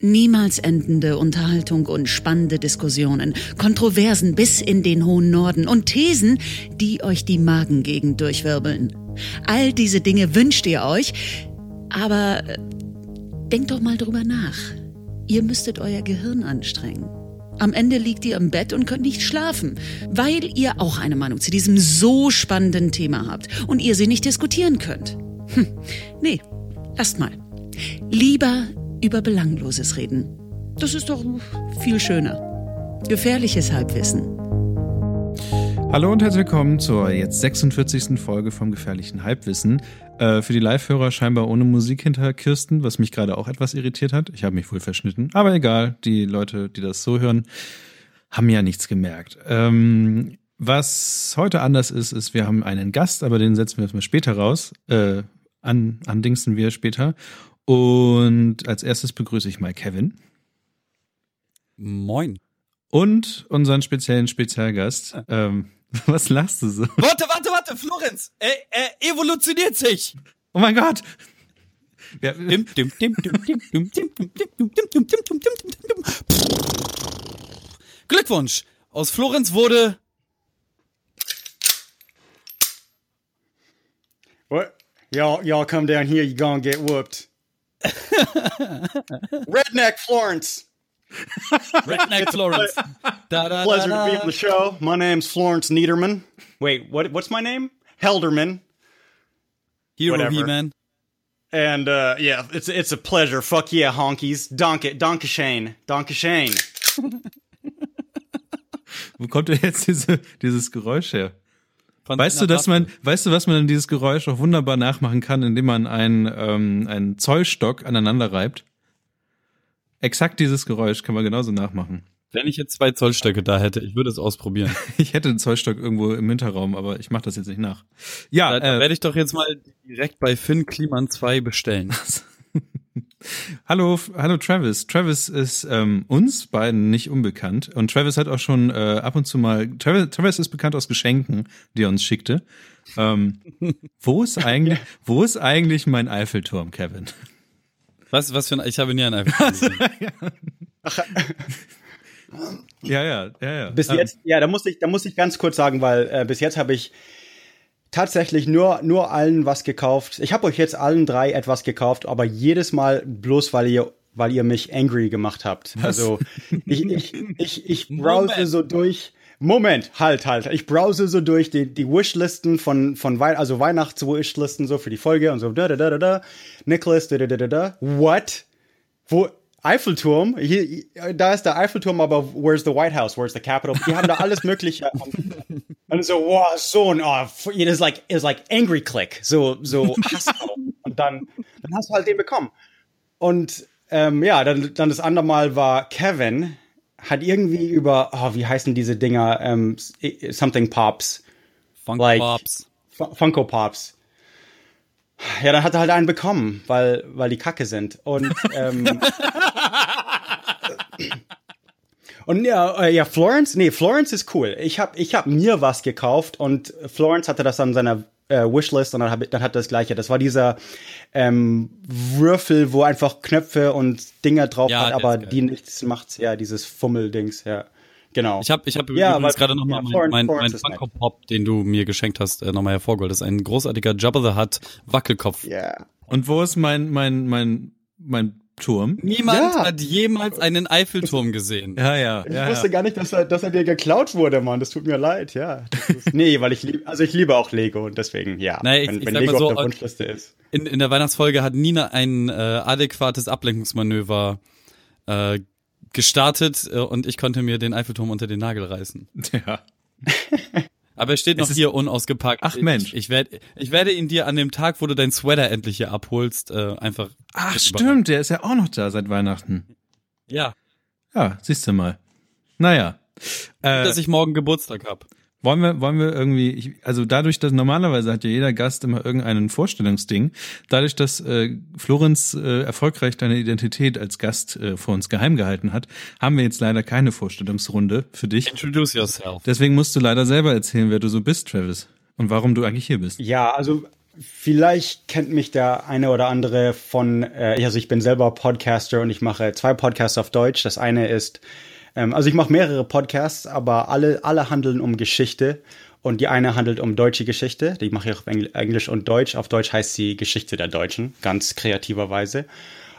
Niemals endende Unterhaltung und spannende Diskussionen, Kontroversen bis in den hohen Norden und Thesen, die euch die Magengegend durchwirbeln. All diese Dinge wünscht ihr euch, aber äh, denkt doch mal drüber nach. Ihr müsstet euer Gehirn anstrengen. Am Ende liegt ihr im Bett und könnt nicht schlafen, weil ihr auch eine Meinung zu diesem so spannenden Thema habt und ihr sie nicht diskutieren könnt. Hm, nee, lasst mal. Lieber über Belangloses reden. Das ist doch viel schöner. Gefährliches Halbwissen. Hallo und herzlich willkommen zur jetzt 46. Folge vom Gefährlichen Halbwissen. Äh, für die Live-Hörer scheinbar ohne Musik hinter Kirsten, was mich gerade auch etwas irritiert hat. Ich habe mich wohl verschnitten. Aber egal, die Leute, die das so hören, haben ja nichts gemerkt. Ähm, was heute anders ist, ist, wir haben einen Gast, aber den setzen wir jetzt mal später raus. Äh, an, andingsen wir später. Und als erstes begrüße ich mal Kevin. Moin. Und unseren speziellen Spezialgast. Ähm, was lachst du so? Warte, warte, warte, Florenz! Er, er evolutioniert sich! Oh mein Gott! Ja. Glückwunsch! Aus Florenz wurde. What? Y'all, y'all come down here, you gonna get whooped. Redneck Florence. Redneck Florence. Da, da, Pleasure to be on the show. My name's Florence Niederman. Wait, what? What's my name? Helderman. Hero He-Man. And uh, yeah, it's it's a pleasure. Fuck yeah, honkies. Donk it, Donkashane, Donkashane. Wo kommt denn jetzt diese, dieses Geräusch her? Weißt du, dass man, weißt du, was man in dieses Geräusch auch wunderbar nachmachen kann, indem man einen, ähm, einen Zollstock aneinander reibt? Exakt dieses Geräusch kann man genauso nachmachen. Wenn ich jetzt zwei Zollstöcke da hätte, ich würde es ausprobieren. ich hätte einen Zollstock irgendwo im Hinterraum, aber ich mache das jetzt nicht nach. Ja, da, da äh, werde ich doch jetzt mal direkt bei Finn Kliman 2 bestellen. hallo, hallo Travis. Travis ist ähm, uns beiden nicht unbekannt und Travis hat auch schon äh, ab und zu mal. Travis, Travis ist bekannt aus Geschenken, die er uns schickte. Ähm, wo ist eigentlich, wo ist eigentlich mein Eiffelturm, Kevin? Was, was für ein? Ich habe nie einen Eiffelturm. Ach, ja, ja, ja, ja. Bis jetzt, ja, da muss ich, da muss ich ganz kurz sagen, weil äh, bis jetzt habe ich tatsächlich nur, nur allen was gekauft. Ich habe euch jetzt allen drei etwas gekauft, aber jedes Mal bloß, weil ihr weil ihr mich angry gemacht habt. Was? Also ich, ich, ich, ich browse Moment. so durch. Moment, halt, halt. Ich browse so durch die, die Wishlisten von, von Wei also Weihnachts-Wishlisten so für die Folge und so da da da da da. Nicholas, da da da da da. What? Wo, Eiffelturm, hier, da ist der Eiffelturm, aber where's the White House, where's the Capitol? Die haben da alles Mögliche. und so, wow, so ein, oh, it is like, it is like angry click, so, so Hass. und dann, dann hast du halt den bekommen. Und ähm, ja, dann, dann das andere Mal war Kevin, hat irgendwie über, oh, wie heißen diese Dinger, ähm, something Pops. Funko like, Pops. Funko Pops ja, dann hat er halt einen bekommen, weil, weil die Kacke sind. Und, ähm, und ja, äh, ja, Florence, nee, Florence ist cool. Ich hab, ich hab mir was gekauft und Florence hatte das an seiner äh, Wishlist und dann, hab, dann hat das gleiche. Das war dieser ähm, Würfel, wo einfach Knöpfe und Dinger drauf ja, hat, aber die nichts macht. Ja, dieses Fummeldings, ja. Genau. Ich habe ich hab ja, übrigens gerade nochmal ja, mein, mein, mein Funko Pop, den du mir geschenkt hast, äh, nochmal hervorgeholt. Das ist ein großartiger Jabba the Hutt Wackelkopf. Ja. Yeah. Und wo ist mein, mein, mein, mein Turm? Niemand ja. hat jemals einen Eiffelturm gesehen. Ja, ja. Ich ja, wusste ja. gar nicht, dass er, dass er dir geklaut wurde, Mann. Das tut mir leid, ja. Ist, nee, weil ich liebe, also ich liebe auch Lego und deswegen, ja. Naja, ich, wenn, ich wenn Lego so, auf der Wunschliste ist. In, in der Weihnachtsfolge hat Nina ein äh, adäquates Ablenkungsmanöver äh, gestartet äh, und ich konnte mir den Eiffelturm unter den Nagel reißen. Ja. Aber er steht noch hier unausgepackt. Ach Mensch. Ich, ich, werd, ich werde ihn dir an dem Tag, wo du dein Sweater endlich hier abholst, äh, einfach. Ach stimmt, der ist ja auch noch da seit Weihnachten. Ja. Ja, siehst du mal. Naja. Äh, dass ich morgen Geburtstag hab. Wollen wir, wollen wir irgendwie, ich, also dadurch, dass normalerweise hat ja jeder Gast immer irgendeinen Vorstellungsding, dadurch, dass äh, Florenz äh, erfolgreich deine Identität als Gast äh, vor uns geheim gehalten hat, haben wir jetzt leider keine Vorstellungsrunde für dich. Introduce yourself. Deswegen musst du leider selber erzählen, wer du so bist, Travis, und warum du eigentlich hier bist. Ja, also vielleicht kennt mich der eine oder andere von, äh, also ich bin selber Podcaster und ich mache zwei Podcasts auf Deutsch. Das eine ist, ähm, also ich mache mehrere Podcasts, aber alle, alle handeln um Geschichte. Und die eine handelt um deutsche Geschichte, die mache ich auf Englisch und Deutsch. Auf Deutsch heißt sie Geschichte der Deutschen, ganz kreativerweise.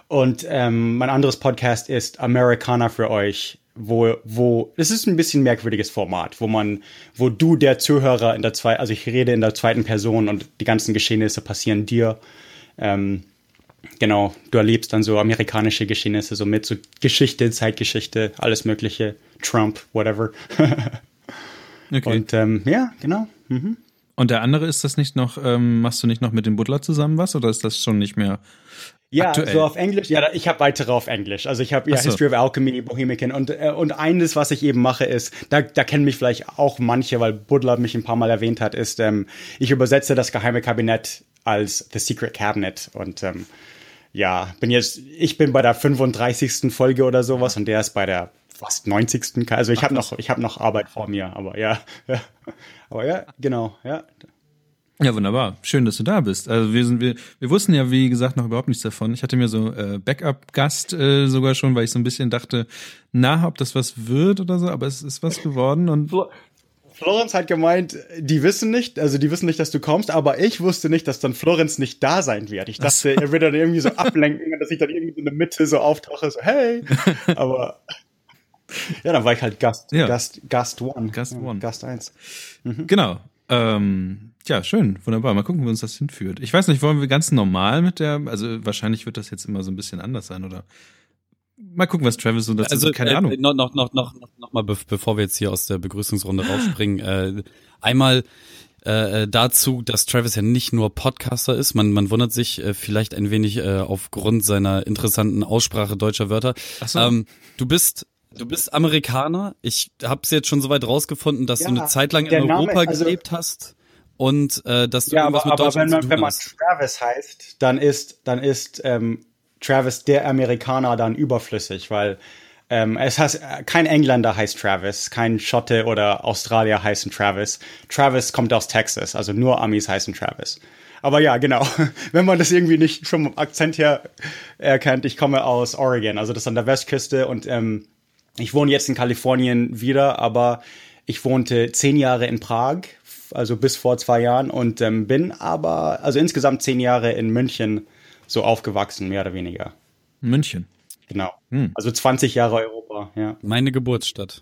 Und ähm, mein anderes Podcast ist Americana für euch wo, wo, es ist ein bisschen merkwürdiges Format, wo man, wo du der Zuhörer in der zweiten, also ich rede in der zweiten Person und die ganzen Geschehnisse passieren dir. Ähm, genau, du erlebst dann so amerikanische Geschehnisse, so mit so Geschichte, Zeitgeschichte, alles Mögliche, Trump, whatever. okay. Und ähm, ja, genau. Mhm. Und der andere ist das nicht noch, ähm, machst du nicht noch mit dem Butler zusammen was oder ist das schon nicht mehr ja, Aktuell. so auf Englisch. Ja, ich habe weitere auf Englisch. Also ich habe ja so. History of Alchemy, Bohemian und äh, und eines, was ich eben mache, ist, da, da kennen mich vielleicht auch manche, weil Budler mich ein paar Mal erwähnt hat, ist, ähm, ich übersetze das geheime Kabinett als The Secret Cabinet und ähm, ja, bin jetzt, ich bin bei der 35. Folge oder sowas und der ist bei der fast 90. Also ich habe noch, ich habe noch Arbeit vor mir, aber ja, ja, aber ja, genau, ja. Ja, wunderbar. Schön, dass du da bist. Also wir sind, wir, wir wussten ja, wie gesagt, noch überhaupt nichts davon. Ich hatte mir so äh, Backup-Gast äh, sogar schon, weil ich so ein bisschen dachte, na, ob das was wird oder so, aber es ist was geworden und. Florenz hat gemeint, die wissen nicht, also die wissen nicht, dass du kommst, aber ich wusste nicht, dass dann Florenz nicht da sein wird. Ich dachte, er wird dann irgendwie so ablenken dass ich dann irgendwie in der Mitte so auftauche, so hey. Aber ja, dann war ich halt Gast, ja. Gast, Gast One. Gast One. Gast eins. Mhm. Genau. Ähm, ja, schön, wunderbar. Mal gucken, wo uns das hinführt. Ich weiß nicht, wollen wir ganz normal mit der, also wahrscheinlich wird das jetzt immer so ein bisschen anders sein, oder? Mal gucken, was Travis so dazu also, keine äh, Ahnung. Noch, noch, noch, noch, noch mal, bevor wir jetzt hier aus der Begrüßungsrunde rausspringen, äh, einmal äh, dazu, dass Travis ja nicht nur Podcaster ist. Man, man wundert sich äh, vielleicht ein wenig äh, aufgrund seiner interessanten Aussprache deutscher Wörter. Ach so. ähm, du bist Du bist Amerikaner. Ich habe es jetzt schon soweit rausgefunden, dass ja, du eine Zeit lang in Europa Name, also, gelebt hast und äh, dass du ja, irgendwas aber, mit Deutschland aber wenn man, wenn man Travis heißt, dann ist dann ist ähm, Travis der Amerikaner dann überflüssig, weil ähm, es heißt kein Engländer heißt Travis, kein Schotte oder Australier heißen Travis. Travis kommt aus Texas, also nur Amis heißen Travis. Aber ja, genau. Wenn man das irgendwie nicht vom Akzent her erkennt, ich komme aus Oregon, also das an der Westküste und ähm, ich wohne jetzt in Kalifornien wieder, aber ich wohnte zehn Jahre in Prag, also bis vor zwei Jahren und ähm, bin aber, also insgesamt zehn Jahre in München so aufgewachsen, mehr oder weniger. München. Genau. Hm. Also 20 Jahre Europa, ja. Meine Geburtsstadt.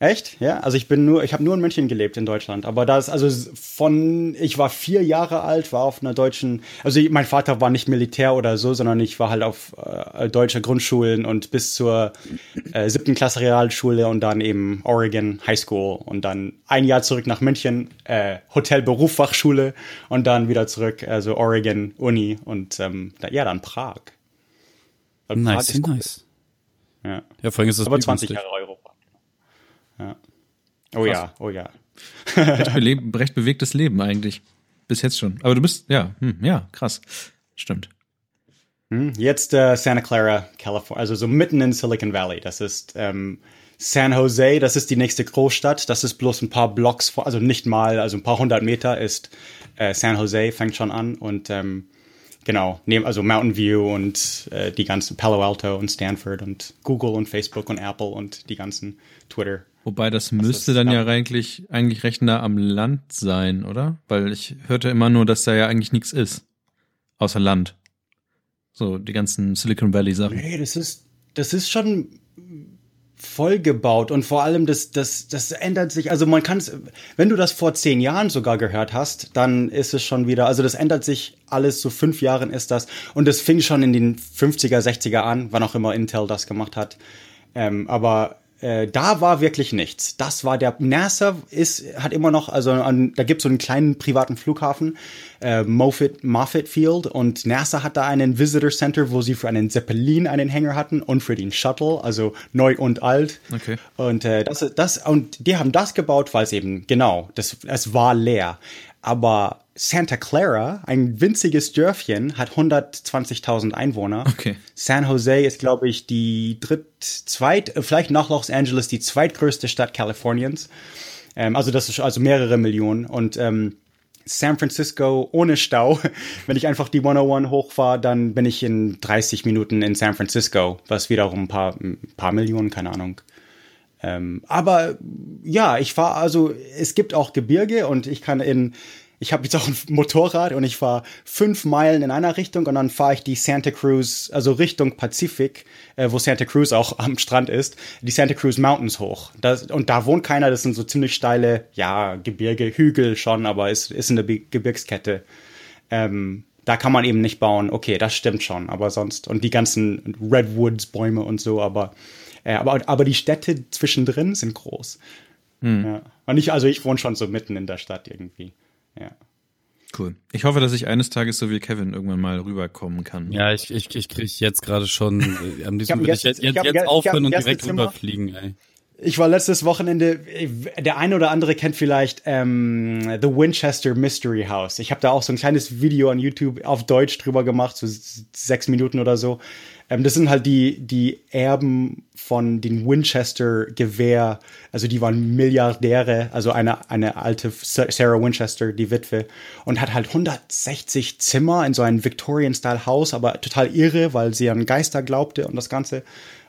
Echt? Ja, also ich bin nur, ich habe nur in München gelebt in Deutschland, aber das also von ich war vier Jahre alt, war auf einer deutschen, also mein Vater war nicht Militär oder so, sondern ich war halt auf äh, deutscher Grundschulen und bis zur äh, siebten Klasse Realschule und dann eben Oregon High School und dann ein Jahr zurück nach München äh, Hotel Berufsfachschule und dann wieder zurück, also Oregon Uni und ähm, ja dann Prag. Prag nice, cool. nice. Ja. ja, vor allem ist das aber 20 Jahre Euro. Ja. Oh Krass. ja, oh ja. recht, recht, bewegtes Leben eigentlich. Bis jetzt schon. Aber du bist, ja, hm, ja, krass. Stimmt. Hm, jetzt äh, Santa Clara, California, also so mitten in Silicon Valley. Das ist ähm, San Jose, das ist die nächste Großstadt. Das ist bloß ein paar Blocks, vor, also nicht mal, also ein paar hundert Meter ist äh, San Jose, fängt schon an. Und ähm, genau, neben, also Mountain View und äh, die ganzen Palo Alto und Stanford und Google und Facebook und Apple und die ganzen Twitter Wobei das, das müsste dann ja eigentlich, eigentlich recht nah am Land sein, oder? Weil ich hörte immer nur, dass da ja eigentlich nichts ist. Außer Land. So, die ganzen Silicon Valley Sachen. Nee, das ist, das ist schon vollgebaut und vor allem das, das, das ändert sich. Also man kann es, wenn du das vor zehn Jahren sogar gehört hast, dann ist es schon wieder, also das ändert sich alles, so fünf Jahren ist das. Und das fing schon in den 50er, 60er an, wann auch immer Intel das gemacht hat. Ähm, aber äh, da war wirklich nichts. Das war der NASA ist hat immer noch also an, da gibt's so einen kleinen privaten Flughafen äh, Moffett Moffett Field und NASA hat da einen Visitor Center, wo sie für einen Zeppelin einen Hänger hatten und für den Shuttle, also neu und alt. Okay. Und äh, das das und die haben das gebaut, weil es eben genau, das es war leer. Aber Santa Clara, ein winziges Dörfchen, hat 120.000 Einwohner. Okay. San Jose ist, glaube ich, die dritt, zweit, vielleicht nach Los Angeles die zweitgrößte Stadt Kaliforniens. Ähm, also das ist also mehrere Millionen. Und ähm, San Francisco ohne Stau. Wenn ich einfach die 101 hochfahre, dann bin ich in 30 Minuten in San Francisco, was wiederum ein paar, ein paar Millionen, keine Ahnung. Ähm, aber ja, ich fahre also, es gibt auch Gebirge und ich kann in ich habe jetzt auch ein Motorrad und ich fahre fünf Meilen in einer Richtung und dann fahre ich die Santa Cruz, also Richtung Pazifik, äh, wo Santa Cruz auch am Strand ist, die Santa Cruz Mountains hoch. Das, und da wohnt keiner, das sind so ziemlich steile, ja, Gebirge, Hügel schon, aber ist, ist eine Gebirgskette. Ähm, da kann man eben nicht bauen. Okay, das stimmt schon, aber sonst, und die ganzen Redwoods-Bäume und so, aber, äh, aber, aber die Städte zwischendrin sind groß. Hm. Ja. Und ich, also ich wohne schon so mitten in der Stadt irgendwie. Ja. Cool. Ich hoffe, dass ich eines Tages so wie Kevin irgendwann mal rüberkommen kann. Ja, ich, ich, ich kriege jetzt gerade schon, äh, am liebsten würde ich jetzt, jetzt, jetzt aufhören und direkt rüberfliegen, ey. Ich war letztes Wochenende, der eine oder andere kennt vielleicht ähm, The Winchester Mystery House. Ich habe da auch so ein kleines Video an YouTube auf Deutsch drüber gemacht, so sechs Minuten oder so. Ähm, das sind halt die, die Erben von den Winchester-Gewehr. Also die waren Milliardäre, also eine, eine alte Sarah Winchester, die Witwe. Und hat halt 160 Zimmer in so einem Victorian-Style-Haus, aber total irre, weil sie an Geister glaubte und das Ganze.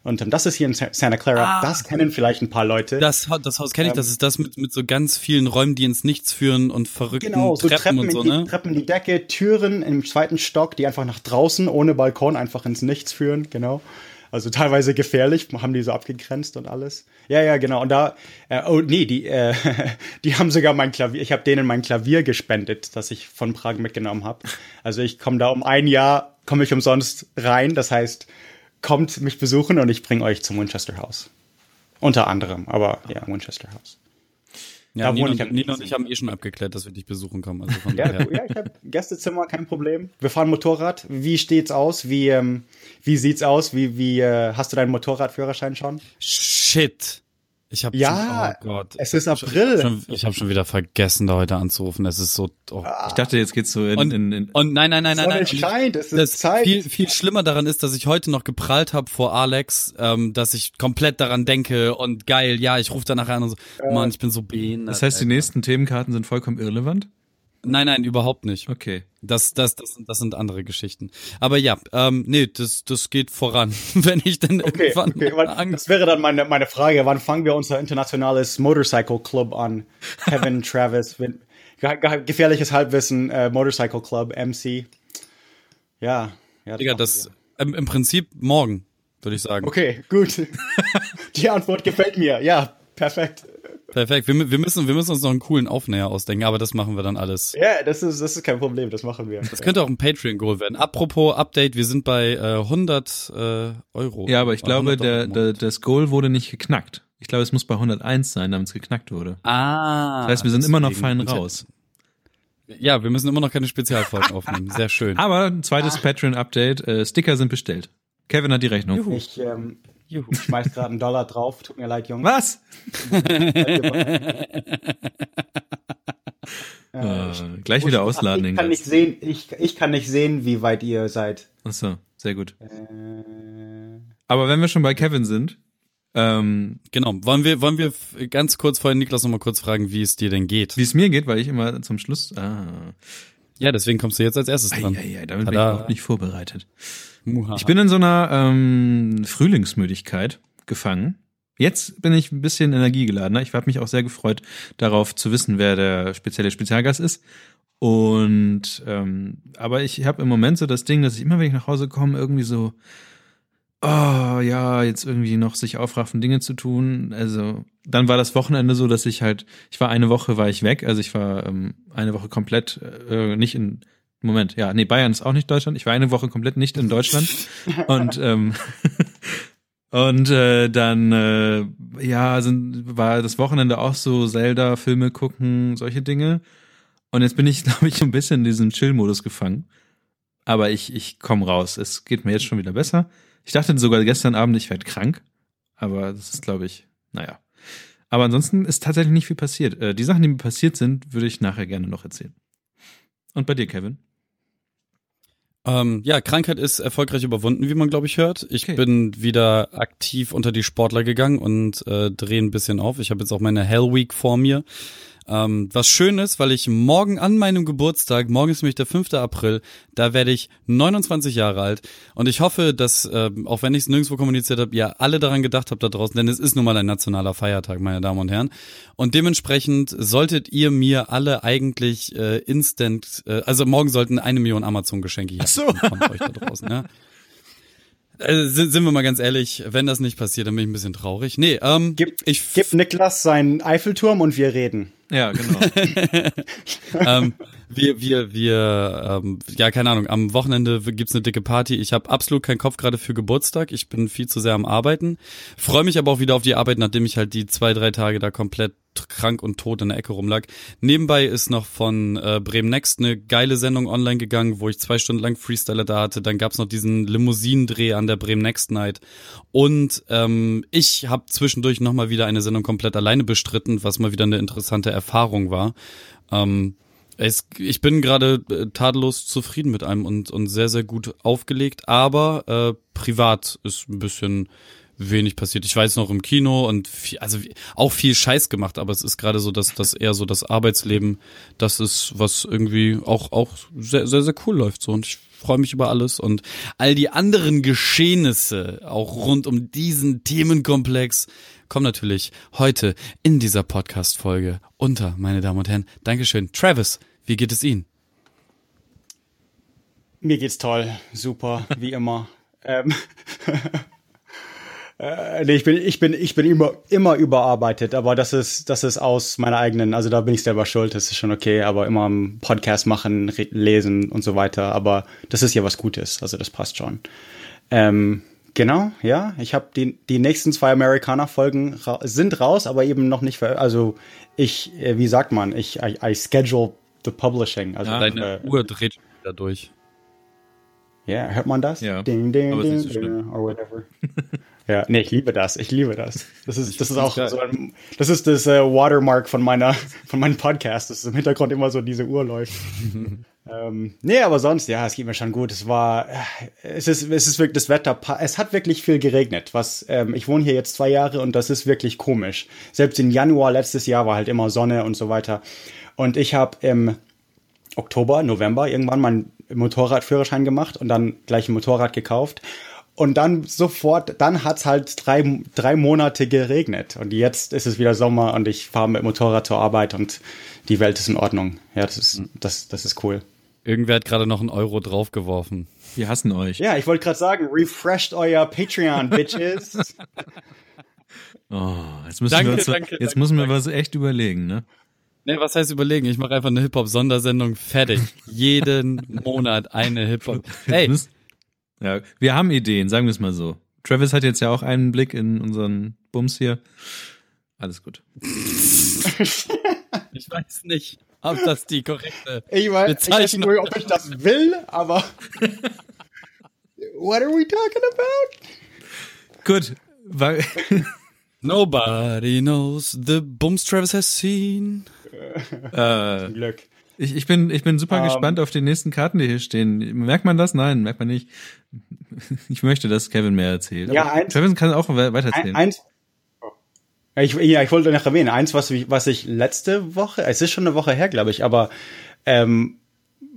Und ähm, das ist hier in Santa Clara. Ah, das kennen vielleicht ein paar Leute. Das, das Haus kenne ich. Ähm, das ist das mit, mit so ganz vielen Räumen, die ins Nichts führen und verrückten genau, so Treppen, Treppen und so, in die, ne? Treppen in die Decke, Türen im zweiten Stock, die einfach nach draußen ohne Balkon einfach ins Nichts führen. Genau. Also teilweise gefährlich, haben die so abgegrenzt und alles. Ja, ja, genau. Und da, äh, oh nee, die, äh, die haben sogar mein Klavier, ich habe denen mein Klavier gespendet, das ich von Prag mitgenommen habe. Also ich komme da um ein Jahr, komme ich umsonst rein. Das heißt, kommt mich besuchen und ich bringe euch zum Winchester House. Unter anderem, aber ja, Winchester House. Ja, da Nino, ich Nino und ich haben eh schon abgeklärt, dass wir dich besuchen kommen. Also von ja, ja, ich habe Gästezimmer, kein Problem. Wir fahren Motorrad. Wie steht's aus? Wie, ähm, wie sieht's aus? Wie, wie äh, hast du deinen Motorradführerschein schon? Shit. Ich habe ja, schon, oh Gott. es ist April. Schon, ich habe schon wieder vergessen, da heute anzurufen. Es ist so. Oh. Ich dachte, jetzt geht's so in. Und, in, in und nein, nein, nein, nein, nein. scheint, es ist das Zeit. Viel, viel schlimmer daran ist, dass ich heute noch geprallt habe vor Alex, ähm, dass ich komplett daran denke und geil, ja, ich rufe danach an und so. Äh, Mann, ich bin so behindert. Das heißt, die nächsten Themenkarten sind vollkommen irrelevant? Nein, nein, überhaupt nicht. Okay. Das, das, das, das sind andere Geschichten. Aber ja, ähm, nee, das, das geht voran, wenn ich denn okay, irgendwann. Okay, das wäre dann meine, meine Frage. Wann fangen wir unser internationales Motorcycle Club an? Kevin, Travis, gefährliches Halbwissen, äh, Motorcycle Club, MC. Ja, ja. Digga, das, im, im Prinzip morgen, würde ich sagen. Okay, gut. Die Antwort gefällt mir. Ja, perfekt. Perfekt. Wir, wir, müssen, wir müssen uns noch einen coolen Aufnäher ausdenken, aber das machen wir dann alles. Ja, das ist, das ist kein Problem, das machen wir. Das könnte auch ein Patreon-Goal werden. Apropos Update, wir sind bei äh, 100 äh, Euro. Ja, aber ich glaube, der, der, das Goal wurde nicht geknackt. Ich glaube, es muss bei 101 sein, damit es geknackt wurde. Ah. Das heißt, wir sind immer noch fein raus. Ja, wir müssen immer noch keine Spezialfolgen aufnehmen. Sehr schön. Aber ein zweites Patreon-Update. Äh, Sticker sind bestellt. Kevin hat die Rechnung. Juhu. Ich, ähm, Juhu. Ich schmeiß gerade einen Dollar drauf. Tut mir leid, Jungs. Was? äh, uh, gleich wieder ausladen. Ich kann nicht sehen, ich, ich kann nicht sehen, wie weit ihr seid. Ach so, sehr gut. Äh, Aber wenn wir schon bei Kevin sind, ähm, genau, wollen wir, wollen wir ganz kurz vorhin Niklas nochmal kurz fragen, wie es dir denn geht? Wie es mir geht, weil ich immer zum Schluss. Ah. Ja, deswegen kommst du jetzt als erstes dran. Ja, ja, damit Tada. bin ich auch nicht vorbereitet. Muha. Ich bin in so einer ähm, Frühlingsmüdigkeit gefangen. Jetzt bin ich ein bisschen energiegeladener. Ich habe mich auch sehr gefreut, darauf zu wissen, wer der spezielle Spezialgast ist. Und ähm, aber ich habe im Moment so das Ding, dass ich immer, wenn ich nach Hause komme, irgendwie so, oh ja, jetzt irgendwie noch sich aufraffen, Dinge zu tun. Also dann war das Wochenende so, dass ich halt, ich war eine Woche war ich weg, also ich war ähm, eine Woche komplett äh, nicht in Moment, ja, nee, Bayern ist auch nicht Deutschland. Ich war eine Woche komplett nicht in Deutschland. und ähm, und äh, dann äh, ja, sind, war das Wochenende auch so Zelda-Filme gucken, solche Dinge. Und jetzt bin ich, glaube ich, ein bisschen in diesem Chill-Modus gefangen. Aber ich, ich komme raus. Es geht mir jetzt schon wieder besser. Ich dachte sogar gestern Abend, ich werde krank. Aber das ist, glaube ich, naja. Aber ansonsten ist tatsächlich nicht viel passiert. Äh, die Sachen, die mir passiert sind, würde ich nachher gerne noch erzählen. Und bei dir, Kevin? Ähm, ja, Krankheit ist erfolgreich überwunden, wie man glaube ich hört. Ich okay. bin wieder aktiv unter die Sportler gegangen und äh, drehe ein bisschen auf. Ich habe jetzt auch meine Hell Week vor mir. Ähm, was schön ist, weil ich morgen an meinem Geburtstag, morgen ist nämlich der 5. April, da werde ich 29 Jahre alt und ich hoffe, dass, äh, auch wenn ich es nirgendwo kommuniziert habe, ihr alle daran gedacht habt da draußen, denn es ist nun mal ein nationaler Feiertag, meine Damen und Herren. Und dementsprechend solltet ihr mir alle eigentlich äh, instant, äh, also morgen sollten eine Million Amazon-Geschenke hier so. von euch da draußen, ja. Also, sind, sind wir mal ganz ehrlich, wenn das nicht passiert, dann bin ich ein bisschen traurig. Nee, ähm, Gib, ich gib Niklas seinen Eiffelturm und wir reden. Ja, genau. ähm, wir, wir, wir, ähm, ja, keine Ahnung, am Wochenende gibt's eine dicke Party. Ich habe absolut keinen Kopf gerade für Geburtstag. Ich bin viel zu sehr am Arbeiten. Freue mich aber auch wieder auf die Arbeit, nachdem ich halt die zwei, drei Tage da komplett krank und tot in der Ecke rumlag. Nebenbei ist noch von äh, Bremen Next eine geile Sendung online gegangen, wo ich zwei Stunden lang Freestyler da hatte. Dann gab's noch diesen Limousinendreh an der Bremen Next Night. Und ähm, ich habe zwischendurch nochmal wieder eine Sendung komplett alleine bestritten, was mal wieder eine interessante Erfahrung war. Ähm, es, ich bin gerade äh, tadellos zufrieden mit einem und, und sehr, sehr gut aufgelegt, aber äh, privat ist ein bisschen wenig passiert. Ich weiß noch im Kino und viel, also auch viel Scheiß gemacht, aber es ist gerade so, dass das eher so das Arbeitsleben, das ist, was irgendwie auch, auch sehr, sehr, sehr cool läuft so und ich freue mich über alles und all die anderen Geschehnisse auch rund um diesen Themenkomplex kommen natürlich heute in dieser Podcast-Folge unter, meine Damen und Herren. Dankeschön. Travis, wie geht es Ihnen? Mir geht's toll, super, wie immer. ähm, äh, nee, ich bin, ich bin, ich bin immer, immer überarbeitet, aber das ist, das ist aus meiner eigenen, also da bin ich selber schuld, das ist schon okay, aber immer am Podcast machen, lesen und so weiter, aber das ist ja was Gutes, also das passt schon. Ähm, genau, ja, ich habe die, die nächsten zwei Amerikaner-Folgen ra sind raus, aber eben noch nicht, also ich, äh, wie sagt man, ich, I, I schedule the publishing. Also ja, deine äh, Uhr dreht wieder durch. Ja, hört man das? Ja. Ding, ding, aber ding, so ding, or whatever. ja, nee, ich liebe das. Ich liebe das. Das ist, das ist auch so ein, das ist das äh, Watermark von meiner, von meinem Podcast, dass im Hintergrund immer so diese Uhr läuft. ähm, nee, aber sonst, ja, es geht mir schon gut. Es war, es ist, es ist wirklich das Wetter, es hat wirklich viel geregnet. Was, ähm, ich wohne hier jetzt zwei Jahre und das ist wirklich komisch. Selbst im Januar letztes Jahr war halt immer Sonne und so weiter. Und ich habe im Oktober, November irgendwann meinen Motorradführerschein gemacht und dann gleich ein Motorrad gekauft. Und dann sofort, dann hat's halt drei, drei Monate geregnet. Und jetzt ist es wieder Sommer und ich fahre mit Motorrad zur Arbeit und die Welt ist in Ordnung. Ja, das ist, das, das ist cool. Irgendwer hat gerade noch einen Euro draufgeworfen. Wir hassen euch. Ja, ich wollte gerade sagen, refresht euer Patreon, Bitches. oh, jetzt müssen Danke, wir uns, danke, jetzt danke, müssen wir was echt überlegen, ne? Nee, was heißt überlegen? Ich mache einfach eine Hip-Hop-Sondersendung fertig. Jeden Monat eine Hip-Hop. Hey, Ja, wir haben Ideen, sagen wir es mal so. Travis hat jetzt ja auch einen Blick in unseren Bums hier. Alles gut. ich weiß nicht, ob das die korrekte Ich weiß, ich weiß Bezeichnung nicht, ob ich das will, aber. What are we talking about? Gut. Weil, Nobody knows the bums Travis has seen. äh, Glück. ich, ich, bin, ich bin super Ähm. gespannt auf die nächsten Karten, die hier stehen. Merkt man das? Nein, merkt man nicht. Ich möchte, dass Kevin mehr erzählt. Ja, eins- Travis kann auch we- Ein, weitererzählen. eins. Ja, Ich, ja, ich wollte noch erwähnen, eins, was, ich- was ich letzte Woche, es ist schon eine Woche her, glaube ich, aber ähm,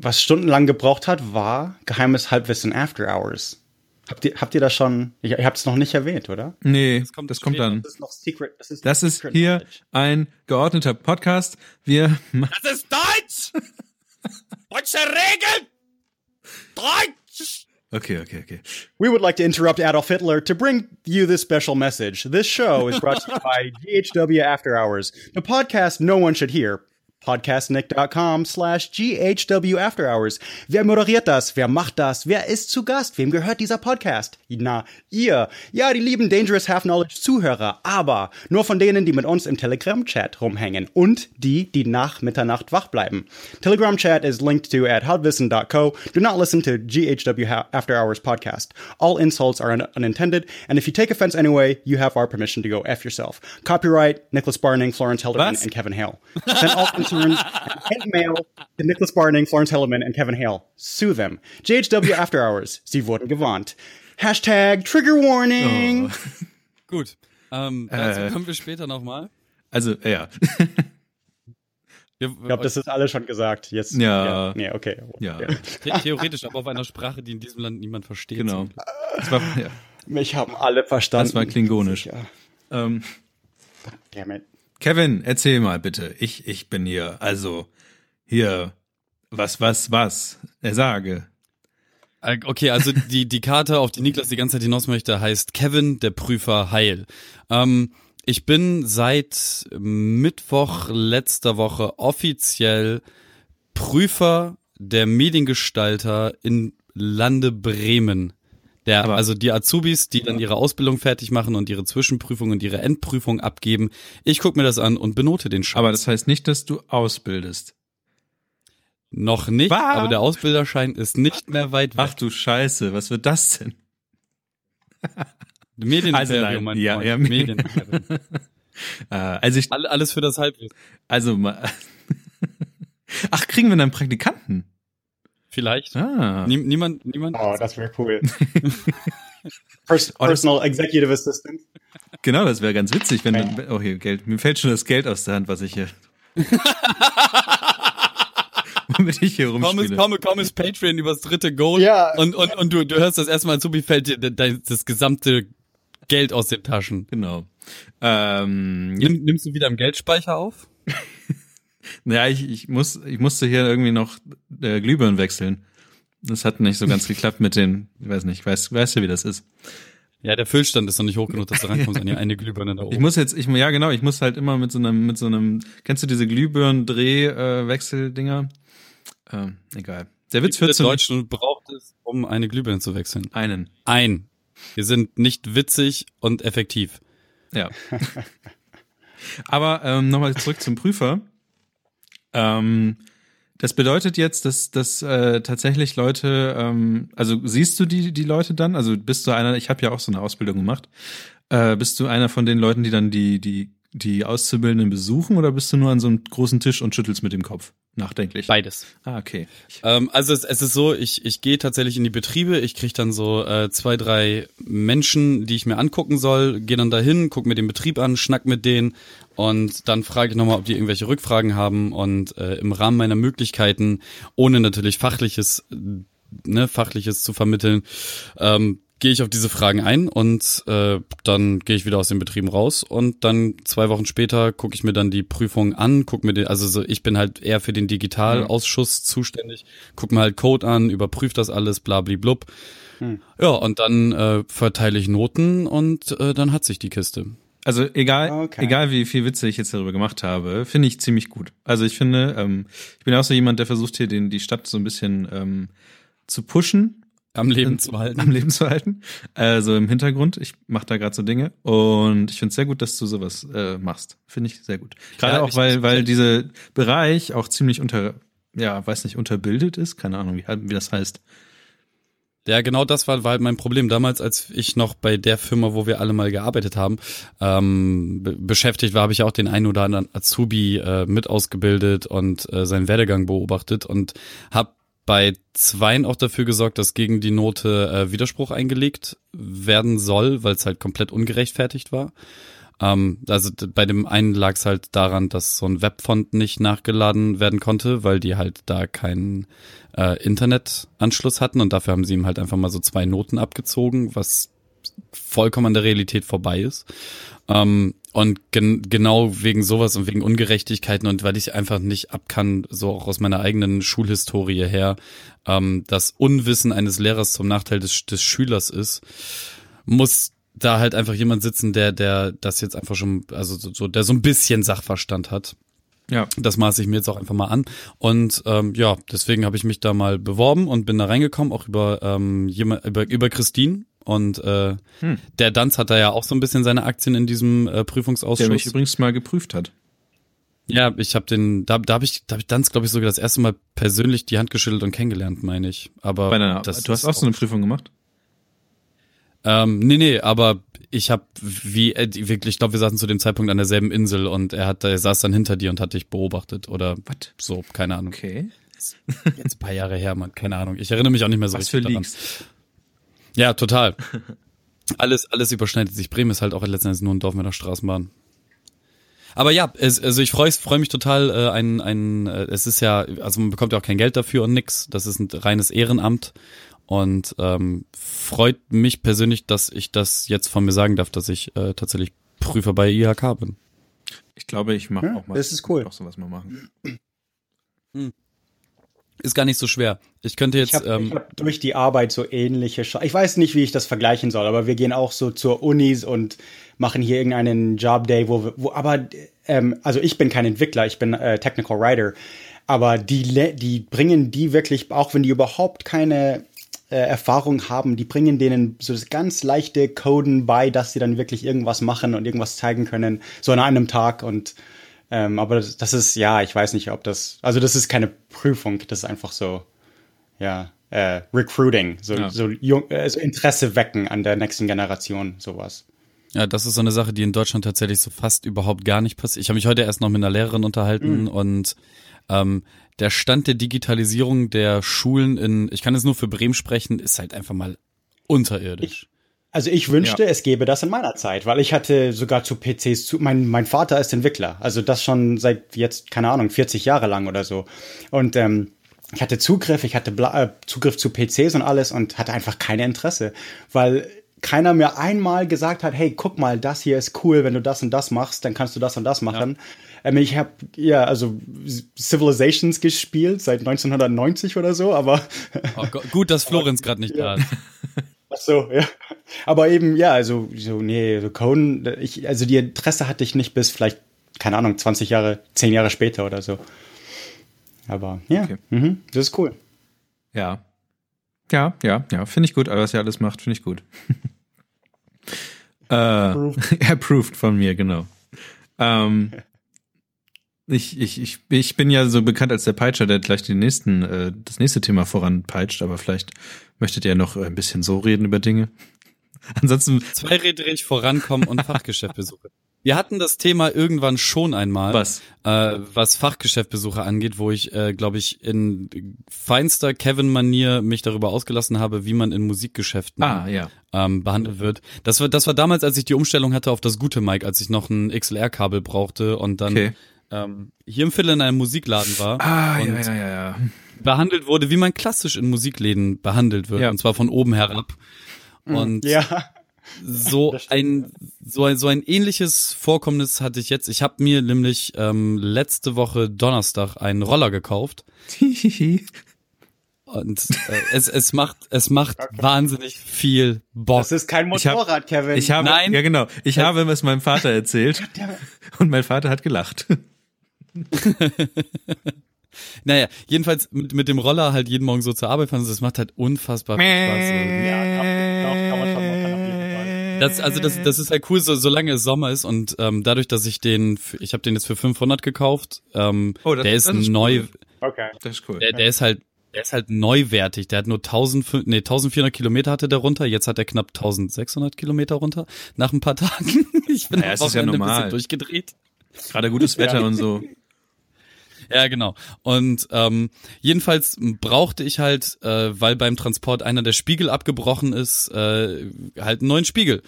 was stundenlang gebraucht hat, war geheimes Halbwissen After Hours. Habt ihr, habt ihr das schon? Ich, ihr habt es noch nicht erwähnt, oder? nee, das kommt kommt, später. dann. Das ist noch Secret. Das ist, Das ist hier Knowledge. ein geordneter Podcast. Wir Das ist Deutsch! Deutsche Regeln! Deutsch! Okay, okay, okay. We would like to interrupt Adolf Hitler to bring you this special message. This show is brought to you by GHW After Hours, the podcast no one should hear. Podcastnick.com slash GHW After Hours. Wer moderiert das? Wer macht das? Wer ist zu Gast? Wem gehört dieser Podcast? Na, ihr. Ja, die lieben Dangerous Half Knowledge Zuhörer, aber nur von denen, die mit uns im Telegram-Chat rumhängen und die, die nach Mitternacht wach bleiben. Telegram-Chat is linked to at halbwissen.co. Do not listen to GHW After Hours podcast. All insults are un- unintended, and if you take offense anyway, you have our permission to go F yourself. Copyright Nicholas Barning, Florence Helderman, Was? and Kevin Hale. Send all and hate mail to Nicholas Barning, Florence Helderman, and Kevin Hale. Sue them. GHW After Hours. Sie wurden gewarnt. Hashtag Trigger Warning. Gut. Ähm, dazu Äh. kommen wir später nochmal. Also, ja. ich glaube, das ist alles schon gesagt. Jetzt, Ja. ja. Nee, okay. Ja. The theoretisch, aber auf einer Sprache, die in diesem Land niemand versteht. Genau. Das war, ja, Mich haben alle verstanden. das war klingonisch. Ja. Ähm, Damn it. Kevin, erzähl mal bitte. Ich, ich bin hier. Also, hier. Was, was, was? Er sage. Äh, Okay, also die, die Karte, auf die Niklas die ganze Zeit hinaus möchte, heißt Kevin, der Prüfer Heil. Ähm, ich bin seit Mittwoch letzter Woche offiziell Prüfer der Mediengestalter in Lande Bremen. Der, Aber- also die Azubis, die dann ihre Ausbildung fertig machen und ihre Zwischenprüfung und ihre Endprüfung abgeben. Ich guck mir das an und benote den Scheiß. Aber das heißt nicht, dass du ausbildest. Noch nicht, Was? aber der Ausbilderschein ist nicht mehr weit weg. Ach du Scheiße, was wird das denn? Medienimperium, Also mein ja, Freund. ja. Medienimperium. Äh, also ich, All- Alles für das Halbwissen. also mal. Ach, kriegen wir dann Praktikanten? Vielleicht. Ah. Nie, niemand, niemand. Oh, das wäre cool. Pers Oh, das- Personal Executive Assistant. Genau, das wäre ganz witzig, wenn dann, oh hier, Geld, mir fällt schon das Geld aus der Hand, was ich hier, womit ich hier Komm ist, rumspiele. komm, komm ist Patreon übers dritte Goal. Ja. Und, und, und du, du hörst das erstmal zu, wie fällt dir de- das gesamte Geld aus den Taschen. Genau. Ähm, Nimm, nimmst du wieder im Geldspeicher auf? ja ich, ich muss, ich musste hier irgendwie noch äh, Glühbirnen wechseln. Das hat nicht so ganz geklappt mit den, ich weiß nicht, weißt, weißt du, wie das ist? Ja, der Füllstand ist noch nicht hoch genug, dass du rankommst an die eine Glühbirne da Ich oben. muss jetzt, ich, ja genau, ich muss halt immer mit so einem, mit so einem, kennst du diese Glühbirnen-Dreh-Wechseldinger? Ähm, egal. Der Witz wird zu Deutschen braucht es, um eine Glühbirne zu wechseln? einen. Ein. Wir sind nicht witzig und effektiv. Ja. Aber ähm, nochmal zurück zum Prüfer. Ähm, das bedeutet jetzt, dass, dass äh, tatsächlich Leute, ähm, also siehst du die, die Leute dann? Also bist du einer, ich habe ja auch so eine Ausbildung gemacht, äh, bist du einer von den Leuten, die dann die, die, die Auszubildenden besuchen oder bist du nur an so einem großen Tisch und schüttelst mit dem Kopf? Nachdenklich. Beides. Ah, okay. Ähm, also es, es ist so, ich, ich gehe tatsächlich in die Betriebe, ich kriege dann so äh, zwei, drei Menschen, die ich mir angucken soll, gehe dann dahin, guck mir den Betrieb an, schnack mit denen und dann frage ich nochmal, ob die irgendwelche Rückfragen haben und äh, im Rahmen meiner Möglichkeiten, ohne natürlich fachliches, ne, fachliches zu vermitteln, ähm, gehe ich auf diese Fragen ein und äh, dann gehe ich wieder aus den Betrieben raus und dann zwei Wochen später gucke ich mir dann die Prüfung an, guck mir den, also so, ich bin halt eher für den Digitalausschuss zuständig, guck mir halt Code an, überprüf das alles, blub. Hm. Ja, und dann äh, verteile ich Noten und äh, dann hat sich die Kiste. Also egal, Okay. egal wie viel Witze ich jetzt darüber gemacht habe, finde ich ziemlich gut. Also ich finde, ähm, ich bin auch so jemand, der versucht hier den, die Stadt so ein bisschen ähm, zu pushen, Am Leben zu halten. am Leben zu halten. Also im Hintergrund. Ich mache da gerade so Dinge und ich finde es sehr gut, dass du sowas äh, machst. Finde ich sehr gut. Gerade Ja, auch, weil, weil dieser Bereich auch ziemlich unter, ja, weiß nicht, unterbildet ist. Keine Ahnung, wie, wie das heißt. Ja, genau das war, war halt mein Problem damals, als ich noch bei der Firma, wo wir alle mal gearbeitet haben, ähm, be beschäftigt war, habe ich auch den einen oder anderen Azubi äh, mit ausgebildet und äh, seinen Werdegang beobachtet und habe bei zweien auch dafür gesorgt, dass gegen die Note äh, Widerspruch eingelegt werden soll, weil es halt komplett ungerechtfertigt war. Ähm, also bei dem einen lag es halt daran, dass so ein Webfont nicht nachgeladen werden konnte, weil die halt da keinen äh, Internetanschluss hatten und dafür haben sie ihm halt einfach mal so zwei Noten abgezogen, was vollkommen an der Realität vorbei ist. Ähm, und gen genau wegen sowas und wegen Ungerechtigkeiten und weil ich einfach nicht ab kann, so auch aus meiner eigenen Schulhistorie her, ähm, das Unwissen eines Lehrers zum Nachteil des, des Schülers ist, muss da halt einfach jemand sitzen, der, der das jetzt einfach schon, also so, so der so ein bisschen Sachverstand hat. Ja. Das maße ich mir jetzt auch einfach mal an. Und ähm, ja, deswegen habe ich mich da mal beworben und bin da reingekommen, auch über ähm, jemand, über, über Christine. Und äh, Hm. der Danz hat da ja auch so ein bisschen seine Aktien in diesem äh, Der Prüfungsausschuss. mich übrigens mal geprüft hat. ja, ich habe den, da, da habe ich, da habe ich Danz, glaube ich, sogar das erste Mal persönlich die Hand geschüttelt und kennengelernt, meine ich. Aber Bei einer, du hast auch so eine Prüfung gemacht? Ähm, nee, nee, aber ich habe wie äh, wirklich, ich glaube, wir saßen zu dem Zeitpunkt an derselben Insel und er hat, er saß dann hinter dir und hat dich beobachtet oder Was? so, keine Ahnung. Okay. Jetzt ein paar Jahre her, Mann, keine Ahnung. Ich erinnere mich auch nicht mehr so Was für richtig daran. Ja, total. Alles, alles überschneidet sich. Bremen ist halt auch letztendlich nur ein Dorf mit einer Straßenbahn. Aber ja, es, also ich freue freu mich total. Äh, ein, ein, äh, es ist ja, also man bekommt ja auch kein Geld dafür und nix. Das ist ein reines Ehrenamt und ähm, freut mich persönlich, dass ich das jetzt von mir sagen darf, dass ich äh, tatsächlich Prüfer bei IHK bin. Ich glaube, ich mache Ja, auch mal. das ist cool. Auch sowas mal machen. Ist gar nicht so schwer. Ich könnte jetzt Ich habe ähm, hab durch die Arbeit so ähnliche. Scha ich weiß nicht, wie ich das vergleichen soll, aber wir gehen auch so zur Unis und machen hier irgendeinen Job Day, wo, wir, wo aber ähm, also ich bin kein Entwickler, ich bin äh, Technical Writer, aber die die bringen die wirklich, auch wenn die überhaupt keine äh, Erfahrung haben, die bringen denen so das ganz leichte Coden bei, dass sie dann wirklich irgendwas machen und irgendwas zeigen können, so an einem Tag und ähm, aber das, das ist ja, ich weiß nicht, ob das, also das ist keine Prüfung, das ist einfach so ja, äh, Recruiting, so, Ja. so, jung, äh, so Interesse wecken an der nächsten Generation, sowas. Ja, das ist so eine Sache, die in Deutschland tatsächlich so fast überhaupt gar nicht passiert. Ich habe mich heute erst noch mit einer Lehrerin unterhalten und ähm, der Stand der Digitalisierung der Schulen in, ich kann jetzt nur für Bremen sprechen, ist halt einfach mal unterirdisch. Also ich wünschte, es gäbe das in meiner Zeit, weil ich hatte sogar zu PCs zu, mein, mein Vater ist Entwickler, also das schon seit jetzt, keine Ahnung, 40 Jahre lang oder so. Und ähm, ich hatte Zugriff, ich hatte Bla äh, Zugriff zu PCs und alles und hatte einfach kein Interesse, weil keiner mir einmal gesagt hat, hey, guck mal, das hier ist cool, wenn du das und das machst, dann kannst du das und das machen. Ähm, ich habe ja also Civilizations gespielt seit 1990 oder so, aber Oh Gott, gut, dass Florenz gerade nicht da ist. Ach so, ja. Aber eben, ja, also, so, nee, so Coden, ich, also die Interesse hatte ich nicht bis vielleicht, keine Ahnung, 20 Jahre, 10 Jahre später oder so. Aber, ja, Okay. mhm, das ist cool. Ja. Ja, ja, ja, finde ich gut. Aber was ihr alles macht, finde ich gut. äh, approved von mir, genau. Ähm, ich, ich, ich, ich bin ja so bekannt als der Peitscher, der gleich den nächsten, äh, das nächste Thema voranpeitscht, aber vielleicht möchtet ihr noch ein bisschen so reden über Dinge. Ansonsten, Zweirädrig vorankommen und Fachgeschäftbesuche. Wir hatten das Thema irgendwann schon einmal, was? äh, was Fachgeschäftbesuche angeht, wo ich, äh, glaube ich, in feinster Kevin-Manier mich darüber ausgelassen habe, wie man in Musikgeschäften Ah, ja. ähm, behandelt wird. Das war, das war damals, als ich die Umstellung hatte auf das gute Mic, als ich noch ein XLR-Kabel brauchte und dann Okay. ähm, hier im Viertel in einem Musikladen war Ah, ja, ja, ja, ja. Behandelt wurde, wie man klassisch in Musikläden behandelt wird, Ja. und zwar von oben herab. Und Ja, so Das stimmt, ein so ein so ein ähnliches Vorkommnis hatte ich jetzt. Ich habe mir nämlich ähm, letzte Woche Donnerstag einen Roller gekauft und äh, es es macht es macht wahnsinnig viel Bock. das ist kein Ich hab- Motorrad, Kevin. Ich habe, Nein. ja genau, ich habe es meinem Vater erzählt und mein Vater hat gelacht. Naja, jedenfalls mit, mit dem Roller halt jeden Morgen so zur Arbeit fahren, das macht halt unfassbar viel Spaß. ja, kann man schon machen, auf jeden Fall. Das, also das, das ist halt cool, so, solange es Sommer ist und ähm, dadurch, dass ich den, ich habe den jetzt für 500 gekauft, ähm, Oh, das- der ist, das ist neu, cool. Okay. Das ist cool. der, der ist halt, der ist halt neuwertig. Der hat nur 1000, nee, 1400 Kilometer hatte der runter. Jetzt hat er knapp 1600 Kilometer runter nach ein paar Tagen. Ich bin Naja, am es ist ja Wochenende ein normal. bisschen durchgedreht. Gerade gutes Wetter und so. Ja, genau. Und ähm, jedenfalls brauchte ich halt, äh, weil beim Transport einer der Spiegel abgebrochen ist, äh, halt einen neuen Spiegel.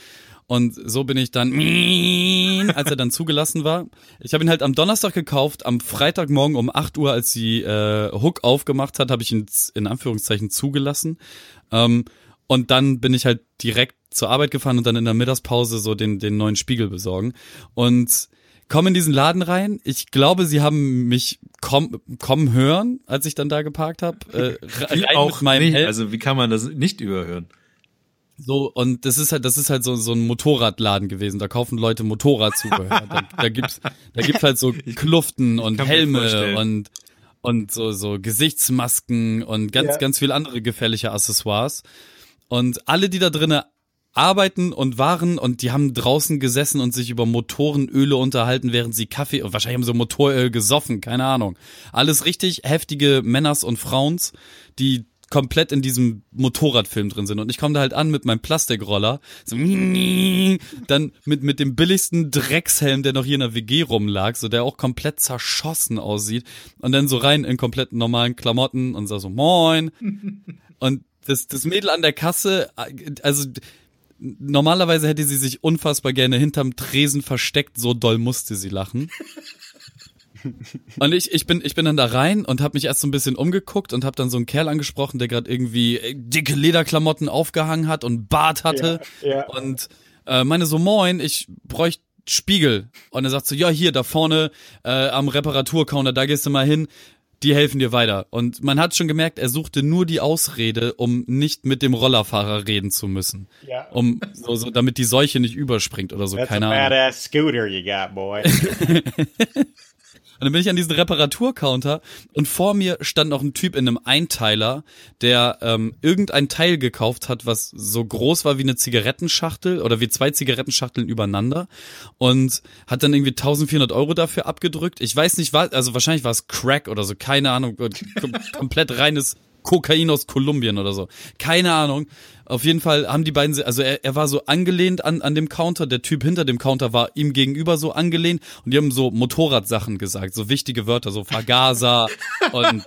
Und so bin ich dann, als er dann zugelassen war. Ich habe ihn halt am Donnerstag gekauft, am Freitagmorgen um 8 Uhr, als die äh, Hook aufgemacht hat, habe ich ihn in Anführungszeichen zugelassen. Ähm, und dann bin ich halt direkt zur Arbeit gefahren und dann in der Mittagspause so den, den neuen Spiegel besorgen. Und komme in diesen Laden rein. Ich glaube, sie haben mich komm, kommen hören, als ich dann da geparkt habe. Äh, auch meinem nicht. Helm. Also wie kann man das nicht überhören? So, und das ist halt, das ist halt so, so ein Motorradladen gewesen. Da kaufen Leute Motorradzubehör. da, da gibt's, da gibt's halt so Kluften und Helme und, und so, so Gesichtsmasken und ganz, Ja. ganz viel andere gefährliche Accessoires. Und alle, die da drinnen arbeiten und waren und die haben draußen gesessen und sich über Motorenöle unterhalten, während sie Kaffee, wahrscheinlich haben sie Motoröl gesoffen, keine Ahnung. Alles richtig heftige Männers und Frauens, die komplett in diesem Motorradfilm drin sind. Und ich komme da halt an mit meinem Plastikroller, so, dann mit, mit dem billigsten Dreckshelm, der noch hier in der WG rumlag, so der auch komplett zerschossen aussieht. Und dann so rein in komplett normalen Klamotten und sag so, moin. Und das, das Mädel an der Kasse, also normalerweise hätte sie sich unfassbar gerne hinterm Tresen versteckt, so doll musste sie lachen. Und ich, ich bin, ich bin dann da rein und habe mich erst so ein bisschen umgeguckt und habe dann so einen Kerl angesprochen, der gerade irgendwie äh, dicke Lederklamotten aufgehangen hat und Bart hatte Ja, ja. und äh, meine so moin, ich bräuchte Spiegel und er sagt so ja hier da vorne äh, am Reparaturcounter, da gehst du mal hin. Die helfen dir weiter. Und man hat schon gemerkt, er suchte nur die Ausrede, um nicht mit dem Rollerfahrer reden zu müssen. Ja. Um so, so damit die Seuche nicht überspringt oder so, That's keine a Ahnung. badass scooter you got, boy. Und dann bin ich an diesen Reparaturcounter und vor mir stand noch ein Typ in einem Einteiler, der ähm, irgendein Teil gekauft hat, was so groß war wie eine Zigarettenschachtel oder wie zwei Zigarettenschachteln übereinander und hat dann irgendwie 1400 Euro dafür abgedrückt. Ich weiß nicht, was, also wahrscheinlich war es Crack oder so, keine Ahnung, kom komplett reines Kokain aus Kolumbien oder so. Keine Ahnung. Auf jeden Fall haben die beiden, also er, er war so angelehnt an, an dem Counter, der Typ hinter dem Counter war ihm gegenüber so angelehnt und die haben so Motorradsachen gesagt, so wichtige Wörter, so Vergaser und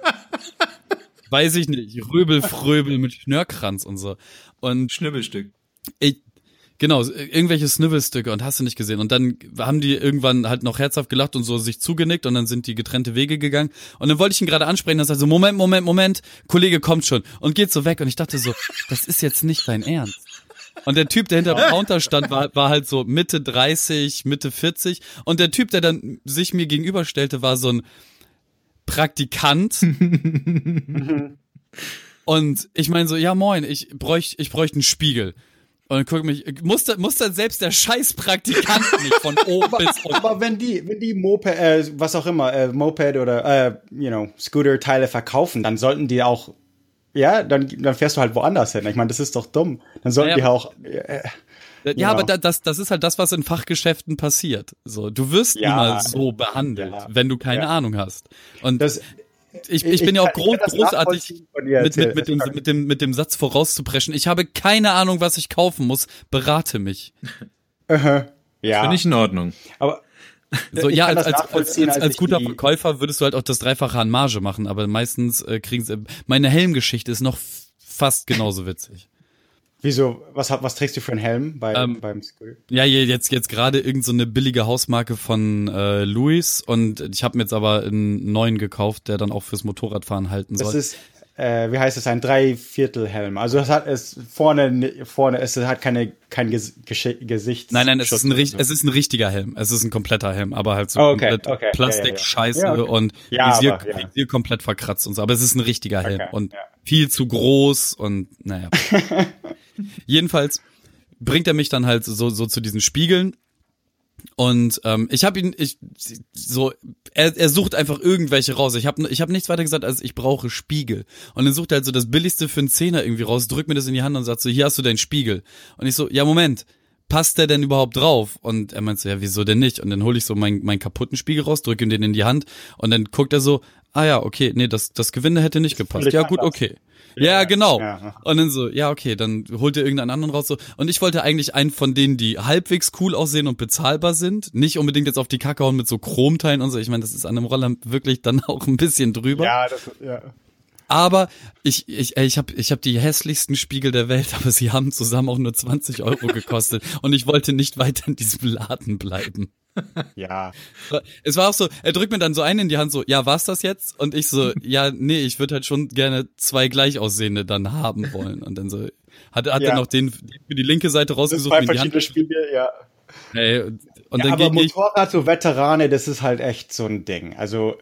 weiß ich nicht, Röbel, Fröbel mit Schnörkranz und so. Und Schnibbelstück. ich, genau, irgendwelche Snivelstücke und hast du nicht gesehen. Und dann haben die irgendwann halt noch herzhaft gelacht und so sich zugenickt und dann sind die getrennte Wege gegangen. Und dann wollte ich ihn gerade ansprechen, sagt er so, Moment, Moment, Moment, Kollege kommt schon und geht so weg. Und ich dachte so, das ist jetzt nicht dein Ernst. Und der Typ, der hinter dem Counter stand, war, war halt so Mitte 30, Mitte 40. Und der Typ, der dann sich mir gegenüberstellte, war so ein Praktikant. und ich meine so, ja moin, ich bräuchte ich bräuchte einen Spiegel. Und dann guck mich, muss, muss dann selbst der scheiß Praktikant nicht von oben bis unten. Aber wenn die, wenn die Moped, äh, was auch immer, äh, Moped oder, äh, you know, Scooter-Teile verkaufen, dann sollten die auch, ja, dann, dann fährst du halt woanders hin. Ich meine, das ist doch dumm. Dann sollten Ja, die auch, äh, Ja, Genau. aber da, das, das ist halt das, was in Fachgeschäften passiert. So, du wirst Ja. niemals so behandelt, Ja. wenn du keine Ja. Ahnung hast. Und das, ich, ich bin ja auch kann- gro kann das großartig mit, mit, mit, dem, mit, dem, mit dem Satz vorauszupreschen. Ich habe keine Ahnung, was ich kaufen muss. Berate mich. ja, Finde ich in Ordnung. aber So, ich ja, als, das als, als, als, als guter Verkäufer würdest du halt auch das Dreifache an Marge machen, aber meistens äh, kriegen sie. Meine Helmgeschichte ist noch fast genauso witzig. Wieso, was, hat- was trägst du für einen Helm bei, Ähm, beim Scooter? Ja, je- jetzt jetzt gerade irgend so eine billige Hausmarke von äh, Louis und ich habe mir jetzt aber einen neuen gekauft, der dann auch fürs Motorradfahren halten Das soll. ist, äh, wie heißt es, ein Dreiviertelhelm. Also es hat es vorne, vorne, es hat keine, kein Ges Gesch Gesichts. Nein, nein, es ist, ein, Schutz. es ist ein richtiger Helm. Es ist ein kompletter Helm, aber halt so Oh, okay, komplett okay, ja, Plastik, ja, ja. Ja, und Visier, aber. Visier komplett verkratzt und so. Aber es ist ein richtiger Helm Okay, und viel zu groß und naja. Jedenfalls bringt er mich dann halt so, so zu diesen Spiegeln und ähm, ich habe ihn, ich so, er, er sucht einfach irgendwelche raus. Ich habe ich hab nichts weiter gesagt, als ich brauche Spiegel. Und dann sucht er halt so das Billigste für einen Zehner irgendwie raus, drückt mir das in die Hand und sagt so, hier hast du deinen Spiegel. Und ich so, ja Moment, passt der denn überhaupt drauf? Und er meint so, ja wieso denn nicht? Und dann hole ich so meinen meinen kaputten Spiegel raus, drücke ihm den in die Hand und dann guckt er so, ah ja, okay, nee, das, das Gewinde hätte nicht gepasst. Ja gut, okay. Ja, genau. ja. Und dann so, ja, okay, dann holt ihr irgendeinen anderen raus. So. Und ich wollte eigentlich einen von denen, die halbwegs cool aussehen und bezahlbar sind. Nicht unbedingt jetzt auf die Kacke hauen mit so Chromteilen und so. Ich meine, das ist an einem Roller wirklich dann auch ein bisschen drüber. Ja, das, ja. Aber ich, ich, ich habe ich hab die hässlichsten Spiegel der Welt, aber sie haben zusammen auch nur 20 Euro gekostet. und ich wollte nicht weiter in diesem Laden bleiben. Ja. Es war auch so, er drückt mir dann so einen in die Hand, so, ja, war's das jetzt? Und ich so, ja, nee, ich würde halt schon gerne zwei gleich aussehende dann haben wollen. Und dann so, hat, hat Ja. er noch den, den für die linke Seite Das rausgesucht, zwei die Hand verschiedene Spiegel, ja. ey, und, und ja dann aber Motorrad, so Veterane, das ist halt echt so ein Ding. Also,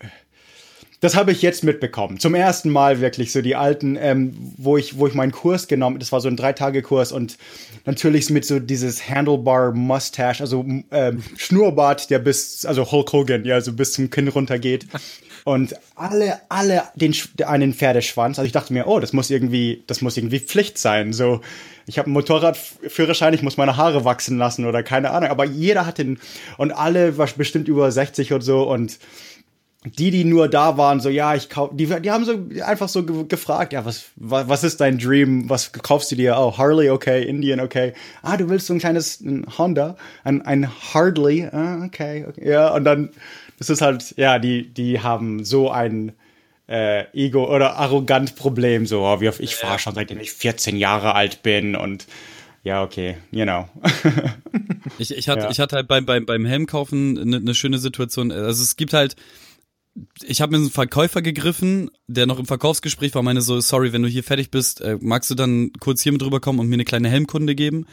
das habe ich jetzt mitbekommen. Zum ersten Mal wirklich so die alten, ähm, wo ich, wo ich meinen Kurs genommen, das war so ein Drei-Tage-Kurs und natürlich mit so dieses Handlebar Mustache, also ähm, Schnurrbart, der bis, also Hulk Hogan, ja, so bis zum Kinn runtergeht. Und alle, alle den, einen Pferdeschwanz. Also ich dachte mir, oh, das muss irgendwie, das muss irgendwie Pflicht sein. So, ich habe einen Motorradführerschein, ich muss meine Haare wachsen lassen oder keine Ahnung. Aber jeder hat den und alle war bestimmt über 60 und so und die, die nur da waren, so, ja, ich kauf, die, die haben so einfach so ge gefragt, ja, was, was, was ist dein Dream? Was kaufst du dir? Oh, Harley, okay, Indian, okay. Ah, du willst so ein kleines ein Honda, ein, ein Harley, ah, okay, okay. Ja, und dann, das ist halt, ja, die, die haben so ein äh, Ego oder arrogant Problem, so, oh, wie auf, ich fahre schon seitdem ich 14 Jahre alt bin und ja, okay, you know. ich, ich, hatte, ja. ich hatte halt beim, beim, beim Helmkaufen eine ne schöne Situation. Also es gibt halt, ich habe mir einen Verkäufer gegriffen, der noch im Verkaufsgespräch war, meine so, sorry, wenn du hier fertig bist, äh, magst du dann kurz hier mit rüberkommen und mir eine kleine Helmkunde geben?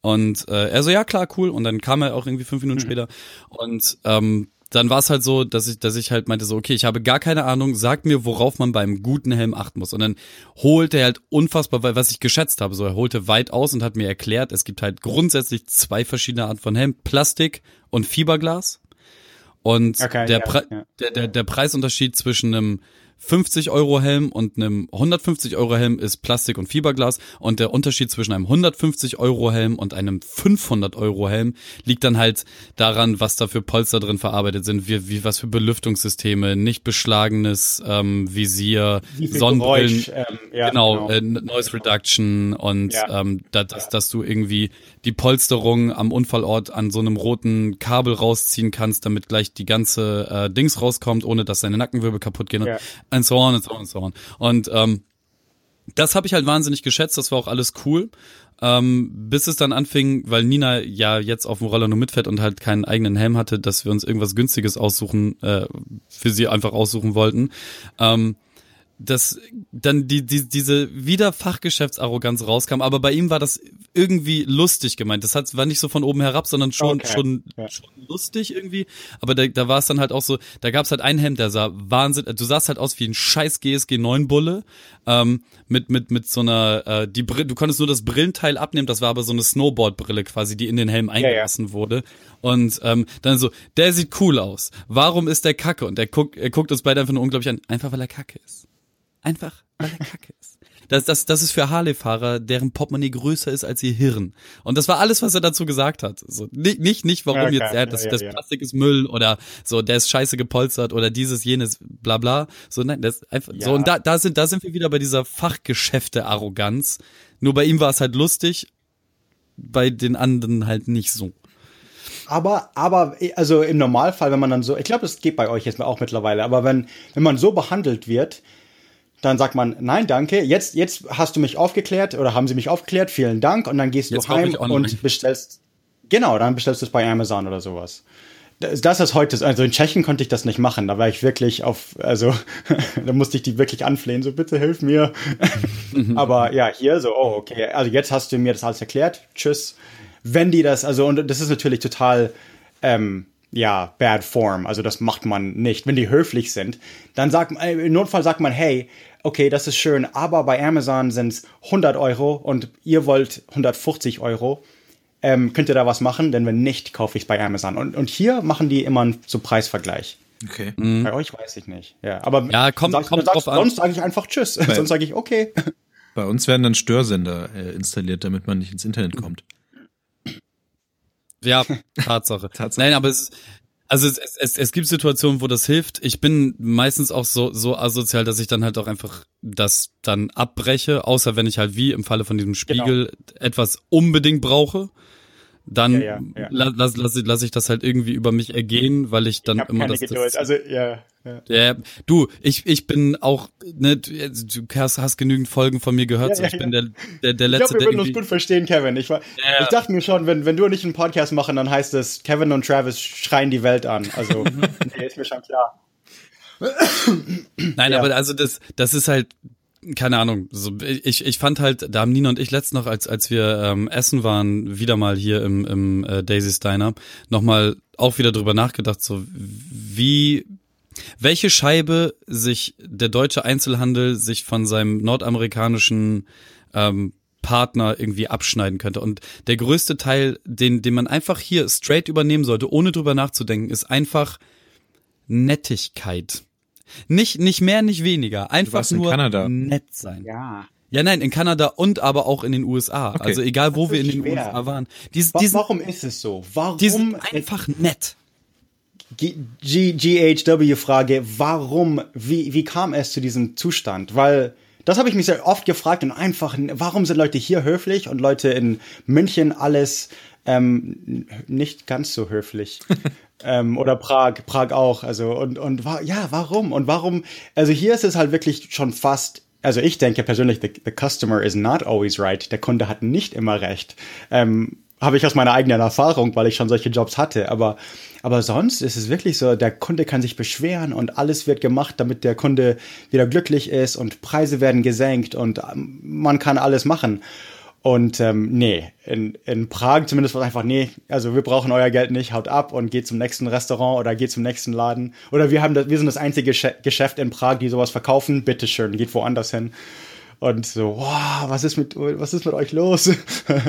Und äh, er so, ja klar, cool. Und dann kam er auch irgendwie fünf Minuten mhm. später. Und ähm, dann war es halt so, dass ich, dass ich halt meinte so, okay, ich habe gar keine Ahnung, sag mir, worauf man beim guten Helm achten muss. Und dann holte er halt unfassbar, weil was ich geschätzt habe, so er holte weit aus und hat mir erklärt, es gibt halt grundsätzlich zwei verschiedene Arten von Helm, Plastik und Fiberglas. Und okay, der, ja, ja. Der, der, der Preisunterschied zwischen einem 50 Euro Helm und einem 150 Euro Helm ist Plastik und Fiberglas und der Unterschied zwischen einem 150 Euro Helm und einem 500 Euro Helm liegt dann halt daran, was da für Polster drin verarbeitet sind, wie, wie was für Belüftungssysteme, nicht beschlagenes ähm, Visier, Sonnenbrillen, ähm, ja, genau, genau. Äh, Noise Reduction und ja. ähm, da, dass, dass du irgendwie die Polsterung am Unfallort an so einem roten Kabel rausziehen kannst, damit gleich die ganze äh, Dings rauskommt, ohne dass deine Nackenwirbel kaputt gehen. Ja and so on and so on and so on. Und ähm, das habe ich halt wahnsinnig geschätzt, das war auch alles cool. Ähm, bis es dann anfing, weil Nina ja jetzt auf dem Roller nur mitfährt und halt keinen eigenen Helm hatte, dass wir uns irgendwas Günstiges aussuchen, äh, für sie einfach aussuchen wollten. Ähm, dass dann die, die, diese wieder Fachgeschäftsarroganz rauskam, aber bei ihm war das irgendwie lustig gemeint. Das hat, war nicht so von oben herab, sondern schon, okay. schon, ja. schon lustig irgendwie. Aber da, da war es dann halt auch so, da gab es halt ein Hemd, der sah Wahnsinn, du sahst halt aus wie ein scheiß GSG 9 Bulle, ähm, mit, mit, mit so einer, äh, die Brille, du konntest nur das Brillenteil abnehmen, das war aber so eine Snowboard-Brille quasi, die in den Helm eingelassen ja, ja. wurde. Und ähm, dann so, der sieht cool aus. Warum ist der Kacke? Und er guckt, er guckt uns beide einfach nur unglaublich an, einfach weil er Kacke ist. Einfach, weil er kacke ist. Das, das, das ist für Harley-Fahrer, deren Portemonnaie größer ist als ihr Hirn. Und das war alles, was er dazu gesagt hat. So, nicht, nicht, nicht warum okay, jetzt er, das, ja, das Plastik ist Müll oder so, der ist scheiße gepolstert oder dieses, jenes, bla bla. So, nein, das ist einfach, ja. so, und da, da sind, da sind wir wieder bei dieser Fachgeschäfte-Arroganz. Nur bei ihm war es halt lustig, bei den anderen halt nicht so. Aber, aber, also im Normalfall, wenn man dann so, ich glaube, das geht bei euch jetzt auch mittlerweile, aber wenn, wenn man so behandelt wird, dann sagt man, nein, danke, jetzt, jetzt hast du mich aufgeklärt oder haben sie mich aufgeklärt, vielen Dank. Und dann gehst jetzt du heim und bestellst, genau, dann bestellst du es bei Amazon oder sowas. Das, das ist heute, also in Tschechien konnte ich das nicht machen. Da war ich wirklich auf, also da musste ich die wirklich anflehen, so bitte hilf mir. Aber ja, hier so, oh, okay, also jetzt hast du mir das alles erklärt, tschüss. Wenn die das, also, und das ist natürlich total, ähm, ja, bad form. Also das macht man nicht. Wenn die höflich sind, dann sagt man, im Notfall sagt man, hey, okay, das ist schön, aber bei Amazon sind es 100 Euro und ihr wollt 150 Euro. Ähm, könnt ihr da was machen? Denn wenn nicht, kaufe ich es bei Amazon. Und, und hier machen die immer einen so Preisvergleich. Okay. Mhm. Bei euch weiß ich nicht. Ja, aber ja, kommt, sagst, kommt drauf an. sonst sage ich einfach Tschüss. Bei, sonst sage ich okay. Bei uns werden dann Störsender äh, installiert, damit man nicht ins Internet kommt. Ja, Tatsache. Tatsache. Nein, aber es, also es, es, es gibt Situationen, wo das hilft. Ich bin meistens auch so, so asozial, dass ich dann halt auch einfach das dann abbreche, außer wenn ich halt wie im Falle von diesem Spiegel genau. etwas unbedingt brauche dann ja, ja, ja. lasse lass, lass ich das halt irgendwie über mich ergehen, weil ich dann ich immer das, das also ja, ja. ja du ich ich bin auch ne du hast, hast genügend Folgen von mir gehört so. ich bin der der, der letzte ich glaub, wir würden uns gut verstehen Kevin. Ich war ich dachte mir schon wenn wenn du nicht einen Podcast machen dann heißt es Kevin und Travis schreien die Welt an. Also nee, ist mir schon klar. Nein, aber also das, das ist halt keine Ahnung, so, ich, ich fand halt, da haben Nina und ich letzt noch, als, als wir ähm, essen waren, wieder mal hier im, im äh, Daisy's Diner, nochmal auch wieder drüber nachgedacht, so wie, welche Scheibe sich der deutsche Einzelhandel sich von seinem nordamerikanischen ähm, Partner irgendwie abschneiden könnte. Und der größte Teil, den, den man einfach hier straight übernehmen sollte, ohne drüber nachzudenken, ist einfach Nettigkeit. Nicht, nicht mehr, nicht weniger. Einfach nur Kanada. nett sein. Ja. Ja, nein, in Kanada und aber auch in den USA. Okay. Also egal, wo wir in den schwer. USA waren. Dies, diesen, Warum ist es so? Warum? Die sind einfach nett. GHW-Frage, warum, wie, wie kam es zu diesem Zustand? Weil das habe ich mich sehr oft gefragt und einfach, warum sind Leute hier höflich und Leute in München alles ähm, nicht ganz so höflich? ähm, oder Prag, Prag auch. Also und und ja, warum und warum? Also hier ist es halt wirklich schon fast also ich denke persönlich, the, the customer is not always right. Der Kunde hat nicht immer recht. Ähm, habe ich aus meiner eigenen Erfahrung, weil ich schon solche Jobs hatte. Aber, aber sonst ist es wirklich so, der Kunde kann sich beschweren und alles wird gemacht, damit der Kunde wieder glücklich ist und Preise werden gesenkt und ähm, man kann alles machen. Und ähm, nee, in, in Prag zumindest war es einfach, nee, also wir brauchen euer Geld nicht, haut ab und geht zum nächsten Restaurant oder geht zum nächsten Laden. Oder wir haben das, wir sind das einzige Geschäft in Prag, die sowas verkaufen, bitteschön, geht woanders hin. Und so, wow, was ist mit, was ist mit euch los?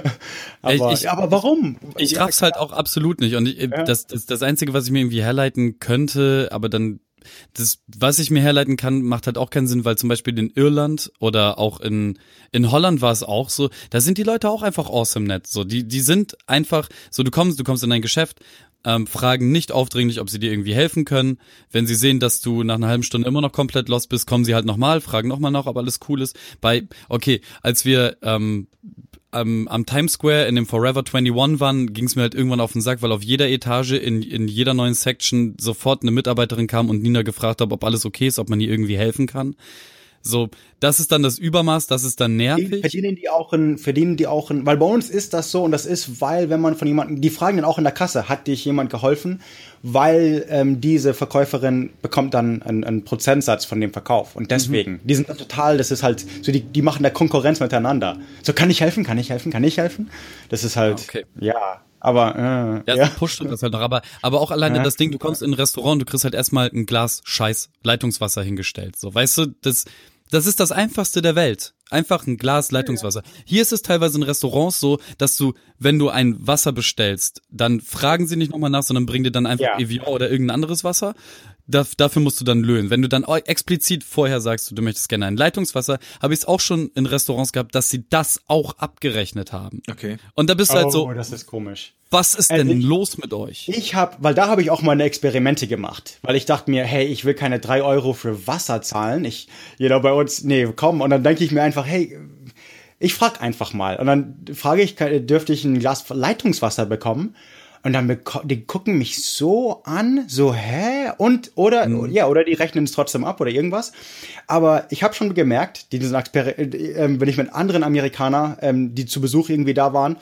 aber, ich, aber warum? Ich raff's halt auch absolut nicht. Und ich, ja. das, das, das Einzige, was ich mir irgendwie herleiten könnte, aber dann das, was ich mir herleiten kann, macht halt auch keinen Sinn, weil zum Beispiel in Irland oder auch in, in Holland war es auch so, da sind die Leute auch einfach awesome nett. So, die, die sind einfach, so du kommst, du kommst in dein Geschäft, ähm, fragen nicht aufdringlich, ob sie dir irgendwie helfen können. Wenn sie sehen, dass du nach einer halben Stunde immer noch komplett lost bist, kommen sie halt nochmal, fragen nochmal nach, ob alles cool ist. Bei, okay, als wir ähm, am, am Times Square in dem Forever 21 waren, ging es mir halt irgendwann auf den Sack, weil auf jeder Etage in, in jeder neuen Section sofort eine Mitarbeiterin kam und Nina gefragt hat, ob alles okay ist, ob man ihr irgendwie helfen kann. So, das ist dann das Übermaß, das ist dann nervig. Verdienen die auch ein, verdienen die auch ein, weil bei uns ist das so und das ist, weil wenn man von jemandem, die fragen dann auch in der Kasse, hat dich jemand geholfen? Weil ähm, diese Verkäuferin bekommt dann einen, einen Prozentsatz von dem Verkauf und deswegen, mhm. die sind total, das ist halt, so die, die machen da Konkurrenz miteinander. So, kann ich helfen, kann ich helfen, kann ich helfen? Das ist halt, okay. ja, aber äh, ja, ja. pusht das halt noch. Aber, aber auch alleine ja. das Ding, du kommst in ein Restaurant, du kriegst halt erstmal ein Glas Scheiß Leitungswasser hingestellt. So, weißt du, das das ist das einfachste der Welt. Einfach ein Glas Leitungswasser. Hier ist es teilweise in Restaurants so, dass du, wenn du ein Wasser bestellst, dann fragen sie nicht nochmal nach, sondern bringen dir dann einfach ja. Evian oder irgendein anderes Wasser. Dafür musst du dann löhnen. Wenn du dann explizit vorher sagst, du möchtest gerne ein Leitungswasser, habe ich es auch schon in Restaurants gehabt, dass sie das auch abgerechnet haben. Okay. Und da bist du halt so. Oh, das ist komisch. Was ist denn also ich, los mit euch? Ich habe, weil da habe ich auch mal eine Experimente gemacht, weil ich dachte mir, hey, ich will keine drei Euro für Wasser zahlen. Ich, jeder bei uns, nee, komm. Und dann denke ich mir einfach, hey, ich frag einfach mal. Und dann frage ich, dürfte ich ein Glas Leitungswasser bekommen? Und dann die gucken mich so an, so hä und oder mhm. ja oder die rechnen es trotzdem ab oder irgendwas. Aber ich habe schon gemerkt, die, äh, äh, wenn ich mit anderen Amerikanern, ähm, die zu Besuch irgendwie da waren,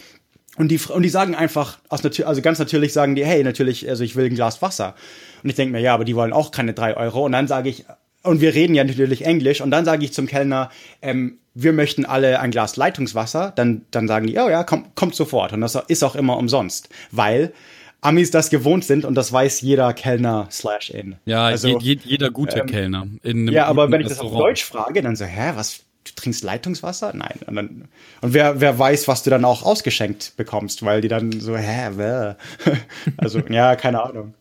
und die, und die sagen einfach, aus also ganz natürlich sagen die, hey, natürlich, also ich will ein Glas Wasser. Und ich denke mir, ja, aber die wollen auch keine drei Euro. Und dann sage ich, und wir reden ja natürlich Englisch, und dann sage ich zum Kellner, ähm, wir möchten alle ein Glas Leitungswasser. Dann, dann sagen die, oh ja, komm, kommt sofort. Und das ist auch immer umsonst. Weil Amis das gewohnt sind und das weiß jeder Kellner slash in. Ja, also, je, jeder gute ähm, Kellner. ja, aber wenn ich das auf Deutsch frage, dann so, hä, was, du trinkst Leitungswasser? Nein. Und, dann, und wer, wer weiß, was du dann auch ausgeschenkt bekommst, weil die dann so, hä, wer? also, ja, keine Ahnung.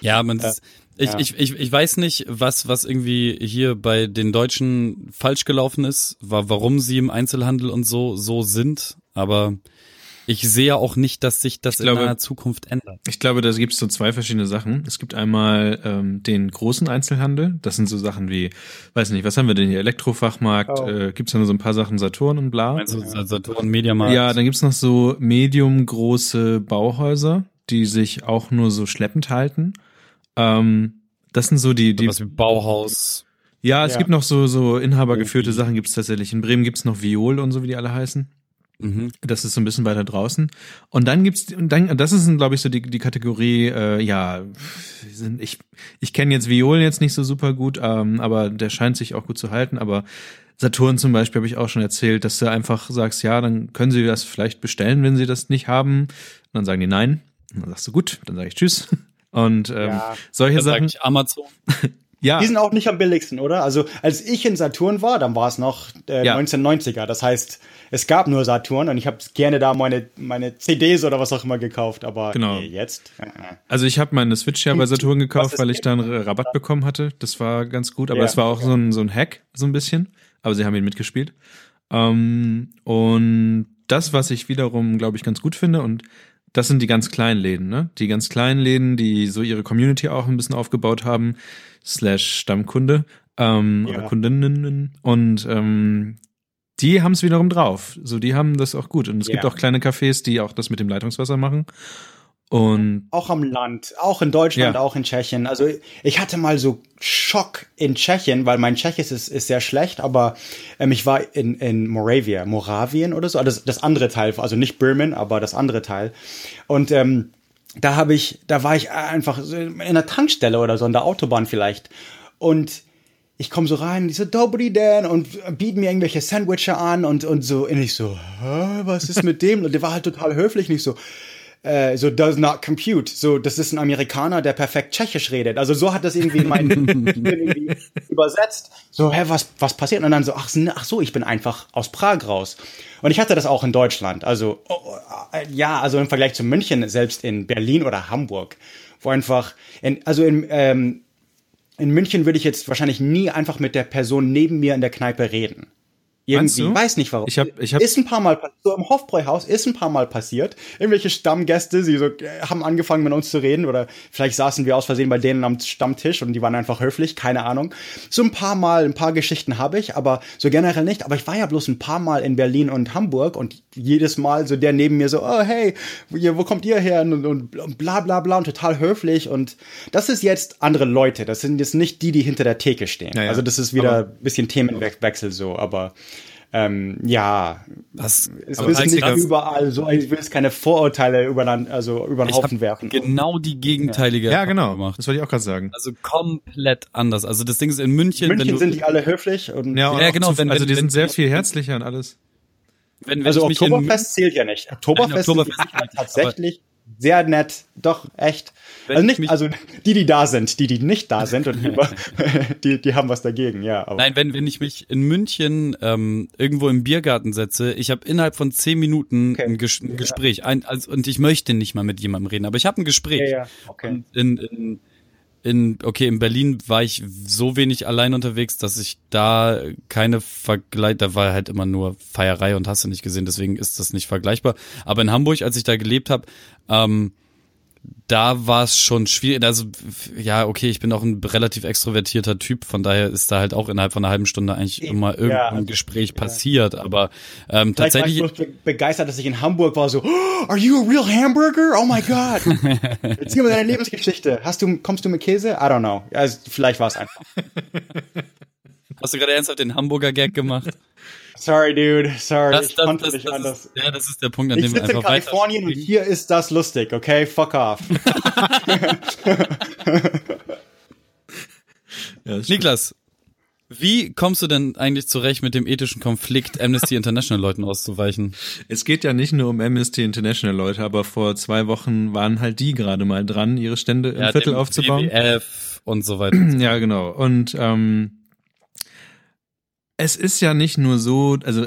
Ja, man, äh, ich, ja. ich, ich, ich weiß nicht, was, was irgendwie hier bei den Deutschen falsch gelaufen ist, war, warum sie im Einzelhandel und so, so sind, aber ich sehe auch nicht, dass sich das glaube, in der Zukunft ändert. Ich glaube, da gibt es so zwei verschiedene Sachen. Es gibt einmal ähm, den großen Einzelhandel. Das sind so Sachen wie, weiß nicht, was haben wir denn hier? Elektrofachmarkt, oh. äh, gibt es ja nur so ein paar Sachen, Saturn und bla. Also Saturn, Mediamarkt. Ja, dann gibt's noch so medium große Bauhäuser, die sich auch nur so schleppend halten. Ähm, das sind so die, die. Was wie Bauhaus. Ja, es ja. gibt noch so, so inhabergeführte Sachen gibt's tatsächlich. In Bremen gibt's noch Viol und so, wie die alle heißen. Mhm. Das ist so ein bisschen weiter draußen. Und dann gibt's und dann das ist glaube ich so die die Kategorie äh, ja sind ich ich kenne jetzt Violen jetzt nicht so super gut, ähm, aber der scheint sich auch gut zu halten. Aber Saturn zum Beispiel habe ich auch schon erzählt, dass du einfach sagst, ja, dann können Sie das vielleicht bestellen, wenn Sie das nicht haben. Und dann sagen die nein. Und dann sagst du gut, dann sage ich Tschüss. Und ähm, ja, solche Sachen. Amazon. Ja. Die sind auch nicht am billigsten, oder? Also als ich in Saturn war, dann war es noch äh, ja. 1990er. Das heißt, es gab nur Saturn und ich habe gerne da meine, meine CDs oder was auch immer gekauft, aber genau. nee, jetzt. Äh, äh. Also ich habe meine Switch ja bei Saturn gekauft, weil ich da einen Rabatt bekommen hatte. Das war ganz gut, aber es ja, war auch ja. so, ein, so ein Hack, so ein bisschen. Aber sie haben ihn mitgespielt. Ähm, und das, was ich wiederum, glaube ich, ganz gut finde und das sind die ganz kleinen Läden, ne? Die ganz kleinen Läden, die so ihre Community auch ein bisschen aufgebaut haben, slash Stammkunde ähm, ja. oder Kundinnen. Und ähm, die haben es wiederum drauf. So, die haben das auch gut. Und es ja. gibt auch kleine Cafés, die auch das mit dem Leitungswasser machen. Und auch am Land, auch in Deutschland, ja. auch in Tschechien. Also ich hatte mal so Schock in Tschechien, weil mein Tschechisch ist, ist sehr schlecht, aber ähm, ich war in, in Moravia, Moravien oder so, das, das andere Teil, also nicht Birman, aber das andere Teil. Und ähm, da habe ich, da war ich einfach in einer Tankstelle oder so, an der Autobahn vielleicht. Und ich komme so rein, die so, Dobri Dan und bieten mir irgendwelche Sandwiches an und, und so. Und ich so, Hä, was ist mit dem? Und der war halt total höflich, nicht so, äh, so does not compute. So, das ist ein Amerikaner, der perfekt Tschechisch redet. Also so hat das irgendwie mein irgendwie übersetzt. So, hä, was, was passiert? Und dann so, ach, ach so, ich bin einfach aus Prag raus. Und ich hatte das auch in Deutschland. Also, oh, oh äh, ja, also im Vergleich zu München, selbst in Berlin oder Hamburg, wo einfach, in, also in, ähm, in München würde ich jetzt wahrscheinlich nie einfach mit der Person neben mir in der Kneipe reden. Irgendwie, weiß nicht warum. Ich hab, ich hab ist ein paar Mal so im Hofbräuhaus ist ein paar Mal passiert. Irgendwelche Stammgäste, sie so äh, haben angefangen mit uns zu reden oder vielleicht saßen wir aus Versehen bei denen am Stammtisch und die waren einfach höflich, keine Ahnung. So ein paar Mal, ein paar Geschichten habe ich, aber so generell nicht. Aber ich war ja bloß ein paar Mal in Berlin und Hamburg und jedes Mal so der neben mir so, oh hey, wo kommt ihr her und, und bla bla bla und total höflich und das ist jetzt andere Leute. Das sind jetzt nicht die, die hinter der Theke stehen. Ja, ja. Also das ist wieder ein bisschen Themenwechsel so, aber ähm, ja, das es ist nicht überall so, ich will jetzt keine Vorurteile übereinander, also über den Haufen werfen. Genau die gegenteilige. Ja, genau. Gemacht. Das wollte ich auch gerade sagen. Also komplett anders. Also das Ding ist in München. In München sind die alle höflich und ja, ja genau. Wenn, also die wenn, sind sehr viel herzlicher und alles. Wenn, wenn also Oktoberfest zählt ja nicht. Oktoberfest, Nein, Oktoberfest tatsächlich sehr nett, doch echt. Wenn also nicht, also die, die da sind, die, die nicht da sind und über, die, die haben was dagegen, ja. Aber. Nein, wenn, wenn ich mich in München ähm, irgendwo im Biergarten setze, ich habe innerhalb von zehn Minuten okay. ein, Ges ein Gespräch, ein, also, und ich möchte nicht mal mit jemandem reden, aber ich habe ein Gespräch. Ja, ja. Okay. Und in, in in, okay, in Berlin war ich so wenig allein unterwegs, dass ich da keine Vergleich, da war halt immer nur Feierei und hast du nicht gesehen, deswegen ist das nicht vergleichbar. Aber in Hamburg, als ich da gelebt habe, ähm, da war es schon schwierig. Also ja, okay, ich bin auch ein relativ extrovertierter Typ, von daher ist da halt auch innerhalb von einer halben Stunde eigentlich immer irgendein ja, also, Gespräch ja. passiert. Aber ähm, Vielleicht tatsächlich. War ich be begeistert, dass ich in Hamburg war, so, oh, are you a real hamburger? Oh my God. Erzähl mir deine Lebensgeschichte. Hast du, kommst du mit Käse? I don't know. Also, vielleicht war es einfach. Hast du gerade ernsthaft den Hamburger Gag gemacht? Sorry, dude. Sorry. Das, das, das, das ist, ja, das ist der Punkt, an ich dem wir einfach in Kalifornien und hier ist das lustig, okay? Fuck off. ja, Niklas, wie kommst du denn eigentlich zurecht mit dem ethischen Konflikt, Amnesty International Leuten auszuweichen? Es geht ja nicht nur um Amnesty International Leute, aber vor zwei Wochen waren halt die gerade mal dran, ihre Stände im ja, Viertel aufzubauen. WWF und so weiter. Ja, genau. Und ähm, es ist ja nicht nur so, also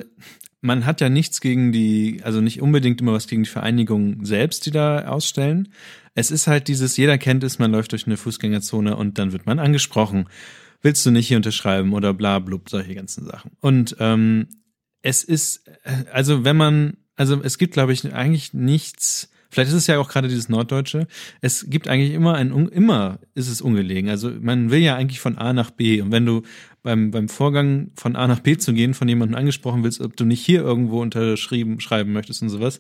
man hat ja nichts gegen die, also nicht unbedingt immer was gegen die Vereinigung selbst, die da ausstellen. Es ist halt dieses, jeder kennt es, man läuft durch eine Fußgängerzone und dann wird man angesprochen. Willst du nicht hier unterschreiben oder bla blub, solche ganzen Sachen. Und ähm, es ist, also wenn man, also es gibt, glaube ich, eigentlich nichts, Vielleicht ist es ja auch gerade dieses Norddeutsche. Es gibt eigentlich immer ein, immer ist es ungelegen. Also man will ja eigentlich von A nach B. Und wenn du beim, beim Vorgang von A nach B zu gehen, von jemandem angesprochen willst, ob du nicht hier irgendwo unterschrieben schreiben möchtest und sowas.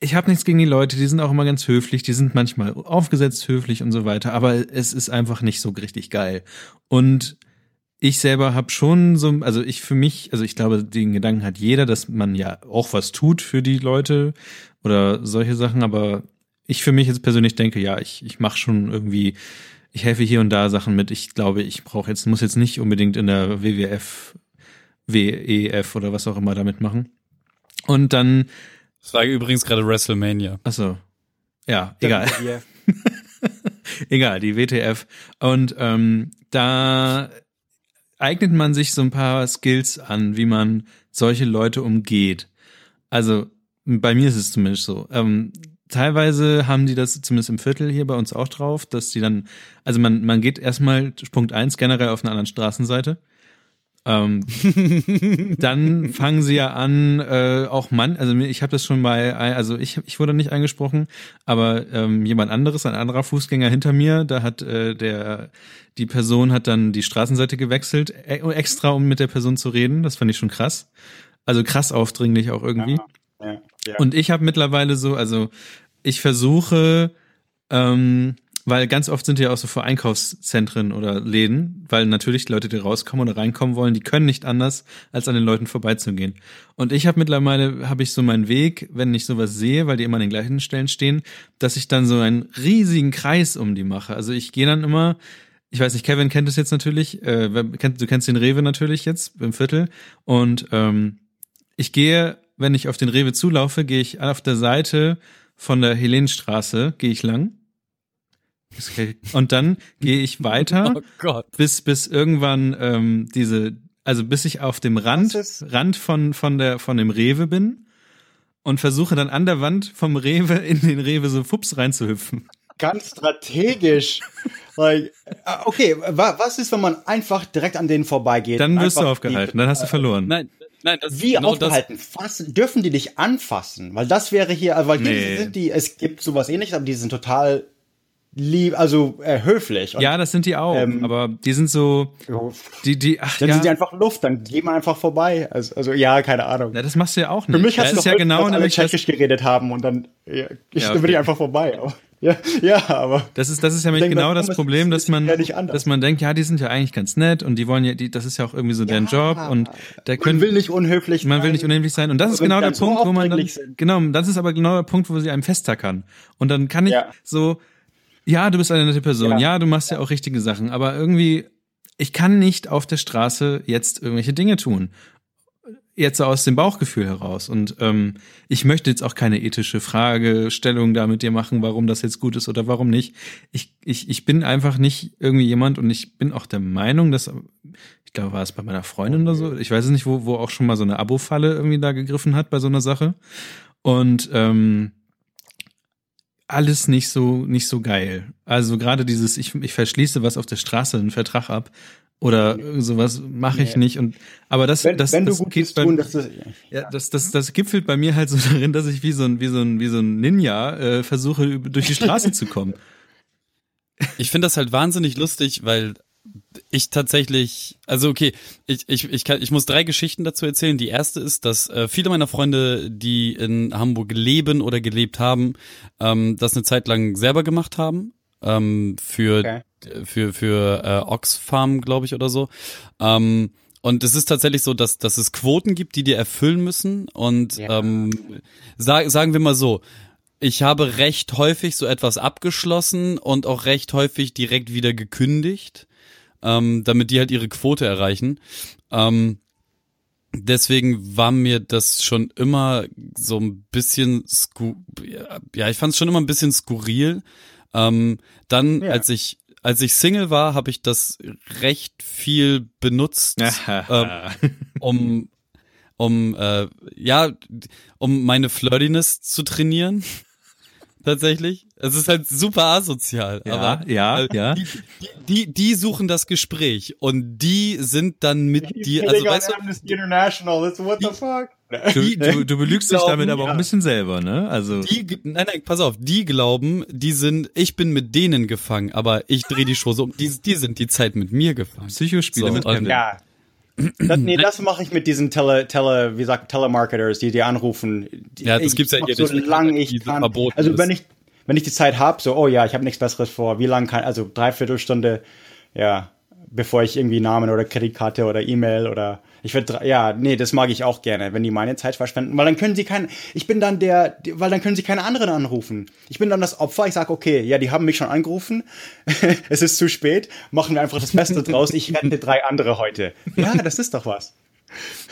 Ich habe nichts gegen die Leute, die sind auch immer ganz höflich, die sind manchmal aufgesetzt höflich und so weiter, aber es ist einfach nicht so richtig geil. Und ich selber habe schon so, also ich für mich, also ich glaube, den Gedanken hat jeder, dass man ja auch was tut für die Leute oder solche Sachen, aber ich für mich jetzt persönlich denke, ja, ich, ich mache schon irgendwie ich helfe hier und da Sachen mit. Ich glaube, ich brauche jetzt, muss jetzt nicht unbedingt in der WWF, WEF oder was auch immer damit machen. Und dann. Das war übrigens gerade WrestleMania. Achso. Ja, egal. egal, die WTF. Und ähm, da eignet man sich so ein paar Skills an, wie man solche Leute umgeht. Also bei mir ist es zumindest so. Ähm, teilweise haben die das zumindest im Viertel hier bei uns auch drauf, dass die dann, also man, man geht erstmal Punkt eins generell auf einer anderen Straßenseite. Ähm, dann fangen sie ja an, äh, auch Mann, also ich habe das schon bei, also ich, ich wurde nicht angesprochen, aber ähm, jemand anderes, ein anderer Fußgänger hinter mir, da hat äh, der, die Person hat dann die Straßenseite gewechselt, e extra um mit der Person zu reden. Das fand ich schon krass. Also krass aufdringlich auch irgendwie. Ja, ja, ja. Und ich habe mittlerweile so, also ich versuche, ähm, weil ganz oft sind die auch so vor Einkaufszentren oder Läden, weil natürlich Leute, die rauskommen oder reinkommen wollen, die können nicht anders, als an den Leuten vorbeizugehen. Und ich habe mittlerweile, habe ich so meinen Weg, wenn ich sowas sehe, weil die immer an den gleichen Stellen stehen, dass ich dann so einen riesigen Kreis um die mache. Also ich gehe dann immer, ich weiß nicht, Kevin kennt es jetzt natürlich, äh, du kennst den Rewe natürlich jetzt im Viertel und ähm, ich gehe, wenn ich auf den Rewe zulaufe, gehe ich auf der Seite von der Helenstraße, gehe ich lang und dann gehe ich weiter, oh bis bis irgendwann ähm, diese, also bis ich auf dem Rand Rand von von der von dem Rewe bin und versuche dann an der Wand vom Rewe in den Rewe so fups reinzuhüpfen. Ganz strategisch. like, äh, okay, was ist, wenn man einfach direkt an denen vorbeigeht? Dann wirst du aufgehalten, dann hast du verloren. Nein, Nein, das Wie genau aufgehalten? Fassen, dürfen die dich anfassen? Weil das wäre hier, weil nee. hier sind die, es gibt sowas ähnliches, aber die sind total lieb, also äh, höflich. Und, ja, das sind die auch, ähm, aber die sind so, die, die, ach, dann ja. sind die einfach Luft, dann gehen wir einfach vorbei. Also, also ja, keine Ahnung. Ja, das machst du ja auch nicht. Für mich hast ja, du ja genau, dass alle tschechisch geredet haben und dann, ja, ich, ja, okay. dann bin ich einfach vorbei. Ja, ja, aber das ist das ist ja nämlich genau das Problem, dass man dass man denkt, ja, die sind ja eigentlich ganz nett und die wollen ja, die, das ist ja auch irgendwie so deren Job und der können, man will nicht unhöflich, man will nicht unhöflich sein und das ist genau der Punkt, wo man dann, genau, das ist aber genau der Punkt, wo sie einem festtackern und dann kann ich so ja, du bist eine nette Person. Ja, ja du machst ja. ja auch richtige Sachen. Aber irgendwie, ich kann nicht auf der Straße jetzt irgendwelche Dinge tun. Jetzt aus dem Bauchgefühl heraus. Und ähm, ich möchte jetzt auch keine ethische Fragestellung da mit dir machen, warum das jetzt gut ist oder warum nicht. Ich, ich, ich bin einfach nicht irgendwie jemand und ich bin auch der Meinung, dass, ich glaube, war es bei meiner Freundin oder so, ich weiß es nicht, wo, wo auch schon mal so eine Abo-Falle irgendwie da gegriffen hat bei so einer Sache. Und ähm, alles nicht so nicht so geil. Also gerade dieses ich ich verschließe was auf der Straße einen Vertrag ab oder sowas mache ich nee. nicht und aber das wenn, das wenn das du geht bei, tun, das, das, ja, das das das gipfelt bei mir halt so darin, dass ich wie so ein wie so ein wie so ein Ninja äh, versuche durch die Straße zu kommen. Ich finde das halt wahnsinnig lustig, weil ich tatsächlich, also okay, ich, ich, ich, kann, ich muss drei Geschichten dazu erzählen. Die erste ist, dass äh, viele meiner Freunde, die in Hamburg leben oder gelebt haben, ähm, das eine Zeit lang selber gemacht haben. Ähm, für, okay. Für, für äh, Oxfarm, glaube ich, oder so. Ähm, und es ist tatsächlich so, dass, dass es Quoten gibt, die dir erfüllen müssen. Und ja. ähm, sag, sagen wir mal so, ich habe recht häufig so etwas abgeschlossen und auch recht häufig direkt wieder gekündigt ähm, damit die halt ihre Quote erreichen. Ähm, deswegen war mir das schon immer so ein bisschen sku ja, ich fand es schon immer ein bisschen skurril. Ähm, dann, ja. als ich als ich Single war, habe ich das recht viel benutzt, ähm, um um äh, ja um meine Flirtiness zu trainieren tatsächlich. Es ist halt super asozial. Ja, aber ja, äh, ja. Die, die, die suchen das Gespräch und die sind dann mit dir. Also weißt du, International, that's what the fuck. Du, du, du belügst dich damit aber auch ein bisschen selber, ne? Also die, nein, nein, pass auf, die glauben, die sind, ich bin mit denen gefangen, aber ich drehe die Show so um. Die, die sind die Zeit mit mir gefangen. Psychospiele so, mit Kevin. Ja. Das, nee, das mache ich mit diesen Tele, Tele, wie sagt Telemarketers, die dir anrufen. Die, ja, das gibt's ja hier so lange ich kann. Also wenn ich wenn ich die Zeit habe, so oh ja, ich habe nichts Besseres vor. Wie lange kann also dreiviertelstunde, ja, bevor ich irgendwie Namen oder Kreditkarte oder E-Mail oder ich würde ja, nee, das mag ich auch gerne, wenn die meine Zeit verschwenden, weil dann können sie keinen ich bin dann der weil dann können sie keine anderen anrufen. Ich bin dann das Opfer, ich sage okay, ja, die haben mich schon angerufen. es ist zu spät, machen wir einfach das Beste draus. Ich rette drei andere heute. Ja, das ist doch was.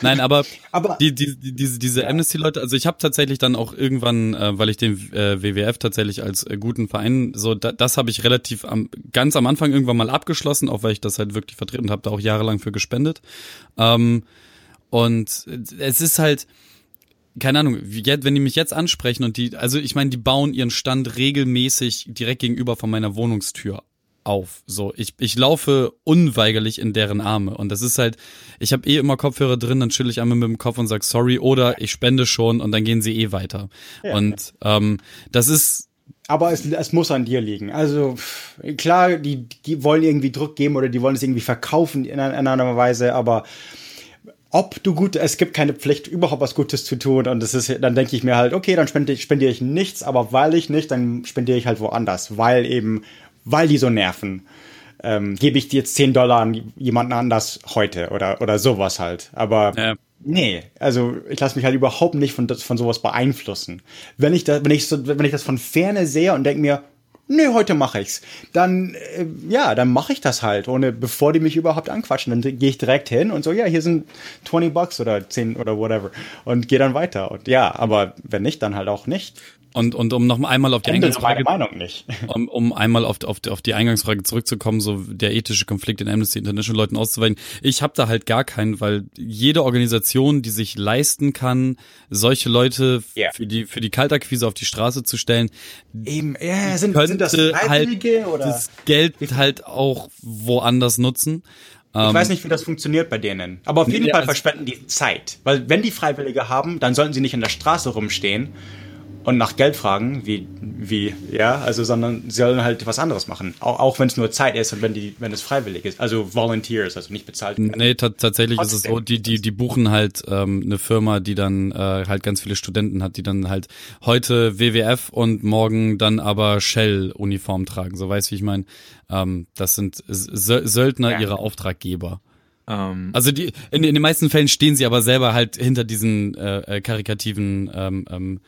Nein, aber, aber die, die, die, diese, diese ja. Amnesty-Leute, also ich habe tatsächlich dann auch irgendwann, äh, weil ich den äh, WWF tatsächlich als äh, guten Verein, so da, das habe ich relativ am, ganz am Anfang irgendwann mal abgeschlossen, auch weil ich das halt wirklich vertreten habe, da auch jahrelang für gespendet. Ähm, und es ist halt, keine Ahnung, wenn die mich jetzt ansprechen und die, also ich meine, die bauen ihren Stand regelmäßig direkt gegenüber von meiner Wohnungstür auf. So, ich, ich laufe unweigerlich in deren Arme. Und das ist halt, ich habe eh immer Kopfhörer drin, dann chill ich einmal mit dem Kopf und sag sorry oder ich spende schon und dann gehen sie eh weiter. Ja. Und ähm, das ist. Aber es, es muss an dir liegen. Also klar, die, die wollen irgendwie Druck geben oder die wollen es irgendwie verkaufen in einer, in einer Weise, aber ob du gut, es gibt keine Pflicht, überhaupt was Gutes zu tun. Und das ist, dann denke ich mir halt, okay, dann spendiere, spendiere ich nichts, aber weil ich nicht, dann spendiere ich halt woanders, weil eben, weil die so nerven. Ähm, gebe ich dir jetzt 10 Dollar an jemanden anders heute oder, oder sowas halt. Aber ja. nee, also ich lasse mich halt überhaupt nicht von, von sowas beeinflussen. Wenn ich, da, wenn, ich so, wenn ich das von Ferne sehe und denke mir, nö, heute mache ich's. Dann, äh, ja, dann mache ich das halt, ohne, bevor die mich überhaupt anquatschen. Dann gehe ich direkt hin und so, ja, hier sind 20 Bucks oder 10 oder whatever. Und gehe dann weiter. Und ja, aber wenn nicht, dann halt auch nicht. Und, und um noch einmal auf die Eingangsfrage, Meinung nicht. Um, um einmal auf, auf, auf die Eingangsfrage zurückzukommen, so der ethische Konflikt in Amnesty International Leuten auszuweichen. Ich habe da halt gar keinen, weil jede Organisation, die sich leisten kann, solche Leute yeah. für die für die Kaltakquise auf die Straße zu stellen, eben, ja, sind, sind das halt oder das Geld halt auch woanders nutzen. Ich weiß ähm, nicht, wie das funktioniert bei denen. Aber auf jeden ja, Fall verschwenden die Zeit. Weil wenn die Freiwillige haben, dann sollten sie nicht in der Straße rumstehen und nach Geld fragen, wie, wie, ja, also, sondern sie sollen halt was anderes machen. Auch, auch wenn es nur Zeit ist und wenn die, wenn es freiwillig ist. Also Volunteers, also nicht bezahlt. Nee, tatsächlich ist es so, die, die, die buchen halt ähm, eine Firma, die dann äh, halt ganz viele Studenten hat, die dann halt heute WWF und morgen dann aber Shell-Uniform tragen. So weißt wie ich meine. Ähm, das sind Söldner ja. ihrer Auftraggeber. Ähm. Also die in, in den meisten Fällen stehen sie aber selber halt hinter diesen äh, äh karikativen ähm, ähm,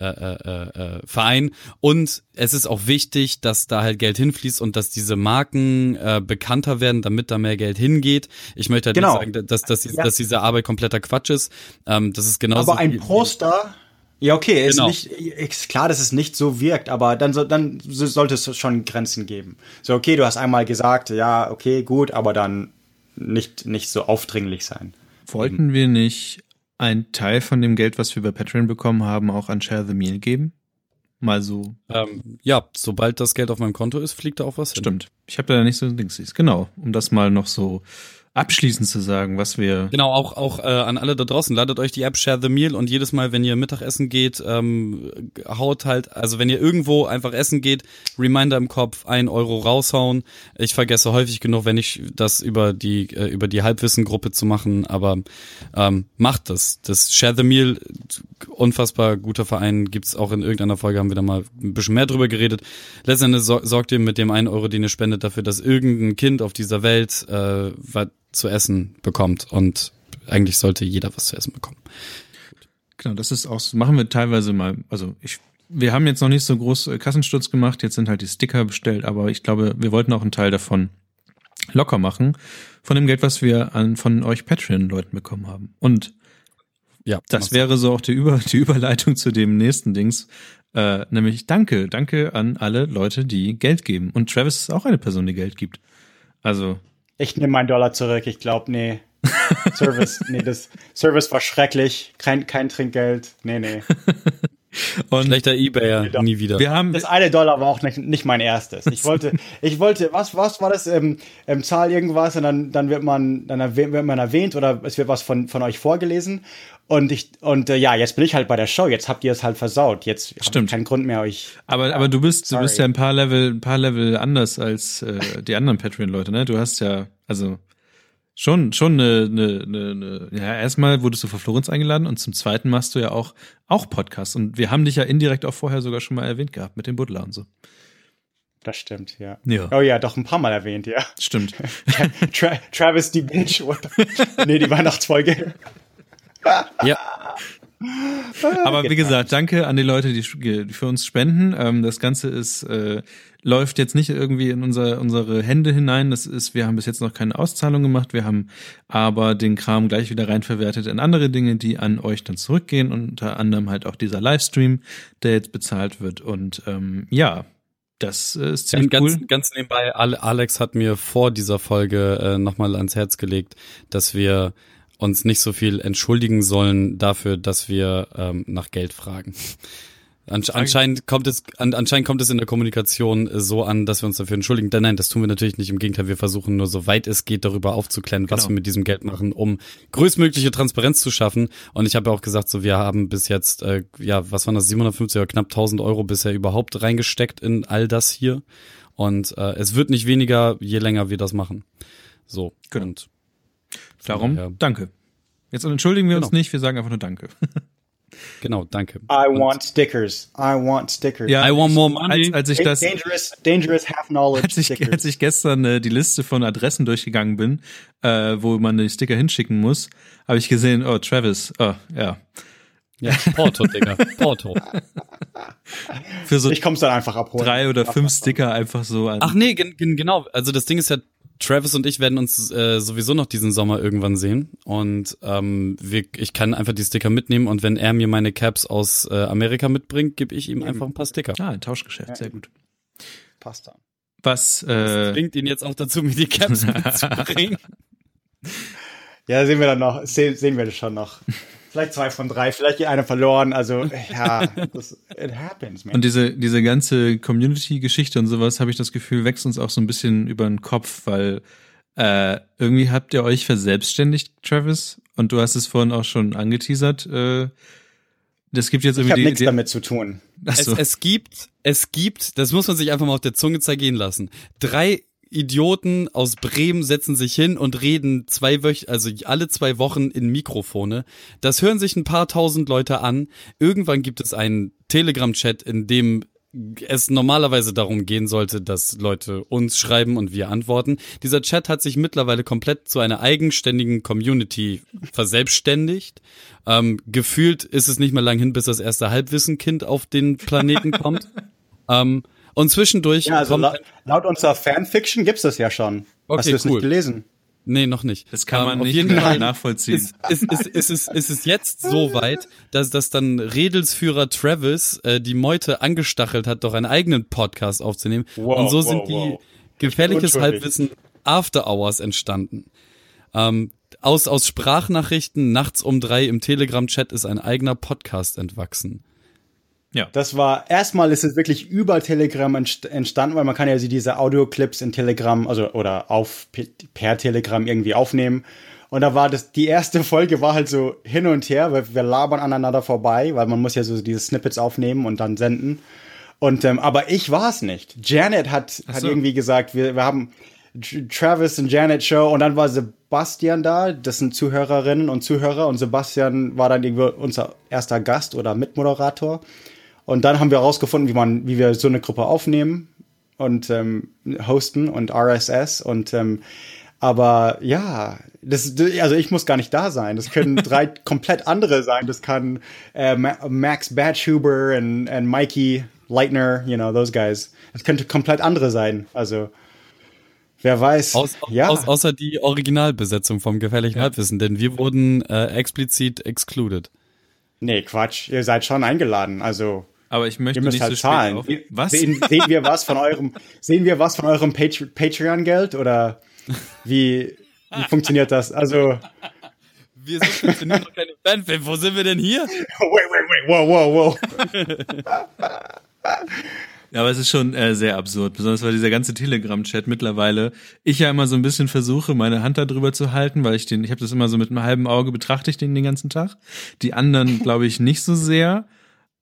äh, äh, äh, Verein. Und es ist auch wichtig, dass da halt Geld hinfließt und dass diese Marken äh, bekannter werden, damit da mehr Geld hingeht. Ich möchte halt genau. nicht sagen, dass, dass, ja. dass diese Arbeit kompletter Quatsch ist. Ähm, das ist genauso. Aber ein Poster. Ja, okay, ist, genau. nicht, ist klar, dass es nicht so wirkt, aber dann, so, dann sollte es schon Grenzen geben. So, okay, du hast einmal gesagt, ja, okay, gut, aber dann nicht, nicht so aufdringlich sein. Wollten wir nicht ein Teil von dem Geld, was wir bei Patreon bekommen haben, auch an Share the Meal geben? Mal so. Ähm, ja, sobald das Geld auf meinem Konto ist, fliegt da auch was hin. Stimmt. Ich habe da nicht so Dings. Genau, um das mal noch so abschließend zu sagen, was wir. Genau, auch, auch äh, an alle da draußen, ladet euch die App Share the Meal und jedes Mal, wenn ihr Mittagessen geht, ähm, haut halt, also wenn ihr irgendwo einfach essen geht, Reminder im Kopf, ein Euro raushauen. Ich vergesse häufig genug, wenn ich das über die, äh, über die Halbwissengruppe zu machen, aber ähm, macht das. Das Share the Meal, unfassbar guter Verein, gibt's auch in irgendeiner Folge, haben wir da mal ein bisschen mehr drüber geredet. Letztendlich sorgt ihr mit dem einen Euro, den ihr spendet, dafür, dass irgendein Kind auf dieser Welt äh, zu essen bekommt. Und eigentlich sollte jeder was zu essen bekommen. Genau, das ist auch, machen wir teilweise mal, also ich, wir haben jetzt noch nicht so groß äh, Kassensturz gemacht, jetzt sind halt die Sticker bestellt, aber ich glaube, wir wollten auch einen Teil davon locker machen, von dem Geld, was wir an, von euch Patreon-Leuten bekommen haben. Und ja, das wäre so auch die, Über, die Überleitung zu dem nächsten Dings, äh, nämlich Danke, danke an alle Leute, die Geld geben. Und Travis ist auch eine Person, die Geld gibt. Also ich nehme meinen Dollar zurück. Ich glaube, nee. Service, nee, das Service war schrecklich. Kein, kein Trinkgeld. Nee, nee. Und Schlechter Ebayer, nee, nie wieder. Wir haben das eine Dollar war auch nicht, nicht mein erstes. Ich wollte, ich wollte, was, was war das? Ähm, ähm, Zahl irgendwas und dann, dann wird man, dann wird man erwähnt oder es wird was von, von euch vorgelesen. Und ich, und äh, ja, jetzt bin ich halt bei der Show. Jetzt habt ihr es halt versaut. Jetzt Stimmt. keinen Grund mehr euch. Aber, aber du bist, sorry. du bist ja ein paar Level, ein paar Level anders als äh, die anderen Patreon-Leute, ne? Du hast ja, also schon, schon eine, eine, eine, eine, ja, erstmal wurdest du vor Florenz eingeladen und zum zweiten machst du ja auch, auch Podcasts. Und wir haben dich ja indirekt auch vorher sogar schon mal erwähnt gehabt mit dem Butler und so. Das stimmt, ja. ja. Oh ja, doch ein paar Mal erwähnt, ja. Stimmt. Tra Travis die Bitch. nee, die Weihnachtsfolge. Ja. Aber wie gesagt, danke an die Leute, die für uns spenden. Ähm, das Ganze ist äh, läuft jetzt nicht irgendwie in unser, unsere Hände hinein. Das ist, wir haben bis jetzt noch keine Auszahlung gemacht. Wir haben aber den Kram gleich wieder reinverwertet in andere Dinge, die an euch dann zurückgehen. Unter anderem halt auch dieser Livestream, der jetzt bezahlt wird. Und ähm, ja, das ist ziemlich ganz, cool. Ganz nebenbei, Alex hat mir vor dieser Folge äh, nochmal ans Herz gelegt, dass wir uns nicht so viel entschuldigen sollen dafür, dass wir ähm, nach Geld fragen. anscheinend kommt es an, anscheinend kommt es in der Kommunikation so an, dass wir uns dafür entschuldigen. Nein, nein, das tun wir natürlich nicht. Im Gegenteil, wir versuchen nur so weit es geht darüber aufzuklären, genau. was wir mit diesem Geld machen, um größtmögliche Transparenz zu schaffen. Und ich habe ja auch gesagt, so wir haben bis jetzt äh, ja, was waren das 750 oder knapp 1000 Euro bisher überhaupt reingesteckt in all das hier. Und äh, es wird nicht weniger, je länger wir das machen. So. Genau. Und Darum, daher, danke. Jetzt entschuldigen wir uns Genau. nicht, wir sagen einfach nur Danke. Genau, danke. I Und want stickers. I want stickers. Ja, I want more money. Als, als ich Da- das, dangerous, dangerous half knowledge als ich, stickers. als ich gestern äh, die Liste von Adressen durchgegangen bin, äh, wo man die Sticker hinschicken muss, habe ich gesehen, oh, Travis, oh, ja. Ja, Porto, Digga. Porto. Für so ich komm's dann einfach abholen. drei oder fünf Sticker einfach so an. Ach nee, gen, gen, genau. Also das Ding ist ja, Travis und ich werden uns äh, sowieso noch diesen Sommer irgendwann sehen. Und ähm, wir, ich kann einfach die Sticker mitnehmen und wenn er mir meine Caps aus äh, Amerika mitbringt, gebe ich ihm einfach ein paar Sticker. Ah, ein Tauschgeschäft, sehr gut. Passt dann. Was, Das äh, bringt ihn jetzt auch dazu, mir die Caps mitzubringen. Ja, sehen wir dann noch, sehen, sehen wir das schon noch. Vielleicht zwei von drei, vielleicht geht einer verloren. Also, ja, das, it happens, man. und diese, diese ganze Community-Geschichte und sowas, habe ich das Gefühl, wächst uns auch so ein bisschen über den Kopf, weil äh, irgendwie habt ihr euch verselbstständigt, Travis, und du hast es vorhin auch schon angeteasert. Äh, das gibt jetzt ich irgendwie habe die, nichts die, damit zu tun. Es, es gibt, es gibt, das muss man sich einfach mal auf der Zunge zergehen lassen. Drei Idioten aus Bremen setzen sich hin und reden zwei Wöch also alle zwei Wochen in Mikrofone. Das hören sich ein paar tausend Leute an. Irgendwann gibt es einen Telegram-Chat, in dem es normalerweise darum gehen sollte, dass Leute uns schreiben und wir antworten. Dieser Chat hat sich mittlerweile komplett zu einer eigenständigen Community verselbstständigt. Ähm, gefühlt ist es nicht mehr lang hin, bis das erste Halbwissenkind auf den Planeten kommt. ähm, und zwischendurch Ja, also kommt laut, laut unserer Fanfiction gibt's das ja schon. Hast Okay, du das cool. nicht gelesen? Nee, noch nicht. Das kann man Ähm, nicht jeden mehr Fall nachvollziehen. Ist, ist, ist, ist, ist, ist es jetzt so weit, dass, dass dann Redelsführer Travis äh, die Meute angestachelt hat, doch einen eigenen Podcast aufzunehmen. Wow, Und so wow, sind die wow. gefährliches. Halbwissen After Hours entstanden. Ähm, aus, aus Sprachnachrichten nachts um drei im Telegram-Chat ist ein eigener Podcast entwachsen. Das war, erstmal ist es wirklich über Telegram entst- entstanden, weil man kann ja diese Audioclips in Telegram, also, oder auf, per Telegram irgendwie aufnehmen. Und da war das, die erste Folge war halt so hin und her, weil wir labern aneinander vorbei, weil man muss ja so diese Snippets aufnehmen und dann senden. Und, ähm, aber ich war es nicht. Janet hat, hat so. irgendwie gesagt, wir, wir haben Tr- Travis und Janet Show und dann war Sebastian da, das sind Zuhörerinnen und Zuhörer und Sebastian war dann irgendwie unser erster Gast oder Mitmoderator. Und dann haben wir herausgefunden, wie man, wie wir so eine Gruppe aufnehmen und ähm, hosten und RSS und ähm, aber ja, das, also ich muss gar nicht da sein. Das können drei komplett andere sein. Das kann äh, Ma Max Batchuber und, und Mikey Leitner, you know, those guys. Das könnte komplett andere sein. Also wer weiß. Aus, ja, aus, außer die Originalbesetzung vom gefährlichen Halbwissen, denn wir wurden äh, explizit excluded. nee, Quatsch. Ihr seid schon eingeladen. Also Aber ich möchte nicht halt so zahlen. auf. Was? Sehen, sehen wir was von eurem, sehen wir was von eurem Patre Patreon-Geld oder wie, wie funktioniert das? Also, Wir sind, sind noch keine Fanfilm. Wo sind wir denn hier? wait, wait, wait, wow, wow, wow. Ja, aber es ist schon äh, sehr absurd, besonders weil dieser ganze Telegram-Chat mittlerweile, ich ja immer so ein bisschen versuche, meine Hand da drüber zu halten, weil ich den, ich habe das immer so mit einem halben Auge betrachte ich den den ganzen Tag. Die anderen, glaube ich, nicht so sehr.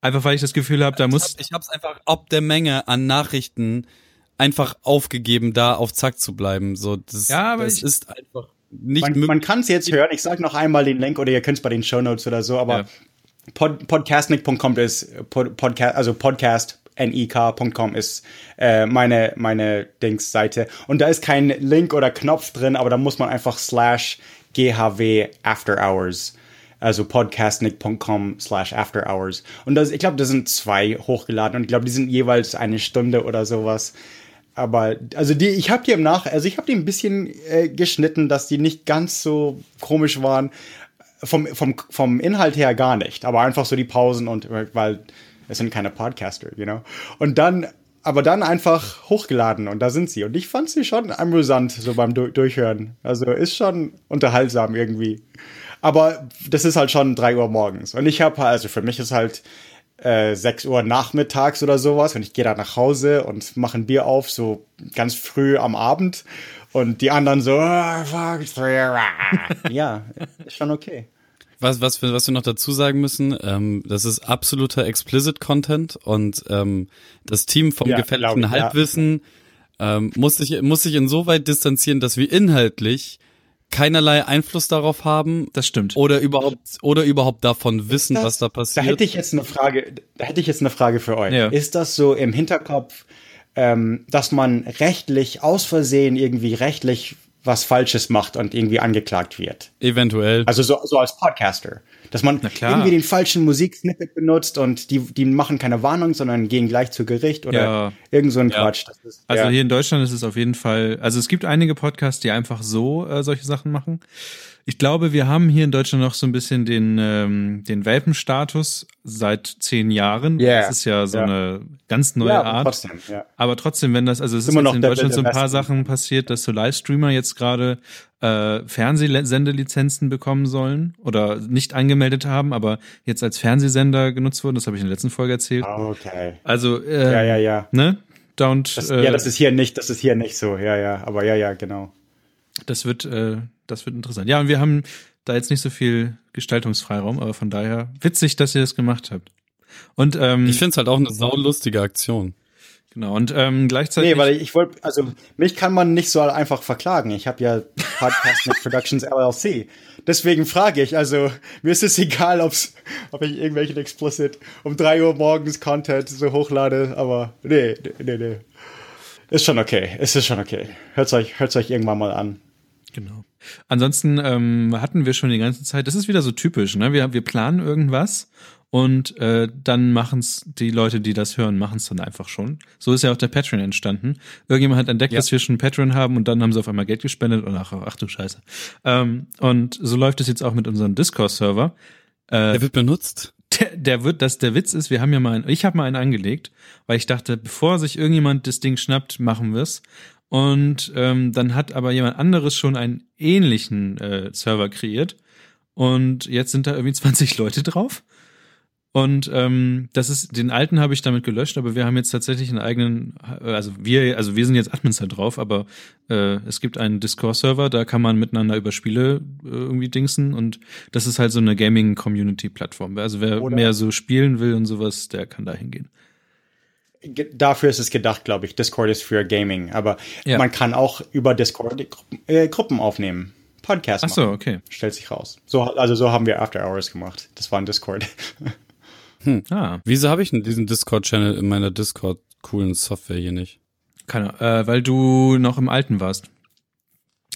Einfach weil ich das Gefühl habe, da muss. Ich, hab, ich hab's einfach ob der Menge an Nachrichten einfach aufgegeben, da auf Zack zu bleiben. So, das, Ja, aber das ich- ist einfach nicht Man, möglich. man kann es jetzt hören. Ich sage noch einmal den Link oder ihr könnt es bei den Show Notes oder so, aber Ja. pod, podcastnik.com ist pod, podcast, also podcast nik.com ist äh, meine meine Dings-Seite und da ist kein Link oder Knopf drin, aber da muss man einfach slash GHW After Hours also podcastnik.com slash after hours. Und das, ich glaube, das sind zwei hochgeladen und ich glaube, die sind jeweils eine Stunde oder sowas. Aber also die, ich habe die im Nach, also ich habe die ein bisschen äh, geschnitten, dass die nicht ganz so komisch waren. Vom, vom, vom Inhalt her gar nicht, aber einfach so die Pausen und weil es sind keine Podcaster, you know. Und dann, aber dann einfach hochgeladen und da sind sie. Und ich fand sie schon amüsant, so beim du Durchhören. Also ist schon unterhaltsam irgendwie. Aber das ist halt schon drei Uhr morgens. Und ich habe, also für mich ist halt äh, 6 Uhr nachmittags oder sowas und ich gehe da nach Hause und mache ein Bier auf, so ganz früh am Abend. Und die anderen so, ah, fuck, ja, ist schon okay. Was, was, wir, was wir noch dazu sagen müssen, ähm, das ist absoluter Explicit Content und ähm, das Team vom Ja, glaub ich, ja. Halbwissen ähm, muss sich muss sich insoweit distanzieren, dass wir inhaltlich keinerlei Einfluss darauf haben. Das stimmt. Oder überhaupt, oder überhaupt davon wissen, das, was da passiert. Da hätte ich jetzt eine Frage, da hätte ich jetzt eine Frage für euch. Ja. Ist das so im Hinterkopf, ähm, dass man rechtlich aus Versehen irgendwie rechtlich was Falsches macht und irgendwie angeklagt wird? Eventuell. Also so, so als Podcaster. Dass man irgendwie den falschen Musiksnippet benutzt und die, die machen keine Warnung, sondern gehen gleich zu Gericht oder Ja. irgend so ein Ja. Quatsch. Ist, Also ja. hier in Deutschland ist es auf jeden Fall, also es gibt einige Podcasts, die einfach so äh, solche Sachen machen. Ich glaube, wir haben hier in Deutschland noch so ein bisschen den, ähm, den Welpenstatus seit zehn Jahren. Yeah. Das ist ja so Ja. eine ganz neue ja, Art. trotzdem, ja. Aber trotzdem, wenn das, also es ist Immer noch in Deutschland so ein paar. Sachen passiert, dass so Livestreamer jetzt gerade äh, Fernsehsendelizenzen bekommen sollen oder nicht angemeldet haben, aber jetzt als Fernsehsender genutzt wurden. Das habe ich in der letzten Folge erzählt. Okay. Also, äh, Ja, ja, ja. ne? Don't, Das, äh, ja, das ist hier nicht, das ist hier nicht so. Ja, ja. Aber ja, ja, genau. Das wird, äh, das wird interessant. Ja, und wir haben da jetzt nicht so viel Gestaltungsfreiraum, aber von daher witzig, dass ihr das gemacht habt. Und ähm, ich finde es halt auch eine saulustige Aktion. Genau und ähm, gleichzeitig. Nee, weil ich, wollte, also mich kann man nicht so einfach verklagen. Ich habe ja Podcast Net Productions LLC. Deswegen frage ich, also mir ist es egal, ob's, ob ich irgendwelchen Explicit um drei Uhr morgens Content so hochlade, aber nee, nee, nee, nee. Ist schon okay, es ist schon okay. Hört's euch, hört's euch irgendwann mal an. Genau. Ansonsten ähm, hatten wir schon die ganze Zeit, das ist wieder so typisch, ne? Wir, wir planen irgendwas und äh, dann machen's die Leute, die das hören, machen's dann einfach schon. So ist ja auch der Patreon entstanden. Irgendjemand hat entdeckt, Ja. dass wir schon einen Patreon haben und dann haben sie auf einmal Geld gespendet und ach, ach du Scheiße. Ähm, und so läuft es jetzt auch mit unserem Discord-Server. Äh, Der wird benutzt. der, der wird, dass der Witz ist, wir haben ja mal einen, ich habe mal einen angelegt, weil ich dachte, bevor sich irgendjemand das Ding schnappt, machen wir's. Und ähm, dann hat aber jemand anderes schon einen ähnlichen äh, Server kreiert. Und jetzt sind da irgendwie 20 Leute drauf. Und ähm, das ist, den alten habe ich damit gelöscht, aber wir haben jetzt tatsächlich einen eigenen, äh, also wir, also wir sind jetzt Admins da drauf, aber äh, es gibt einen Discord-Server, da kann man miteinander über Spiele äh, irgendwie dingsen und das ist halt so eine Gaming-Community-Plattform. Also wer Oder- mehr so spielen will und sowas, der kann da hingehen. Ge- Dafür ist es gedacht, glaube ich. Discord ist für Gaming, aber Ja. man kann auch über Discord Gruppen, äh, Gruppen aufnehmen. Podcast Ach so, machen. okay. Stellt sich raus. So, also so haben wir After Hours gemacht. Das war ein Discord. Ah, Wieso habe ich denn diesen Discord-Channel in meiner Discord-coolen Software hier nicht? keine, äh, weil du noch im alten warst.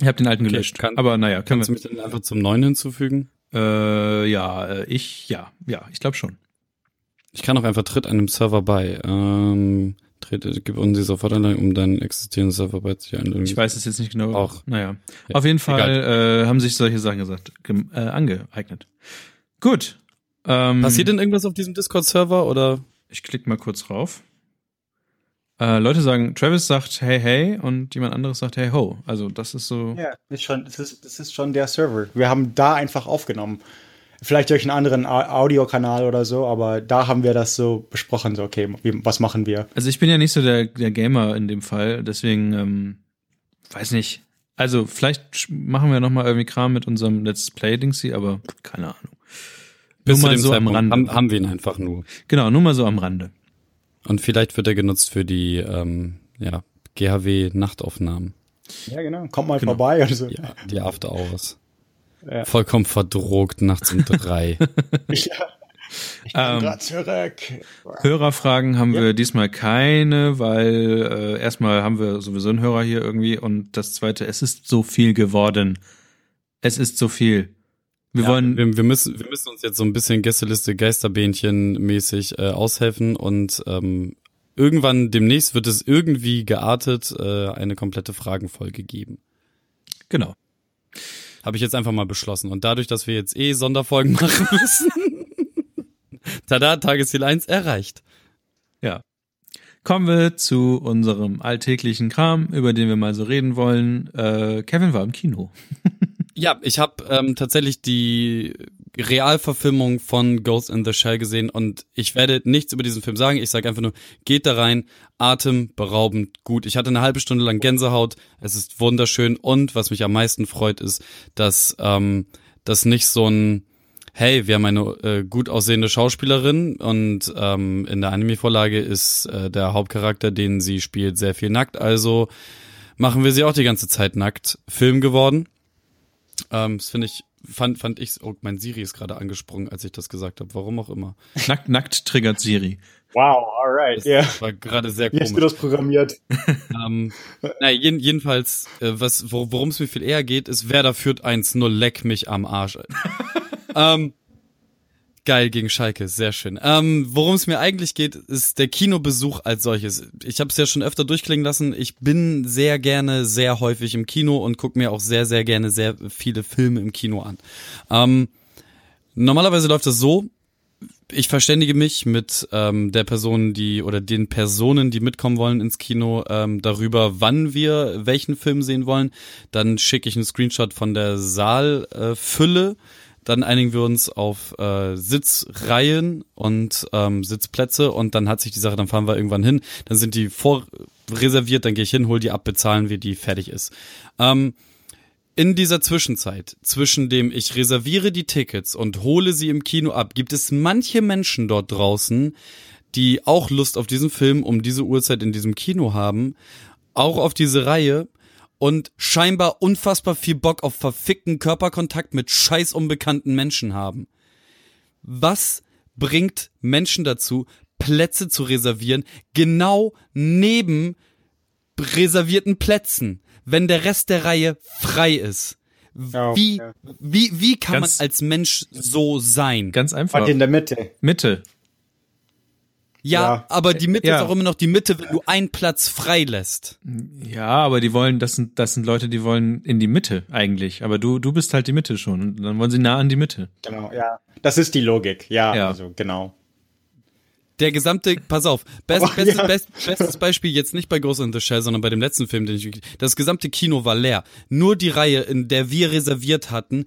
Ich habe den alten Okay, gelöscht. kann- aber naja, können Kannst du wir. mich dann einfach zum neuen hinzufügen? Äh, ja, äh, ich, ja, ja, ich glaube schon. Ich kann auch einfach tritt einem Server bei. Ähm, tritt, gib uns die Sofortanleitung, um deinen existierenden Server beizufügen. Ich weiß es jetzt nicht genau. Auch. Naja. Ja, Auf jeden Fall äh, haben sich solche Sachen gesagt, äh, angeeignet. Gut. Ähm, Passiert denn irgendwas auf diesem Discord-Server oder? Ich klicke mal kurz rauf. Äh, Leute sagen, Travis sagt hey hey und jemand anderes sagt hey ho. Also das ist so. Ja, ist schon, das, ist, das ist schon der Server. Wir haben da einfach aufgenommen. Vielleicht durch einen anderen Au- Audiokanal oder so, aber da haben wir das so besprochen, so, okay, wie, was machen wir? Also ich bin ja nicht so der, der Gamer in dem Fall, deswegen ähm, weiß nicht. Also vielleicht machen wir noch mal irgendwie Kram mit unserem Let's Play Dingsy, aber keine Ahnung. Bis nur zu mal dem so am Zeitpunkt Rande. haben, haben wir ihn einfach nur. Genau, nur mal so am Rande. Und vielleicht wird er genutzt für die ähm, ja, GHW-Nachtaufnahmen. Ja, genau. Kommt mal Genau. vorbei oder so. Ja, die After Hours. Ja. Vollkommen verdrogt nachts um drei. Ja. Ich bin Ähm, grad zurück. Hörerfragen haben Ja. wir diesmal keine, weil äh, erstmal haben wir sowieso einen Hörer hier irgendwie und das zweite, es ist so viel geworden. Es ist so viel. Wir ja, wollen wir, wir, müssen, wir müssen uns jetzt so ein bisschen Gästeliste Geisterbähnchen mäßig äh, aushelfen und ähm, irgendwann demnächst wird es irgendwie geartet äh, eine komplette Fragenfolge geben. genau. Habe ich jetzt einfach mal beschlossen. Und dadurch, dass wir jetzt eh Sonderfolgen machen müssen, tada, Tagesziel 1 erreicht. Ja. Kommen wir zu unserem alltäglichen Kram, über den wir mal so reden wollen. Äh, Kevin war im Kino. Ja, ich habe ähm, tatsächlich die Realverfilmung von Ghost in the Shell gesehen und ich werde nichts über diesen Film sagen. Ich sage einfach nur, geht da rein, atemberaubend gut. Ich hatte eine halbe Stunde lang Gänsehaut. Es ist wunderschön und was mich am meisten freut, ist, dass ähm, das nicht so ein Hey, wir haben eine äh, gut aussehende Schauspielerin und ähm, in der Anime-Vorlage ist äh, der Hauptcharakter, den sie spielt, sehr viel nackt. Also machen wir sie auch die ganze Zeit nackt. Film geworden Ähm, das finde ich, fand, fand ich, oh, mein Siri ist gerade angesprungen, als ich das gesagt habe. Warum auch immer. Nackt, nackt triggert Siri. Wow, alright, Das ja. Yeah. war gerade sehr Wie hast du komisch. das programmiert? ähm, na, jeden, jedenfalls, äh, was, wor- worum es mir viel eher geht, ist, wer da führt 1-0, leck mich am Arsch. ähm, geil gegen Schalke, sehr schön. Ähm, worum es mir eigentlich geht, ist der Kinobesuch als solches. Ich habe es ja schon öfter durchklingen lassen. Ich bin sehr gerne, sehr häufig im Kino und gucke mir auch sehr, sehr gerne sehr viele Filme im Kino an. Ähm, normalerweise läuft das so, ich verständige mich mit ähm, der Person, die oder den Personen, die mitkommen wollen ins Kino, ähm, darüber, wann wir welchen Film sehen wollen. Dann schicke ich einen Screenshot von der Saalfülle. Äh. Dann einigen wir uns auf äh, Sitzreihen und ähm, Sitzplätze und dann hat sich die Sache, dann fahren wir irgendwann hin. Dann sind die vorreserviert, dann gehe ich hin, hol die ab, bezahlen wir, die fertig ist. Ähm, in dieser Zwischenzeit, zwischen dem ich reserviere die Tickets und hole sie im Kino ab, gibt es manche Menschen dort draußen, die auch Lust auf diesen Film um diese Uhrzeit in diesem Kino haben, auch auf diese Reihe und scheinbar unfassbar viel Bock auf verfickten Körperkontakt mit scheiß unbekannten Menschen haben. Was bringt Menschen dazu, Plätze zu reservieren, genau neben reservierten Plätzen? wenn der Rest der Reihe frei ist. Wie, ja. wie, wie kann Ganz- man als Mensch so sein? Ganz einfach. Und in der Mitte. Mitte. Ja, Ja. aber die Mitte Ja. ist auch immer noch die Mitte, wenn du einen Platz frei lässt. Ja, aber die wollen, das sind, das sind Leute, die wollen in die Mitte eigentlich. Aber du, du bist halt die Mitte schon. Und dann wollen sie nah an die Mitte. Genau, ja. Das ist die Logik, ja, Ja. also genau. Der gesamte, pass auf, best, Aber bestes, ja. best, bestes Beispiel jetzt nicht bei Ghost in the Shell, sondern bei dem letzten Film, den ich, das gesamte Kino war leer. Nur die Reihe, in der wir reserviert hatten,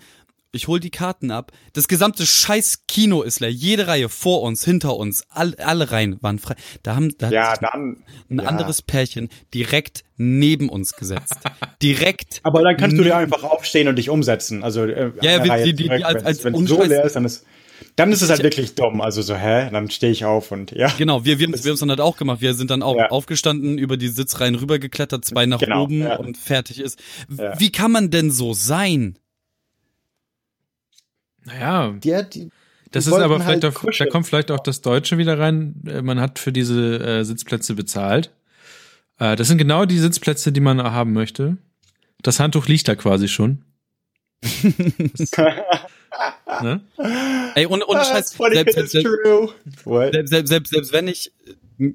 ich hol die Karten ab, das gesamte scheiß Kino ist leer. Jede Reihe vor uns, hinter uns, all, alle Reihen waren frei. Da haben, da hat Ja, dann. ein ja. anderes Pärchen direkt neben uns gesetzt. direkt. Aber dann kannst du dir einfach aufstehen und dich umsetzen. Also äh, Ja, die- Reihe die- die zurück, als- als wenn's so unscheiß- leer ist, dann ist dann ist es halt wirklich dumm. Also so, hä? Dann stehe ich auf und ja. Genau, wir, wir, wir haben es dann halt auch gemacht. Wir sind dann auch Ja. aufgestanden, über die Sitzreihen rübergeklettert, zwei nach Genau, oben ja. und fertig ist. Ja. Wie kann man denn so sein? Naja, Die, die, das die ist aber vielleicht halt auch, da kommt vielleicht auch das Deutsche wieder rein. Äh, Man hat für diese äh, Sitzplätze bezahlt. Äh, das sind genau die Sitzplätze, die man haben möchte. Das Handtuch liegt da quasi schon. ne? Ey, und, und Ah, Scheiß, selbst, selbst, selbst, selbst, selbst, selbst, selbst wenn ich,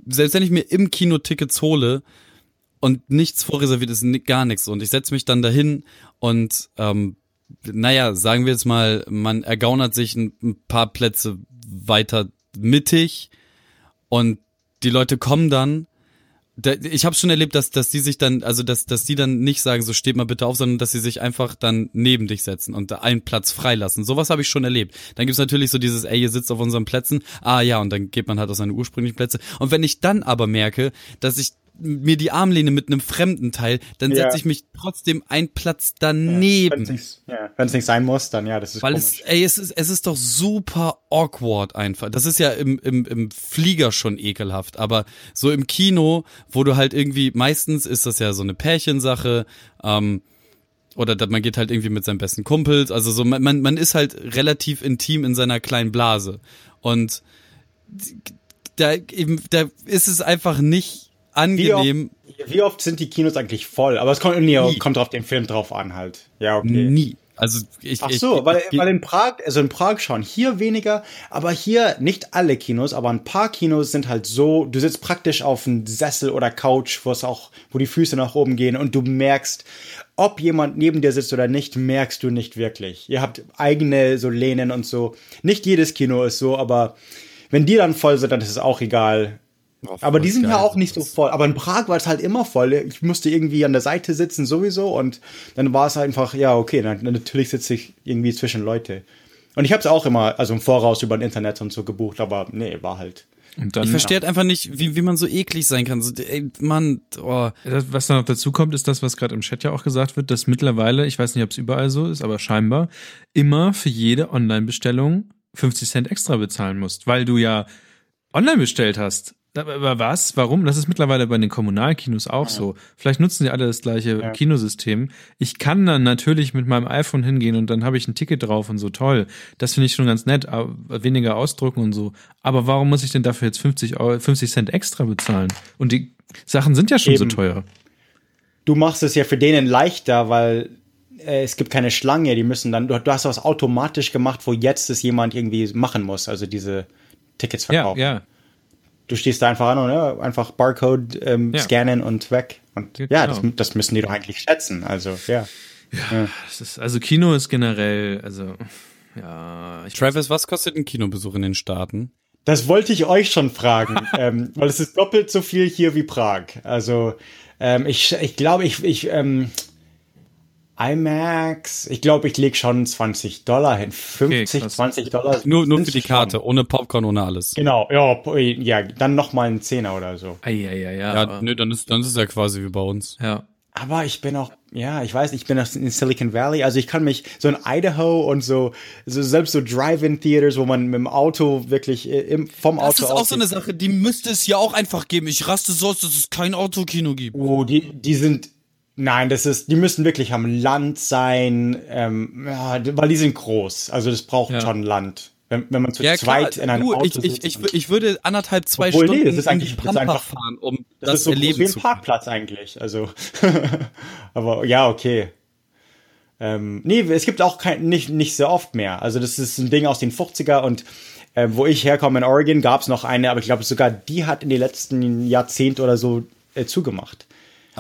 selbst wenn ich mir im Kino Tickets hole und nichts vorreserviert ist, gar nichts und ich setze mich dann dahin und, ähm, naja, sagen wir jetzt mal, man ergaunert sich ein, paar Plätze weiter mittig und die Leute kommen dann. Da, ich habe schon erlebt, dass dass die sich dann, also dass dass die dann nicht sagen, so steht mal bitte auf, sondern dass sie sich einfach dann neben dich setzen und einen Platz freilassen. Sowas habe ich schon erlebt. Dann gibt's natürlich so dieses, ey, ihr sitzt auf unseren Plätzen. Ah ja, und dann geht man halt auf seine ursprünglichen Plätze. Und wenn ich dann aber merke, dass ich mir die Armlehne mit einem fremden Teil, dann Ja. setze ich mich trotzdem einen Platz Wenn daneben. es nicht, ja, wenn's nicht sein muss, dann ja, das ist Weil komisch. es, ey, es ist, es ist doch super awkward einfach. Das ist ja im, im, im Flieger schon ekelhaft, aber so im Kino, wo du halt irgendwie, meistens ist das ja so eine Pärchensache, ähm, oder man geht halt irgendwie mit seinem besten Kumpels, also so, man, man, man ist halt relativ intim in seiner kleinen Blase. Und da, eben, da ist es einfach nicht wie, oft, angenehm, wie oft sind die Kinos eigentlich voll? Aber es kommt, nee, kommt auf den Film drauf an halt. Ja, okay. nie. Also ich, Ach ich, so, weil, ich, weil in Prag, also in Prag schon, hier weniger, aber hier nicht alle Kinos, aber ein paar Kinos sind halt so, du sitzt praktisch auf einem Sessel oder Couch, wo es auch, wo die Füße nach oben gehen und du merkst, ob jemand neben dir sitzt oder nicht, merkst du nicht wirklich. Ihr habt eigene so Lehnen und so. Nicht jedes Kino ist so, aber wenn die dann voll sind, dann ist es auch egal. Oh, Aber die sind geil. ja auch nicht so voll. Aber in Prag war es halt immer voll. Ich musste irgendwie an der Seite sitzen sowieso und dann war es einfach, ja, okay, dann, dann natürlich sitze ich irgendwie zwischen Leute. Und ich habe es auch immer, also im Voraus über ein Internet und so gebucht, aber nee, war halt. Und dann, Ich verstehe halt einfach nicht, wie, wie man so eklig sein kann. So, ey, Mann, oh. Das, was dann noch dazu kommt, ist das, was gerade im Chat ja auch gesagt wird, dass mittlerweile, ich weiß nicht, ob es überall so ist, aber scheinbar immer für jede Online-Bestellung 50 Cent extra bezahlen musst, weil du ja online bestellt hast. Aber was? Warum? Das ist mittlerweile bei den Kommunalkinos auch ja. so. Vielleicht nutzen sie alle das gleiche ja. Kinosystem. Ich kann dann natürlich mit meinem iPhone hingehen und dann habe ich ein Ticket drauf und so toll. Das finde ich schon ganz nett, weniger ausdrucken und so. Aber warum muss ich denn dafür jetzt 50, 50 Cent extra bezahlen? Und die Sachen sind ja schon Eben. so teuer. Du machst es ja für denen leichter, weil äh, es gibt keine Schlange. Die müssen dann, du, du hast was automatisch gemacht, wo jetzt es jemand irgendwie machen muss. Also diese Tickets verkaufen. Ja, ja. Du stehst da einfach an und ja, einfach Barcode ähm, ja. scannen und weg. Und ja, ja genau. das, das, müssen die doch eigentlich schätzen. Also, ja. Ja, Ist, also Kino ist generell, also, ja. Travis, was kostet ein Kinobesuch in den Staaten? Das wollte ich euch schon fragen, ähm, weil es ist doppelt so viel hier wie Prag. Also, ähm, ich, ich glaube, ich, ich, ähm, IMAX, ich glaube, ich lege schon 20 Dollar hin. 50, okay, 20 Dollar. Nur, nur für die Karte, schon. ohne Popcorn, ohne alles. Genau, ja, ja dann noch mal ein Zehner oder so. Ah, ja, ja, ja. Ja, nö, dann ist, dann ist es ja quasi wie bei uns. Ja. Aber ich bin auch, ja, ich weiß, ich bin auch in Silicon Valley, also ich kann mich so in Idaho und so, so selbst so Drive-In-Theaters, wo man mit dem Auto wirklich äh, im, vom Auto Das ist auch so eine Sache, die müsste es ja auch einfach geben. Ich raste so aus, dass es kein Autokino gibt. Oh, die, die sind, Nein, das ist, die müssen wirklich am Land sein, ähm, ja, weil die sind groß. Also das braucht ja. schon Land. Wenn, wenn man zu ja, zweit klar. in einem du, Auto ich, sitzt. Ich, ich, ich würde anderthalb, zwei Obwohl, Stunden nee, das ist eigentlich, das ist einfach, fahren, um das, das ist so erleben wie ein Parkplatz eigentlich. Also, aber ja, okay. Ähm, nee, es gibt auch kein, nicht, nicht so oft mehr. Also das ist ein Ding aus den 50er und äh, wo ich herkomme in Oregon gab es noch eine, aber ich glaube sogar die hat in den letzten Jahrzehnten oder so äh, zugemacht.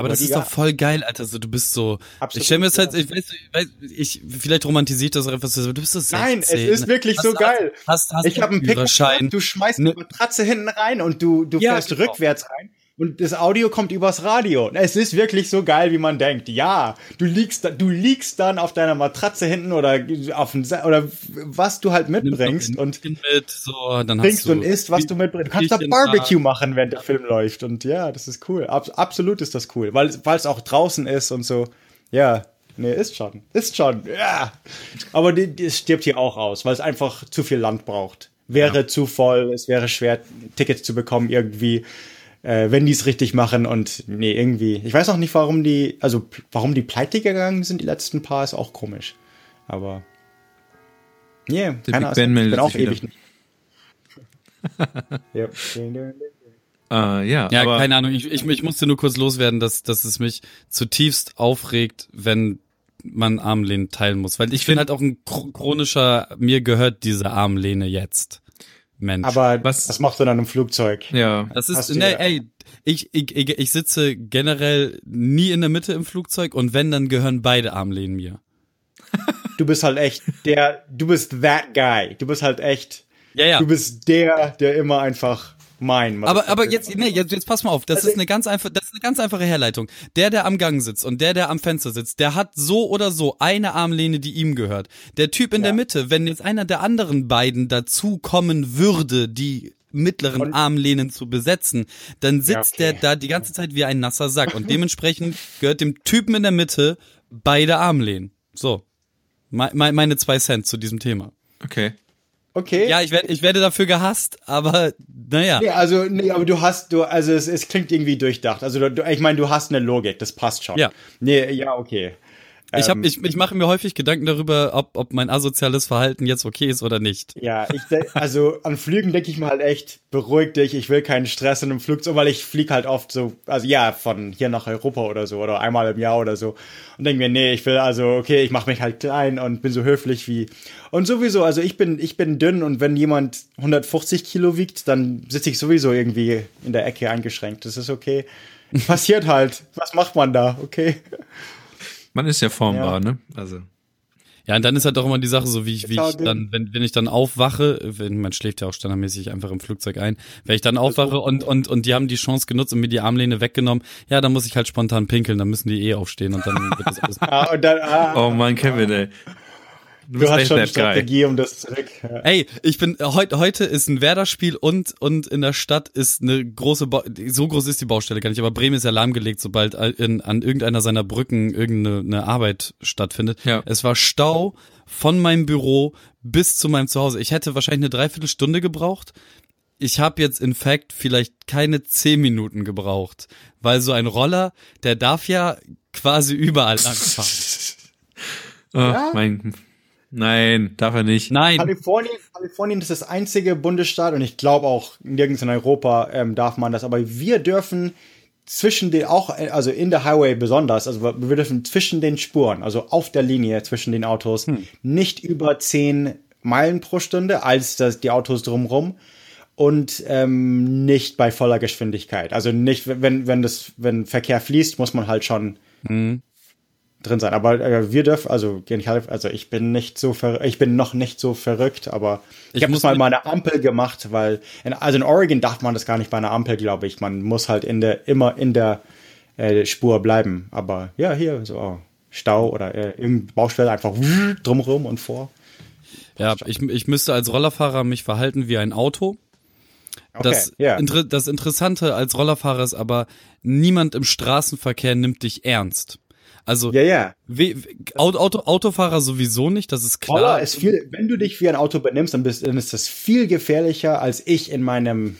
Aber, das ist doch voll geil, Alter. So, du bist so. Absolut, ich stell mir das halt, ich weiß, ich, weiß, ich vielleicht romantisiert das einfach so, du bist so 16. Nein, es ist wirklich hast, so geil. Hast, hast, ich habe einen Pickup, du schmeißt eine Matratze hinten rein und du, du ja, fährst genau. rückwärts rein und das Audio kommt übers Radio. Es ist wirklich so geil, wie man denkt. Ja, du liegst, du liegst dann auf deiner Matratze hinten oder auf dem, oder was du halt mitbringst und mit, so, dann trinkst und isst, was du mitbringst. Du kannst da Barbecue machen, während der Film läuft und ja, das ist cool. Ab, absolut ist das cool, weil es auch draußen ist und so. Ja, Nee, ist schon. Ist schon. Ja. Aber die, die stirbt hier auch aus, weil es einfach zu viel Land braucht. Wäre ja. zu voll, es wäre schwer, Tickets zu bekommen irgendwie äh, wenn die es richtig machen und nee, irgendwie. Ich weiß auch nicht, warum die, also warum die pleite gegangen sind, die letzten paar, ist auch komisch. Aber yeah, Der keine Ahnung. Ich bin auch ewig nicht. ja. Uh, ja, ja aber keine Ahnung. Ich, ich, ich musste nur kurz loswerden, dass, dass es mich zutiefst aufregt, wenn man Armlehnen teilen muss. Weil ich, ich bin halt auch ein chronischer, mir gehört diese Armlehne jetzt. Mensch. Aber was, was macht du dann im Flugzeug? Ja. Das ist, ne, ey, ich, ich, ich, ich sitze generell nie in der Mitte im Flugzeug und wenn, dann gehören beide Armlehnen mir. Du bist halt echt der, du bist that guy. Du bist halt echt, ja, ja. du bist der, der immer einfach mein. Aber, aber jetzt, nee, jetzt, jetzt pass mal auf. Das also ist eine ganz einfache, das ist eine ganz einfache Herleitung. Der, der am Gang sitzt und der, der am Fenster sitzt, der hat so oder so eine Armlehne, die ihm gehört. Der Typ in ja. der Mitte, wenn jetzt einer der anderen beiden dazu kommen würde, die mittleren und Armlehnen zu besetzen, dann sitzt ja, okay. der da die ganze Zeit wie ein nasser Sack und dementsprechend gehört dem Typen in der Mitte beide Armlehnen. So. Me meine zwei Cent zu diesem Thema. Okay. Okay. Ja, ich werde, ich werde dafür gehasst, aber naja. Nee, also, nee, aber du hast, du, also es, es klingt irgendwie durchdacht. Also du, ich meine, du hast eine Logik, das passt schon. Ja. Nee, ja, okay. Ich, hab, ähm, ich, ich mache mir häufig Gedanken darüber, ob, ob mein asoziales Verhalten jetzt okay ist oder nicht. Ja, ich also an Flügen denke ich mal halt echt, beruhig dich, ich will keinen Stress in einem Flugzeug, weil ich fliege halt oft so, also ja, von hier nach Europa oder so oder einmal im Jahr oder so und denke mir, nee, ich will also, okay, ich mache mich halt klein und bin so höflich wie und sowieso, also ich bin, ich bin dünn und wenn jemand 150 Kilo wiegt, dann sitze ich sowieso irgendwie in der Ecke eingeschränkt. Das ist okay. Passiert halt. Was macht man da? Okay. Man ist ja formbar, ja. ne? Also. Ja, und dann ist halt auch immer die Sache, so wie ich, wie ich dann, wenn, wenn ich dann aufwache, wenn, man schläft ja auch standardmäßig einfach im Flugzeug ein, wenn ich dann aufwache und, und, und die haben die Chance genutzt und mir die Armlehne weggenommen, ja, dann muss ich halt spontan pinkeln, dann müssen die eh aufstehen und dann wird das alles. ah, und dann, ah, oh mein Kevin, ey. Du, du hast schon eine Strategie, um das zurück. Ja. Ey, ich bin heute heute ist ein Werder-Spiel und und in der Stadt ist eine große ba so groß ist die Baustelle gar nicht, aber Bremen ist ja lahmgelegt, sobald in, an irgendeiner seiner Brücken irgendeine Arbeit stattfindet. Ja. Es war Stau von meinem Büro bis zu meinem Zuhause. Ich hätte wahrscheinlich eine Dreiviertelstunde gebraucht. ich habe jetzt in fact vielleicht keine zehn Minuten gebraucht, weil so ein Roller, der darf ja quasi überall langfahren. Oh, ja? mein, nein, darf er nicht. Nein. Kalifornien, Kalifornien ist das einzige Bundesstaat und ich glaube auch nirgends in Europa ähm, darf man das, aber wir dürfen zwischen den, auch, also in der Highway besonders, also wir dürfen zwischen den Spuren, also auf der Linie zwischen den Autos, hm. nicht über 10 Meilen pro Stunde als das, die Autos drumrum und ähm, nicht bei voller Geschwindigkeit. Also nicht, wenn, wenn das, wenn Verkehr fließt, muss man halt schon hm drin sein. Aber äh, wir dürfen, also also ich bin nicht so ich bin noch nicht so verrückt, aber ich, ich habe mal bei einer Ampel gemacht, weil in, also in Oregon darf man das gar nicht bei einer Ampel, glaube ich. Man muss halt in der immer in der äh, Spur bleiben. Aber ja, hier so oh, Stau oder äh, irgendeine Baustelle einfach drumherum und vor. Ja, ich, ich müsste als Rollerfahrer mich verhalten wie ein Auto. Okay, das, yeah. Inter das Interessante als Rollerfahrer ist aber, niemand im Straßenverkehr nimmt dich ernst. Also ja, ja. Auto, Auto, Autofahrer sowieso nicht, das ist klar. Roller ist viel, wenn du dich wie ein Auto benimmst, dann, bist, dann ist das viel gefährlicher als ich in meinem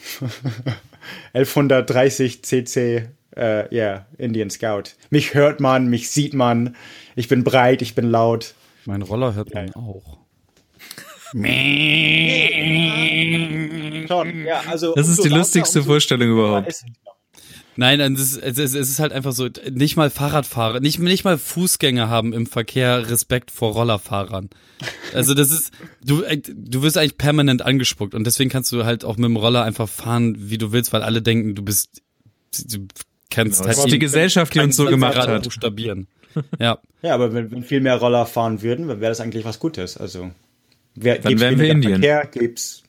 1130 cc äh, yeah, Indian Scout. Mich hört man, mich sieht man, ich bin breit, ich bin laut. Mein Roller hört man ja. auch. Schon, ja, also, das ist die lustigste Vorstellung überhaupt. Nein, es ist, es ist halt einfach so, nicht mal Fahrradfahrer, nicht, nicht mal Fußgänger haben im Verkehr Respekt vor Rollerfahrern. Also das ist, du, äh, du wirst eigentlich permanent angespuckt und deswegen kannst du halt auch mit dem Roller einfach fahren, wie du willst, weil alle denken, du bist, du kannst halt die, die Gesellschaft, die uns so gemacht hat. Buchstabieren. Ja. Ja, aber wenn, wenn viel mehr Roller fahren würden, wäre das eigentlich was Gutes. Also, wer, dann wären wir Indien. Verkehr, gibt's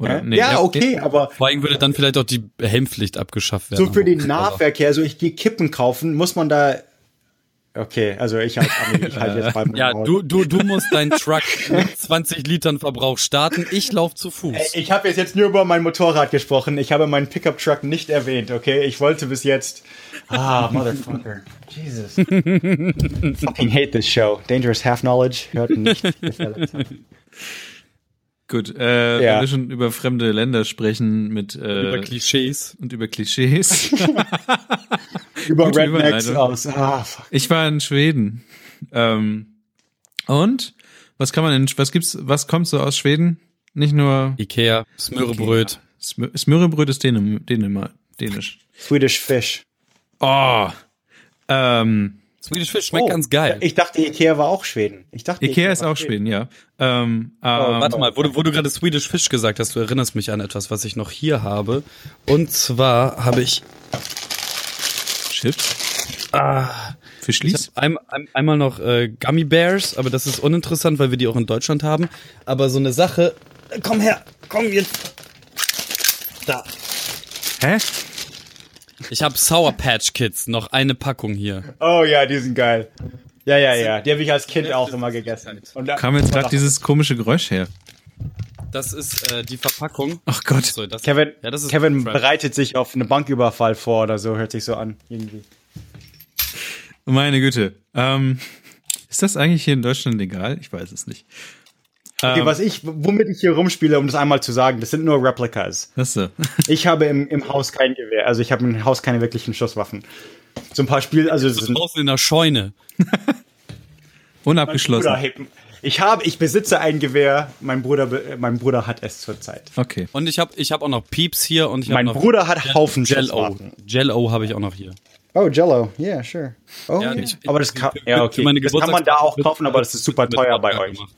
oder? Nee, ja, okay, aber. Vor allem würde dann vielleicht auch die Helmpflicht abgeschafft werden. So für den Nahverkehr, so ich gehe Kippen kaufen, muss man da. Okay, also ich halt, ich halt jetzt beim Ja, du, du, du musst deinen Truck mit 20 Litern Verbrauch starten. Ich laufe zu Fuß. Ich habe jetzt nur über mein Motorrad gesprochen. Ich habe meinen Pickup Truck nicht erwähnt, okay? Ich wollte bis jetzt. Ah, Motherfucker. Jesus. Fucking hate this show. Dangerous Half Knowledge. Hört nicht. Gut, äh, ja. wenn wir schon über fremde Länder sprechen mit äh, über Klischees und über Klischees. über Rednecks aus. Ah, fuck. Ich war in Schweden. Ähm, und was kann man in was gibt's was kommt so aus Schweden? Nicht nur Ikea, Smörrebröt. Smö Smörrebröt ist Dänem Dänemark, dänisch. Swedish Fish. Oh. Ähm, Swedish Fish schmeckt oh, ganz geil. Ich dachte, Ikea war auch Schweden. Ich dachte, Ikea, Ikea ist auch Schweden, Schweden ja. Ähm, oh, ähm, warte mal, wo, wo du gerade Swedish Fish gesagt hast, du erinnerst mich an etwas, was ich noch hier habe. Und zwar habe ich Chips. Ah, Fischlis? Ein, ein, einmal noch äh, Gummy Bears, aber das ist uninteressant, weil wir die auch in Deutschland haben. Aber so eine Sache. Komm her, komm jetzt. Da. Hä? Ich habe Sour Patch Kids, noch eine Packung hier. Oh ja, die sind geil. Ja, ja, ja. Die habe ich als Kind auch immer gegessen. Und da kam jetzt gerade dieses komische Geräusch her. Das ist äh, die Verpackung. Ach Gott. So, Kevin, ja, Kevin bereitet sich auf einen Banküberfall vor oder so, hört sich so an. Irgendwie. Meine Güte. Ähm, ist das eigentlich hier in Deutschland legal? Ich weiß es nicht. Okay, ähm, was ich, womit ich hier rumspiele, um das einmal zu sagen, das sind nur Replicas. Was so? ich habe im, im Haus kein Gewehr, also ich habe im Haus keine wirklichen Schusswaffen. So ein paar Spiele, also das ist draußen in der Scheune. Unabgeschlossen. Ich habe, ich besitze ein Gewehr. Mein Bruder, mein Bruder hat es zurzeit. Okay. Und ich habe, ich habe auch noch Pieps hier und ich Mein noch Bruder hat Haufen Jello. Jello habe ich auch noch hier. Oh, Jello, yeah, sure. Oh, ja, yeah. ich, aber das kann, ja, okay. das kann man da auch kaufen, aber das ist super teuer bei euch. Gemacht.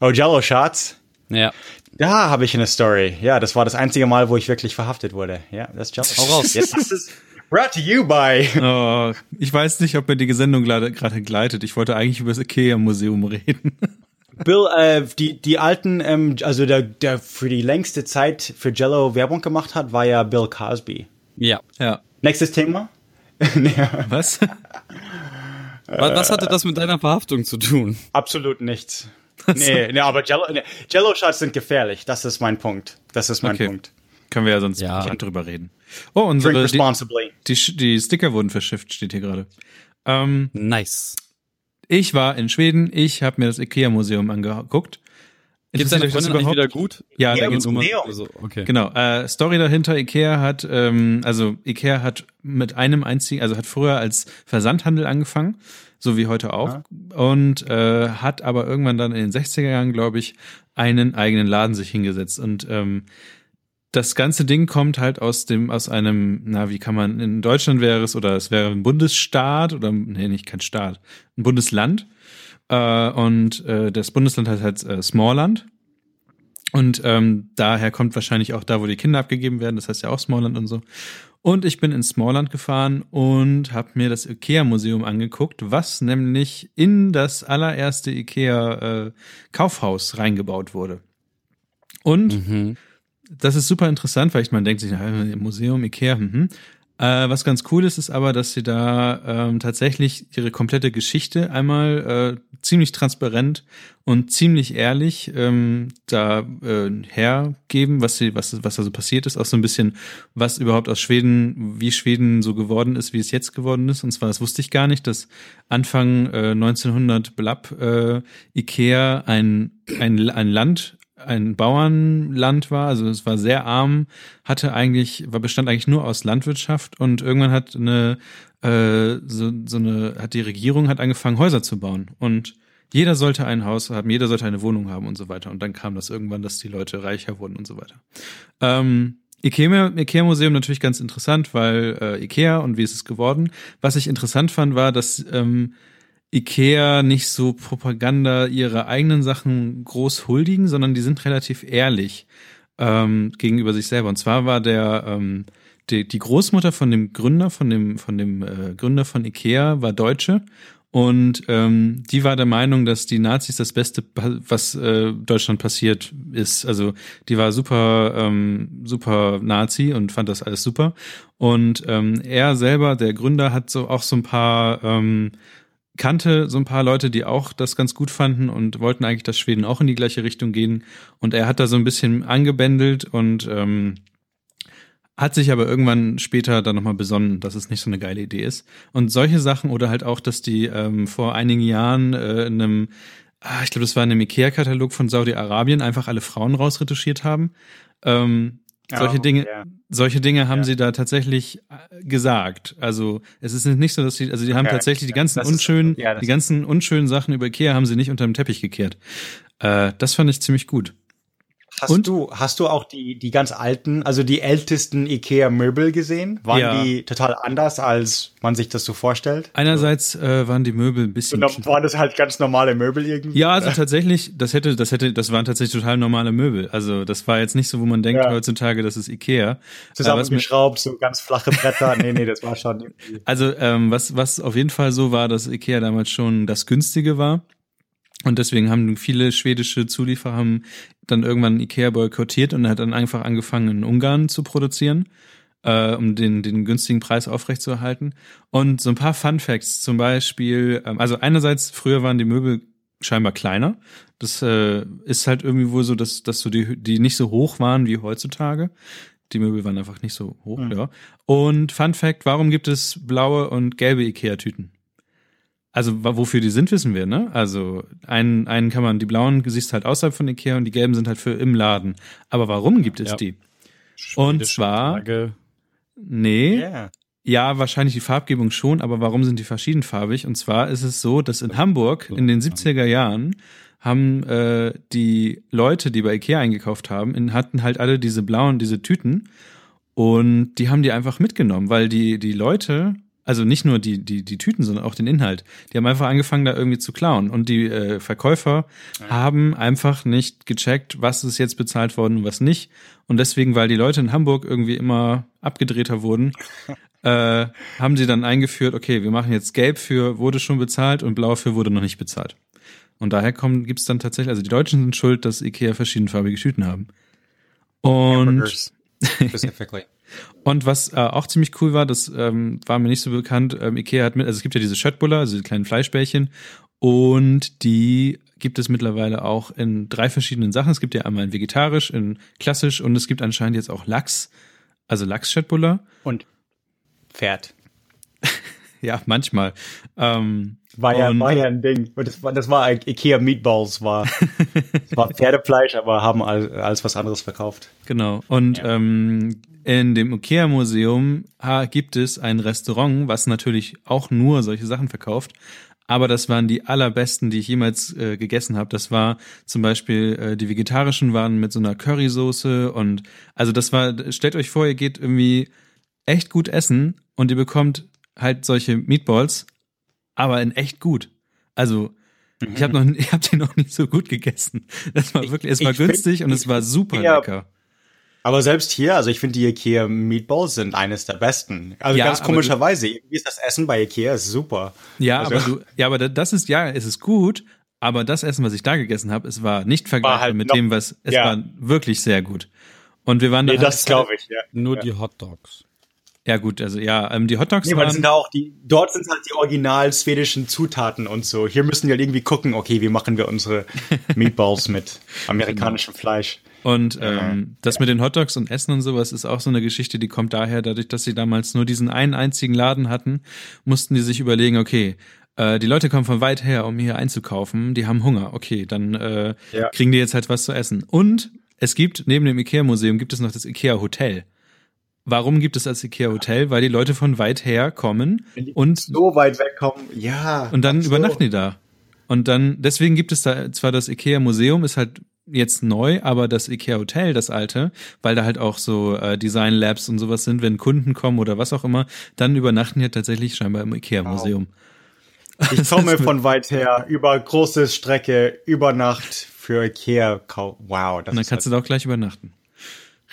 Oh, Jello Shots? Ja. Da habe ich eine Story. Ja, das war das einzige Mal, wo ich wirklich verhaftet wurde. Ja, das ist Jello. Hau raus. Jetzt ist es brought to you by. Oh, ich weiß nicht, ob mir die Sendung gerade gleitet. Ich wollte eigentlich über das Ikea-Museum reden. Bill, äh, die, die alten, ähm, also der, der für die längste Zeit für Jello Werbung gemacht hat, war ja Bill Cosby. Ja. Ja. Nächstes Thema? Was? was? Was hatte das mit deiner Verhaftung zu tun? Absolut nichts. Nee, nee, aber Jello, nee, Jello Shots sind gefährlich. Das ist mein Punkt. Das ist mein okay. Punkt. Können wir ja sonst ja. nicht drüber reden. Oh, unsere responsibly. Die, die, die, Sticker wurden verschifft, steht hier gerade. Ähm, nice. Ich war in Schweden, ich habe mir das IKEA-Museum angeguckt. Geht's deiner Freundin eigentlich wieder gut? Ja, Ja, da geht's Museum. um. Museum. Also, okay. Genau. Äh, Story dahinter: Ikea hat, ähm, also Ikea hat mit einem einzigen, also hat früher als Versandhandel angefangen, so wie heute auch, und äh, hat aber irgendwann dann in den 60er Jahren, glaube ich, einen eigenen Laden sich hingesetzt und ähm, das ganze Ding kommt halt aus dem, aus einem, na, wie kann man, in Deutschland wäre es, oder es wäre ein Bundesstaat, oder, nee, nicht kein Staat, ein Bundesland. Äh, und äh, das Bundesland heißt halt äh, Smallland. Und ähm, daher kommt wahrscheinlich auch da, wo die Kinder abgegeben werden, das heißt ja auch Smallland und so. Und ich bin in Smallland gefahren und habe mir das IKEA-Museum angeguckt, was nämlich in das allererste IKEA-Kaufhaus reingebaut wurde. Und Mhm. das ist super interessant, weil ich man denkt sich, na, Museum, Ikea, mhm. Äh, was ganz cool ist, ist aber, dass sie da ähm, tatsächlich ihre komplette Geschichte einmal äh, ziemlich transparent und ziemlich ehrlich ähm, da äh, hergeben, was sie, was, was da so passiert ist, auch so ein bisschen, was überhaupt aus Schweden, wie Schweden so geworden ist, wie es jetzt geworden ist. Und zwar, das wusste ich gar nicht, dass Anfang äh, 1900 Blab äh, Ikea ein, ein, ein Land ein Bauernland war, also es war sehr arm, hatte eigentlich, war bestand eigentlich nur aus Landwirtschaft und irgendwann hat eine äh, so, so eine, hat die Regierung hat angefangen, Häuser zu bauen und jeder sollte ein Haus haben, jeder sollte eine Wohnung haben und so weiter. Und dann kam das irgendwann, dass die Leute reicher wurden und so weiter. Ähm, Ikea, Ikea Museum natürlich ganz interessant, weil äh, Ikea und wie ist es geworden. Was ich interessant fand, war, dass ähm, Ikea nicht so Propaganda ihre eigenen Sachen groß huldigen, sondern die sind relativ ehrlich ähm, gegenüber sich selber. Und zwar war der ähm, die, die Großmutter von dem Gründer, von dem von dem äh, Gründer von Ikea war Deutsche und ähm, die war der Meinung, dass die Nazis das Beste, was äh, Deutschland passiert ist. Also die war super, ähm, super Nazi und fand das alles super. Und ähm, er selber, der Gründer, hat so auch so ein paar ähm, kannte so ein paar Leute, die auch das ganz gut fanden und wollten eigentlich, dass Schweden auch in die gleiche Richtung gehen. Und er hat da so ein bisschen angebändelt und ähm, hat sich aber irgendwann später dann nochmal besonnen, dass es nicht so eine geile Idee ist. Und solche Sachen oder halt auch, dass die ähm, vor einigen Jahren äh, in einem, ah, ich glaube, das war in einem Ikea-Katalog von Saudi-Arabien, einfach alle Frauen rausretuschiert haben. Ähm, solche Oh, Dinge, ja. solche Dinge haben Ja. sie da tatsächlich äh, gesagt. Also es ist nicht so, dass sie, also die haben Okay. tatsächlich die ganzen ist- unschönen, ja, das- die ganzen unschönen Sachen über Ikea haben sie nicht unter den Teppich gekehrt. Äh, das fand ich ziemlich gut. Hast Und? du, hast du auch die, die ganz alten, also die ältesten Ikea-Möbel gesehen? Waren Ja. die total anders, als man sich das so vorstellt? Einerseits äh, waren die Möbel ein Und bisschen dann waren das halt ganz normale Möbel irgendwie? Ja, also tatsächlich, das hätte, das hätte, das waren tatsächlich total normale Möbel. Also das war jetzt nicht so, wo man denkt Ja. heutzutage, das ist Ikea. Zusammengeschraubt, so ganz flache Bretter. nee, nee, das war schon irgendwie. Also ähm, was, was auf jeden Fall so war, dass Ikea damals schon das günstige war. Und deswegen haben viele schwedische Zulieferer haben dann irgendwann Ikea boykottiert und hat dann einfach angefangen, in Ungarn zu produzieren, äh, um den, den günstigen Preis aufrechtzuerhalten. Und so ein paar Fun Facts, zum Beispiel, ähm, also einerseits, früher waren die Möbel scheinbar kleiner. Das äh, ist halt irgendwie wohl so, dass, dass so die, die nicht so hoch waren wie heutzutage. Die Möbel waren einfach nicht so hoch, Hm. ja. Und Fun Fact, warum gibt es blaue und gelbe Ikea-Tüten? Also wofür die sind, wissen wir, ne? Also einen, einen kann man, die blauen siehst halt außerhalb von Ikea und die gelben sind halt für im Laden. Aber warum gibt es Ja. die? Und Schwedische zwar, Flagge. nee, Ja. ja, wahrscheinlich die Farbgebung schon, aber warum sind die verschiedenfarbig? Und zwar ist es so, dass in Hamburg in den 70er Jahren haben äh, die Leute, die bei Ikea eingekauft haben, in, hatten halt alle diese blauen, diese Tüten und die haben die einfach mitgenommen, weil die, die Leute, also nicht nur die, die, die Tüten, sondern auch den Inhalt, die haben einfach angefangen, da irgendwie zu klauen. Und die äh, Verkäufer haben einfach nicht gecheckt, was ist jetzt bezahlt worden und was nicht. Und deswegen, weil die Leute in Hamburg irgendwie immer abgedrehter wurden, äh, haben sie dann eingeführt, okay, wir machen jetzt gelb für wurde schon bezahlt und blau für wurde noch nicht bezahlt. Und daher kommen, gibt's dann tatsächlich, also die Deutschen sind schuld, dass Ikea verschiedenfarbige Tüten haben. Und, Hamburgers specifically. und was äh, auch ziemlich cool war, das ähm, war mir nicht so bekannt, ähm, Ikea hat mit, also es gibt ja diese Schöttbuller, also die kleinen Fleischbällchen, und die gibt es mittlerweile auch in drei verschiedenen Sachen. Es gibt ja einmal in vegetarisch, in klassisch und es gibt anscheinend jetzt auch Lachs, also Lachs-Schöttbuller. Und Pferd. ja, manchmal. Ähm, war ja, war ja ein Ding. Das war, das war Ikea Meatballs, war, war Pferdefleisch, aber haben alles, alles was anderes verkauft. Genau. Und ja. ähm, in dem Ikea Museum gibt es ein Restaurant, was natürlich auch nur solche Sachen verkauft. Aber das waren die allerbesten, die ich jemals äh, gegessen habe. Das war zum Beispiel äh, die vegetarischen waren mit so einer Currysoße und also das war. Stellt euch vor, ihr geht irgendwie echt gut essen und ihr bekommt halt solche Meatballs aber in echt gut. Also mhm. ich habe noch, ich habe den noch nicht so gut gegessen. Das war wirklich, es war günstig und es war super ja, lecker. Aber selbst hier, also ich finde die Ikea Meatballs sind eines der besten. Also ja, ganz komischerweise, wie ist das Essen bei Ikea ist super. Ja, also. aber du, ja, aber das ist ja, es ist gut, aber das Essen, was ich da gegessen habe, es war nicht vergleichbar halt mit noch, dem, was es ja. war wirklich sehr gut. Und wir waren nee, da das glaube ich, ja. Nur ja. die Hot Dogs. Ja gut, also ja, ähm, die Hotdogs nee, waren... sind da auch die, dort sind halt die original schwedischen Zutaten und so. Hier müssen wir halt irgendwie gucken, okay, wie machen wir unsere Meatballs mit amerikanischem genau. Fleisch. Und ähm, das mit den Hotdogs und Essen und sowas ist auch so eine Geschichte, die kommt daher, dadurch, dass sie damals nur diesen einen einzigen Laden hatten, mussten die sich überlegen, okay, äh, die Leute kommen von weit her, um hier einzukaufen, die haben Hunger, okay, dann äh, ja. kriegen die jetzt halt was zu essen. Und es gibt, neben dem Ikea-Museum gibt es noch das Ikea-Hotel. Warum gibt es das Ikea Hotel? Weil die Leute von weit her kommen und so weit wegkommen, ja. Und dann so. übernachten die da. Und dann, deswegen gibt es da zwar das Ikea Museum, ist halt jetzt neu, aber das Ikea Hotel, das alte, weil da halt auch so äh, Design Labs und sowas sind, wenn Kunden kommen oder was auch immer, dann übernachten die tatsächlich scheinbar im Ikea Museum. Wow. Ich komme von weit her, über große Strecke, über Nacht für Ikea. Wow, das Und dann kannst halt du da auch gleich übernachten.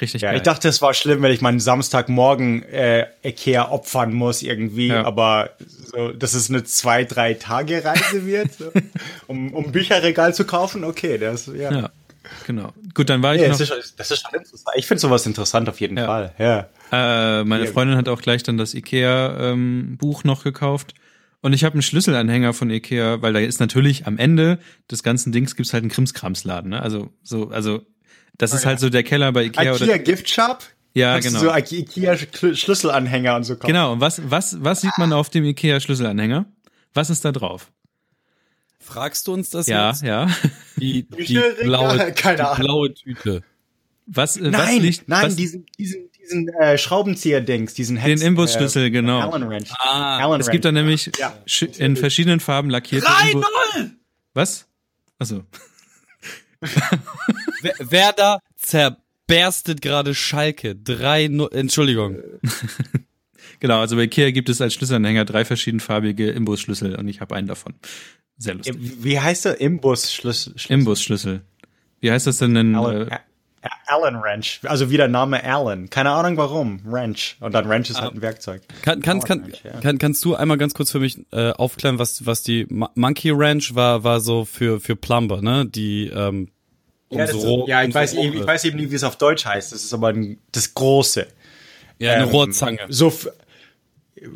Richtig ja, geil. Ich dachte, es war schlimm, wenn ich meinen Samstagmorgen äh, Ikea opfern muss irgendwie, ja. aber so, dass es eine zwei, drei Tage Reise wird, so, um, um Bücherregal zu kaufen, okay, das, ja. ja genau. Gut, dann war ich ja, noch. Das ist, das ist schon interessant. Ich finde sowas interessant auf jeden ja. Fall, ja. Äh, meine Freundin hat auch gleich dann das Ikea-Buch ähm, noch gekauft. Und ich habe einen Schlüsselanhänger von Ikea, weil da ist natürlich am Ende des ganzen Dings gibt's halt einen Krimskramsladen, ne? Also so, also das oh, ist halt so der Keller bei Ikea. Ikea oder Gift Shop? Ja, genau. so Ikea Schlüsselanhänger und so kaufen. Genau, und was, was, was sieht man auf dem Ikea Schlüsselanhänger? Was ist da drauf? Fragst du uns das ja, jetzt? Ja, Die, die, blaue, Keine die blaue Tüte. Was, nein, was liegt, nein, was, diesen, diesen, diesen äh, Schraubenzieher-Dings, diesen Hex, Den Imbusschlüssel, äh, genau. Allen Wrench. Ah, Allen es gibt da nämlich ja. in verschiedenen Farben lackierte 3-0! Was? Also. Werder zerberstet gerade Schalke. Drei, Entschuldigung. genau, also bei Ikea gibt es als Schlüsselanhänger drei verschiedenfarbige Imbusschlüssel und ich habe einen davon. Sehr lustig. Wie heißt der Imbusschlüssel? Imbusschlüssel. Wie heißt das denn in, Allen, äh, Allen Wrench. Also wie der Name Allen. Keine Ahnung warum. Wrench. Und dann Wrench ist halt ein Werkzeug. Kann, kann, kann, Wrench, ja. kann, kannst du einmal ganz kurz für mich äh, aufklären, was, was die Monkey Wrench war, war so für, für Plumber, ne? Die, ähm, ja, das, ja, ich weiß, eben, ich weiß eben nicht, wie es auf Deutsch heißt. Das ist aber ein, das Große. Ja, eine ähm, Rohrzange. So,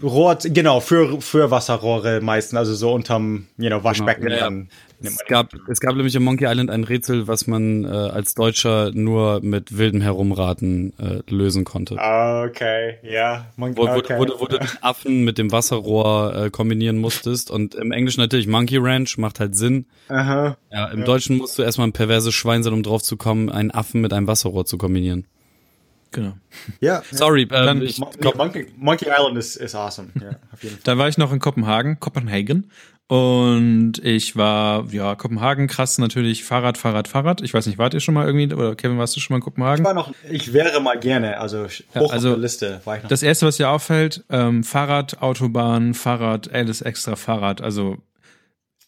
Rohr, genau, für, für Wasserrohre meistens, also so unterm, you know, Waschbecken. Genau, ja, dann es gab, es gab nämlich in Monkey Island ein Rätsel, was man äh, als Deutscher nur mit wildem Herumraten äh, lösen konnte. Ah, okay, ja. Monkey, wo, wo, okay. wo, wo, wo du den Affen mit dem Wasserrohr äh, kombinieren musstest. Und im Englischen natürlich Monkey Ranch macht halt Sinn. Aha. Ja, im ja. Deutschen musst du erstmal ein perverses Schwein sein, um drauf zu kommen, einen Affen mit einem Wasserrohr zu kombinieren. Genau. Ja. Sorry, äh, dann, ich, Monkey, Monkey Island ist, ist awesome. Ja, auf jeden Fall. Dann war ich noch in Kopenhagen, Kopenhagen. Und ich war, ja, Kopenhagen, krass natürlich, Fahrrad, Fahrrad, Fahrrad. Ich weiß nicht, wart ihr schon mal irgendwie, oder Kevin, warst du schon mal in Kopenhagen? Ich war noch, ich wäre mal gerne, also hoch ja, also, auf der Liste war ich noch. Das erste, was dir auffällt, ähm, Fahrrad, Autobahn, Fahrrad, alles extra Fahrrad. Also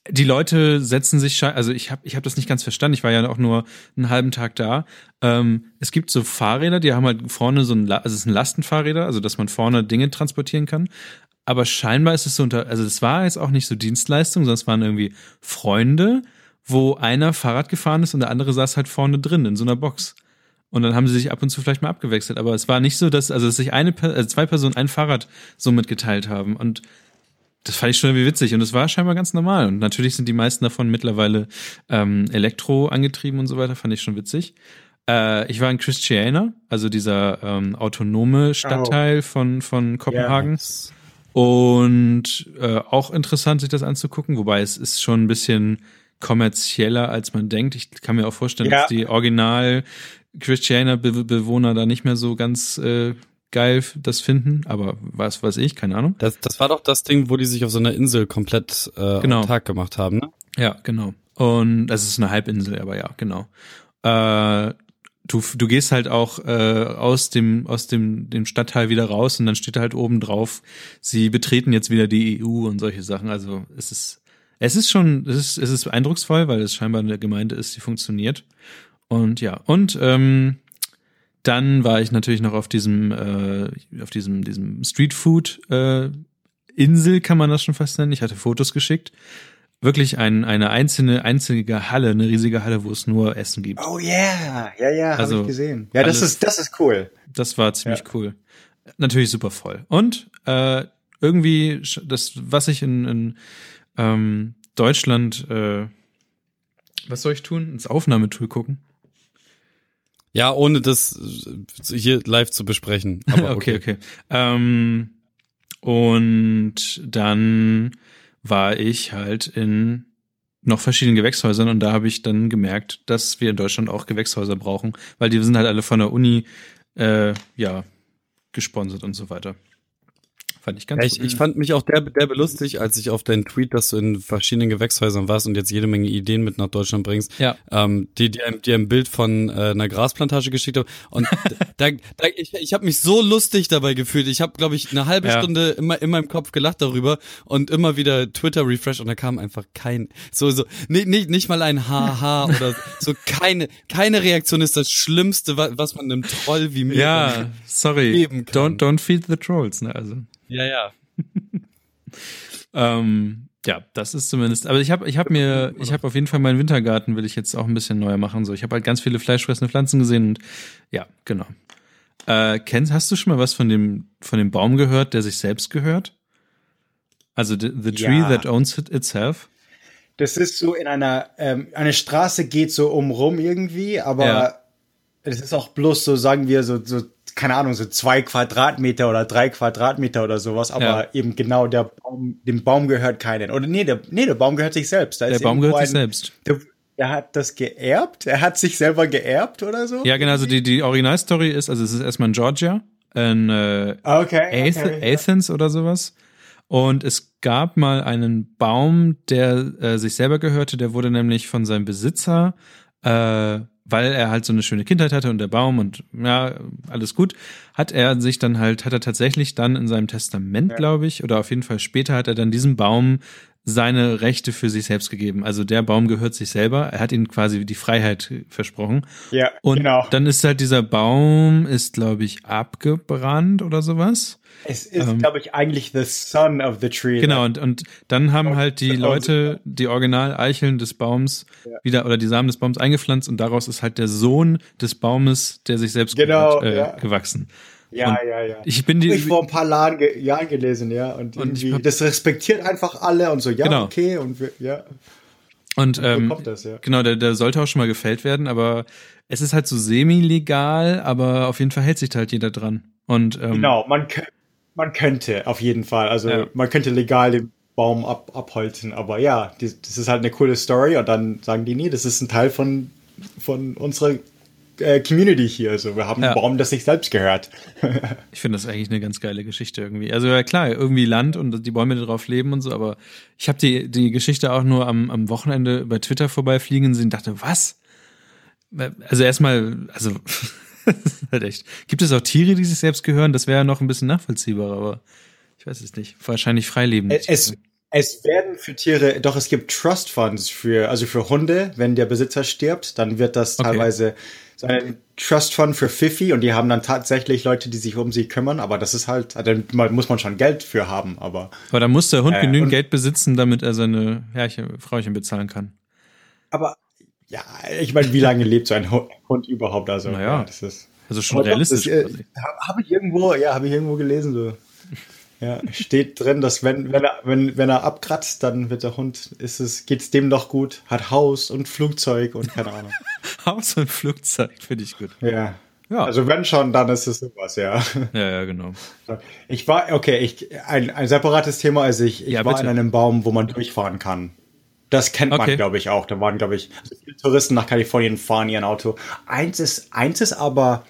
die Leute setzen sich, also ich habe ich hab das nicht ganz verstanden, ich war ja auch nur einen halben Tag da. Ähm, es gibt so Fahrräder, die haben halt vorne so ein, also es sind Lastenfahrräder, also dass man vorne Dinge transportieren kann aber scheinbar ist es so unter, also es war jetzt auch nicht so Dienstleistung, sondern es waren irgendwie Freunde, wo einer Fahrrad gefahren ist und der andere saß halt vorne drin in so einer Box. Und dann haben sie sich ab und zu vielleicht mal abgewechselt. Aber es war nicht so, dass, also dass sich eine, also zwei Personen ein Fahrrad so mitgeteilt haben. Und das fand ich schon irgendwie witzig. Und es war scheinbar ganz normal. Und natürlich sind die meisten davon mittlerweile ähm, Elektro angetrieben und so weiter. Fand ich schon witzig. Äh, ich war in Christiana, also dieser ähm, autonome Stadtteil oh. von, von Kopenhagen. Yeah. Und äh, auch interessant, sich das anzugucken, wobei es ist schon ein bisschen kommerzieller, als man denkt. Ich kann mir auch vorstellen, Ja. dass die Original Christianer-Bewohner da nicht mehr so ganz äh, geil das finden, aber was weiß ich, keine Ahnung. Das, das war doch das Ding, wo die sich auf so einer Insel komplett äh, Genau. autark gemacht haben. Ne? Ja, genau. Und das ist eine Halbinsel, aber ja, genau. Äh, du, du gehst halt auch äh, aus dem aus dem dem Stadtteil wieder raus und dann steht halt oben drauf, sie betreten jetzt wieder die EU und solche Sachen. Also es ist es ist schon es ist es ist eindrucksvoll, weil es scheinbar eine Gemeinde ist, die funktioniert. Und ja und ähm, dann war ich natürlich noch auf diesem äh, auf diesem diesem Street Food äh, Insel kann man das schon fast nennen. Ich hatte Fotos geschickt wirklich ein, eine einzelne, einzige Halle, eine riesige Halle, wo es nur Essen gibt. Oh yeah, ja, ja, Also, habe ich gesehen. Ja, das alles- ist, das ist cool. Das war ziemlich cool. Natürlich super voll. Und äh, irgendwie, das, was ich in, in ähm, Deutschland, äh, was soll ich tun? Ins Aufnahmetool gucken? Ja, ohne das äh, hier live zu besprechen. Aber okay, okay. Ähm, und dann war ich halt in noch verschiedenen Gewächshäusern und da habe ich dann gemerkt, dass wir in Deutschland auch Gewächshäuser brauchen, weil die sind halt alle von der Uni äh, ja gesponsert und so weiter. Fand ich ganz Ja, ich, ich fand mich auch derbe, derbe lustig, als ich auf deinen Tweet, dass du in verschiedenen Gewächshäusern warst und jetzt jede Menge Ideen mit nach Deutschland bringst, Ja. ähm, die, einem- die ein Bild von äh, einer Grasplantage geschickt haben. Und da, da, ich, ich habe mich so lustig dabei gefühlt. Ich habe, glaube ich, eine halbe Ja. Stunde immer in meinem Kopf gelacht darüber und immer wieder Twitter refresh und da kam einfach kein, so, so, nicht, nicht, nicht mal ein Haha oder so, keine, keine Reaktion ist das Schlimmste, wa- was man einem Troll wie mir ja, sorry. geben kann. Don't don't feed the trolls, ne? Also Ja, ja. Ähm, ja, das ist zumindest. Aber ich habe ich hab mir, ich habe auf jeden Fall meinen Wintergarten will ich jetzt auch ein bisschen neuer machen. So, ich habe halt ganz viele fleischfressende Pflanzen gesehen und ja, genau. Äh, kennst, hast du schon mal was von dem von dem Baum gehört, der sich selbst gehört? Also the, the tree Ja. that owns it itself. Das ist so in einer, ähm, eine Straße geht so umrum irgendwie, aber Ja. es ist auch bloß so, sagen wir, so, so, keine Ahnung, so zwei Quadratmeter oder drei Quadratmeter oder sowas, aber Ja. eben genau der Baum, dem Baum gehört keinen. Oder nee, der, nee, der Baum gehört sich selbst. Da Der Baum gehört sich ein- selbst. Der, er hat das geerbt? Er hat sich selber geerbt oder so? Ja, genau. Also die die Originalstory ist, also es ist erstmal in Georgia, in äh, Okay. Ath okay. Athens oder sowas. Und es gab mal einen Baum, der äh, sich selber gehörte, der wurde nämlich von seinem Besitzer, äh, weil er halt so eine schöne Kindheit hatte und der Baum und ja, alles gut, hat er sich dann halt, hat er tatsächlich dann in seinem Testament, glaube ich, oder auf jeden Fall später hat er dann diesem Baum seine Rechte für sich selbst gegeben. Also der Baum gehört sich selber. Er hat ihnen quasi die Freiheit versprochen. Ja, Und genau. dann ist halt dieser Baum, ist glaube ich abgebrannt oder sowas. Es ist, glaube ich, eigentlich the son of the tree. ähm, Genau, und, und dann haben halt die Leute die Original-Eicheln des Baums wieder oder die Samen des Baums eingepflanzt und daraus ist halt der Sohn des Baumes, der sich selbst Genau, gehört, äh, ja. gewachsen. Ja, Und ja, ja. Ich bin die. Ich vor ein paar Jahren, ge Jahren gelesen, ja. Und, Und irgendwie, hab- das respektiert einfach alle und so, ja, Genau. okay, und wir, ja. Und ähm, das, ja. genau, der, der sollte auch schon mal gefällt werden, aber es ist halt so semi-legal, aber auf jeden Fall hält sich da halt jeder dran. Und ähm, Genau, man, man könnte auf jeden Fall, also Ja. man könnte legal den Baum ab, abholzen, aber ja, die, das ist halt eine coole Story und dann sagen die, nee, das ist ein Teil von, von unserer Community hier, also wir haben Ja. einen Baum, das sich selbst gehört. Ich finde das eigentlich eine ganz geile Geschichte irgendwie. Also ja klar, irgendwie Land und die Bäume, die drauf leben und so, aber ich habe die, die Geschichte auch nur am, am Wochenende bei Twitter vorbeifliegen sehen und dachte, was? Also erstmal, also halt echt. Gibt es auch Tiere, die sich selbst gehören? Das wäre ja noch ein bisschen nachvollziehbar, aber ich weiß es nicht. Wahrscheinlich freilebend. Es, es werden für Tiere, doch es gibt Trust Funds für, also für Hunde, wenn der Besitzer stirbt, dann wird das Okay. teilweise so ein Trust Fund für Fifi und die haben dann tatsächlich Leute, die sich um sie kümmern, aber das ist halt, da muss man schon Geld für haben, aber aber da muss der Hund Äh, genügend Geld besitzen, damit er seine Herrchen, Frauchen bezahlen kann. Aber ja, ich meine, wie lange lebt so ein Hu- Hund überhaupt? Also, Naja. ja, das ist. Also schon realistisch. Äh, habe ich irgendwo, ja, habe ich irgendwo gelesen. So. Ja, steht drin, dass wenn, wenn er, wenn, wenn er abkratzt, dann wird der Hund, ist es, geht's dem doch gut, hat Haus und Flugzeug und keine Ahnung. Haus und Flugzeug finde ich gut. Ja. Ja. Also wenn schon, dann ist es sowas, ja. Ja, ja, genau. Ich war, okay, ich, ein, ein separates Thema, also ich, ich Ja, war bitte. in einem Baum, wo man durchfahren kann. Das kennt man, Okay. glaube ich, auch. Da waren, glaube ich, also viele Touristen nach Kalifornien fahren ihr Auto. Eins ist, eins ist aber,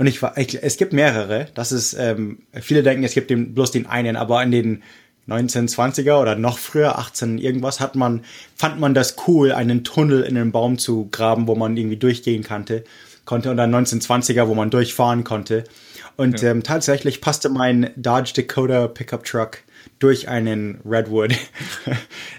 und ich war, ich, es gibt mehrere. Das ist, ähm, viele denken, es gibt den, bloß den einen, aber in den 1920er oder noch früher, 18 irgendwas, hat man, fand man das cool, einen Tunnel in den Baum zu graben, wo man irgendwie durchgehen konnte, konnte und dann 1920er, wo man durchfahren konnte. Und ähm, tatsächlich passte mein Dodge Dakota Pickup Truck durch einen Redwood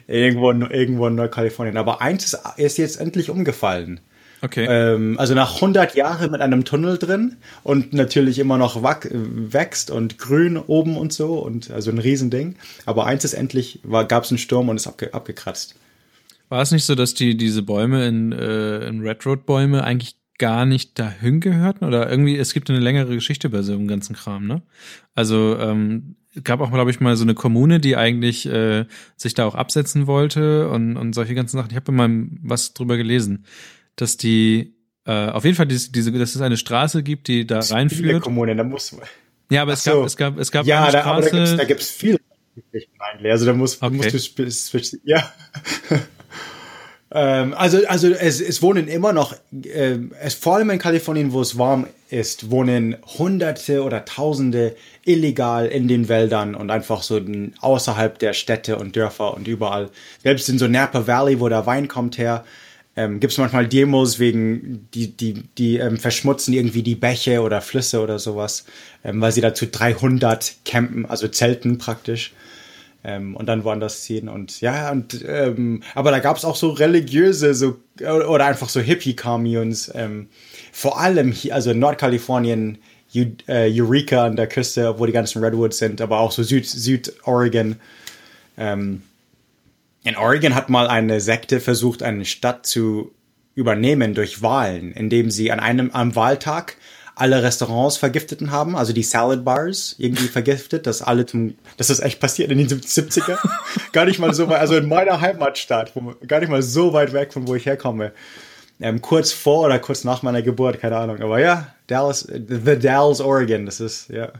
irgendwo, irgendwo in Nordkalifornien. Aber eins ist, ist jetzt endlich umgefallen. Okay. Ähm, also nach 100 Jahren mit einem Tunnel drin und natürlich immer noch wächst und grün oben und so und also ein Riesending. Aber eins ist endlich, gab es einen Sturm und ist abge, abgekratzt. War es nicht so, dass die diese Bäume in, äh, in Red Road Bäume eigentlich gar nicht dahin gehörten? Oder irgendwie, es gibt eine längere Geschichte bei so einem ganzen Kram, ne? Also ähm, gab auch, glaube ich, mal so eine Kommune, die eigentlich äh, sich da auch absetzen wollte und, und solche ganzen Sachen. Ich habe mal was drüber gelesen, dass die äh, auf jeden Fall diese, diese, dass es eine Straße gibt, die da Viele reinführt. Kommunen, da muss Ja, aber es so. gab, es gab, es gab ja, eine da, aber da Straße. gibt's da viele Geschichten eigentlich. Also da muss, Okay. musst du ja. ähm, also also es, es wohnen immer noch, äh, es vor allem in Kalifornien, wo es warm ist, wohnen Hunderte oder Tausende illegal in den Wäldern und einfach so außerhalb der Städte und Dörfer und überall. Selbst in so Napa Valley, wo der Wein kommt her, ähm, gibt es manchmal Demos wegen, die, die, die ähm, verschmutzen irgendwie die Bäche oder Flüsse oder sowas, ähm, weil sie dazu 300 campen, also zelten praktisch. Ähm, und dann woanders ziehen und ja, und ähm, aber da gab es auch so religiöse, so oder einfach so Hippie-Communes, ähm, vor allem hier, also in Nordkalifornien, Eu äh, Eureka an der Küste, wo die ganzen Redwoods sind, aber auch so Süd, Süd-Oregon. Ähm, in Oregon hat mal eine Sekte versucht, eine Stadt zu übernehmen durch Wahlen, indem sie an einem am Wahltag alle Restaurants vergifteten haben, also die Salad Bars irgendwie vergiftet, dass alle zum, das ist echt passiert in den 70er. gar nicht mal so weit, also in meiner Heimatstadt, wo, gar nicht mal so weit weg von wo ich herkomme. Ähm, kurz vor oder kurz nach meiner Geburt, keine Ahnung. Aber ja, Dallas, The Dalles, Oregon, das ist, ja.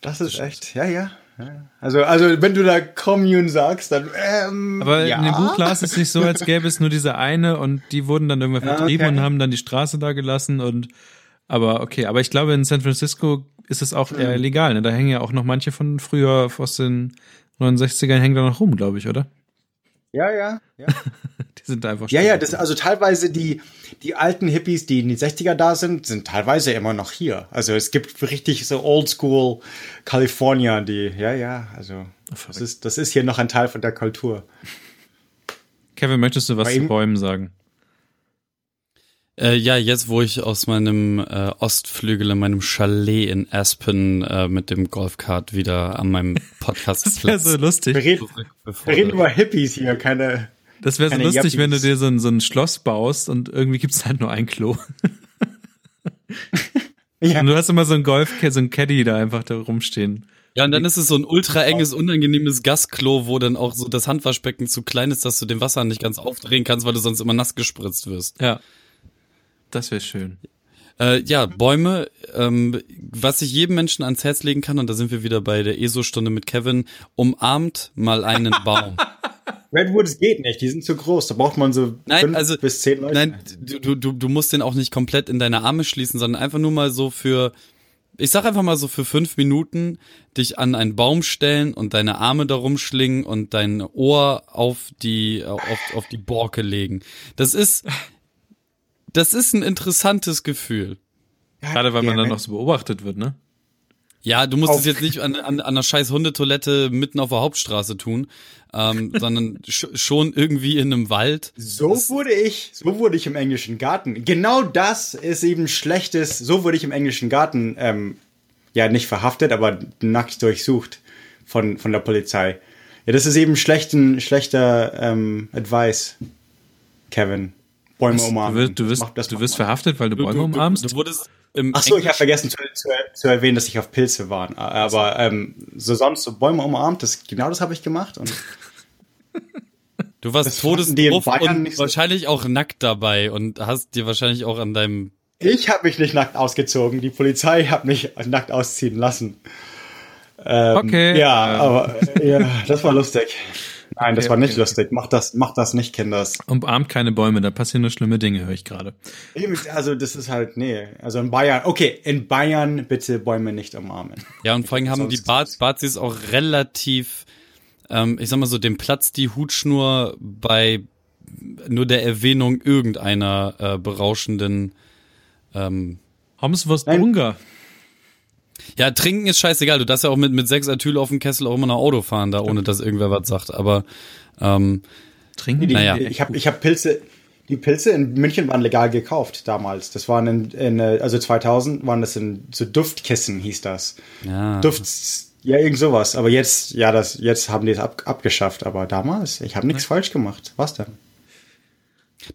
Das ist echt, ja, ja. Ja. Also, also, wenn du da Commune sagst, dann, ähm, Aber ja. in dem Buch las es nicht so, als gäbe es nur diese eine und die wurden dann irgendwann Ja, vertrieben okay. und haben dann die Straße da gelassen und aber okay, aber ich glaube in San Francisco ist es auch eher legal, ne? Da hängen ja auch noch manche von früher aus den 69ern hängen da noch rum, glaube ich, oder? Ja, ja, ja. Die sind einfach Ja, ja, das, also teilweise die, die alten Hippies, die in den 60er da sind, sind teilweise immer noch hier. Also es gibt richtig so Oldschool California, die, ja, ja, also das ist, das ist hier noch ein Teil von der Kultur. Kevin, möchtest du was zu Bäumen sagen? Äh, ja, jetzt wo ich aus meinem äh, Ostflügel in meinem Chalet in Aspen äh, mit dem Golfkart wieder an meinem Podcast Das wäre so lustig. Wir reden, wir reden über Hippies hier, keine, Das wäre so keine lustig, wenn du dir so ein, so ein Schloss baust und irgendwie gibt's halt nur ein Klo. Ja. Und du hast immer so ein Golf, so ein Caddy da einfach da rumstehen. Ja, und dann ist es so ein ultra enges, unangenehmes Gasklo, wo dann auch so das Handwaschbecken zu klein ist, dass du den Wasser nicht ganz aufdrehen kannst, weil du sonst immer nass gespritzt wirst. Ja. Das wäre schön. Äh, ja, Bäume, ähm, was ich jedem Menschen ans Herz legen kann, und da sind wir wieder bei der ESO-Stunde mit Kevin, umarmt mal einen Baum. Redwoods geht nicht, die sind zu groß, da braucht man so Nein, fünf also, bis zehn Leute. Nein, du, du, du, musst den auch nicht komplett in deine Arme schließen, sondern einfach nur mal so für, ich sag einfach mal so für fünf Minuten dich an einen Baum stellen und deine Arme darum schlingen und dein Ohr auf die, auf, auf die Borke legen. Das ist, das ist ein interessantes Gefühl. Gerade weil man dann noch so beobachtet wird, ne? Ja, du musst Auf- es jetzt nicht an, an, an einer scheiß Hundetoilette mitten auf der Hauptstraße tun, ähm, sondern sch schon irgendwie in einem Wald. So wurde ich, so wurde ich im englischen Garten. Genau das ist eben schlechtes, so wurde ich im englischen Garten, ähm, ja, nicht verhaftet, aber nackt durchsucht von, von der Polizei. Ja, das ist eben schlechten, schlechter ähm, Advice, Kevin. Bäume Du umarmen. wirst, du wirst, macht- das du wirst verhaftet, weil du Du, Bäume du, umarmst? du, du wurdest im Ach so, ich habe vergessen zu, zu, zu erwähnen, dass ich auf Pilze war. Aber ähm, so sonst so Bäume umarmt, das, genau das habe ich gemacht. Und Du warst todesdoof und so- wahrscheinlich auch nackt dabei und hast dir wahrscheinlich auch an deinem Ich habe mich nicht nackt ausgezogen. Die Polizei hat mich nackt ausziehen lassen. Ähm, Okay. Ja, Ähm. aber äh, ja, das war lustig. Nein, das Okay, war nicht okay, lustig. Macht das, macht das nicht, Kinders. Umarmt keine Bäume, da passieren nur schlimme Dinge, höre ich gerade. Also das ist halt, nee. Also in Bayern, okay, in Bayern bitte Bäume nicht umarmen. Ja, und vor allem haben die Bazis auch relativ, ähm, ich sag mal so, dem Platz die Hutschnur bei nur der Erwähnung irgendeiner äh, berauschenden ähm, Nein. Ungar. Ja, trinken ist scheißegal. Du darfst ja auch mit, mit sechs Atyl auf dem Kessel auch immer noch Auto fahren, da ohne dass irgendwer was sagt. Aber ähm, Trinken Die, Naja. Ich habe ich hab Pilze, die Pilze in München waren legal gekauft damals. Das waren in, in also 2000 waren das in so Duftkissen hieß das. ja. Duft, ja irgend sowas. Aber jetzt, ja das, jetzt haben die es ab, abgeschafft. Aber damals, ich habe nichts falsch gemacht. Was denn?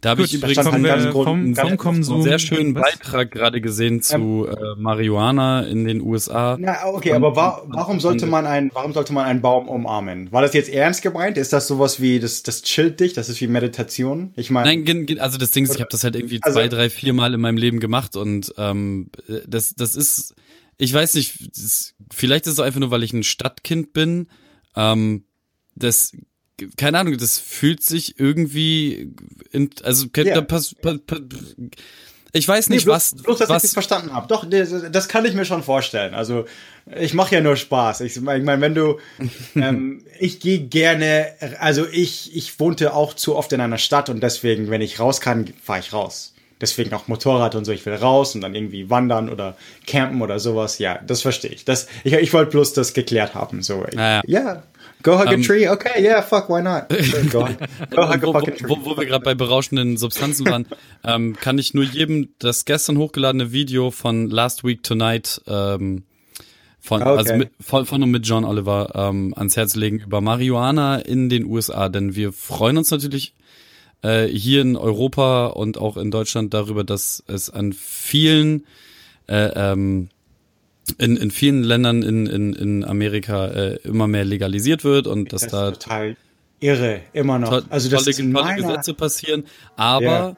Da habe ich übrigens vom, ganz vom groß- Konsum. einen sehr schönen Was? Beitrag gerade gesehen zu äh, Marihuana in den USA. Na, okay, aber wa warum sollte man ein, warum sollte man einen Baum umarmen? War das jetzt ernst gemeint? Ist das sowas wie, das, das chillt dich? Das ist wie Meditation? Ich meine, Nein, also das Ding ist, ich habe das halt irgendwie Also- zwei, drei, vier Mal in meinem Leben gemacht und ähm, das, das ist, ich weiß nicht, das, vielleicht ist es auch einfach nur, weil ich ein Stadtkind bin. Ähm, das, keine Ahnung, das fühlt sich irgendwie, in, also da pass, pass, pass, ich weiß Nee, nicht, bloß, was, bloß, dass ich was das verstanden habe. Doch, das, kann ich mir schon vorstellen. Also ich mache ja nur Spaß. Ich meine, ich mein, wenn du, ähm, ich gehe gerne, also ich, ich wohnte auch zu oft in einer Stadt und deswegen, wenn ich raus kann, fahre ich raus. Deswegen auch Motorrad und so, ich will raus und dann irgendwie wandern oder campen oder sowas. Ja, das verstehe ich. Das, ich, ich wollte bloß das geklärt haben. So, Ja, ja, go hug a Ähm, tree. Okay, yeah, fuck, why not? Go, go hug a wo, fucking tree. wo, wo wir gerade bei berauschenden Substanzen waren, ähm, kann ich nur jedem das gestern hochgeladene Video von Last Week Tonight ähm, von, Okay. also mit, von, von und mit John Oliver ähm, ans Herz legen über Marihuana in den USA, denn wir freuen uns natürlich äh, hier in Europa und auch in Deutschland darüber, dass es an vielen äh, ähm, in, in vielen Ländern in, in, in Amerika äh, immer mehr legalisiert wird und dass Das da total irre, immer noch. to also das tolle, tolle meiner, Gesetze passieren, aber Ja.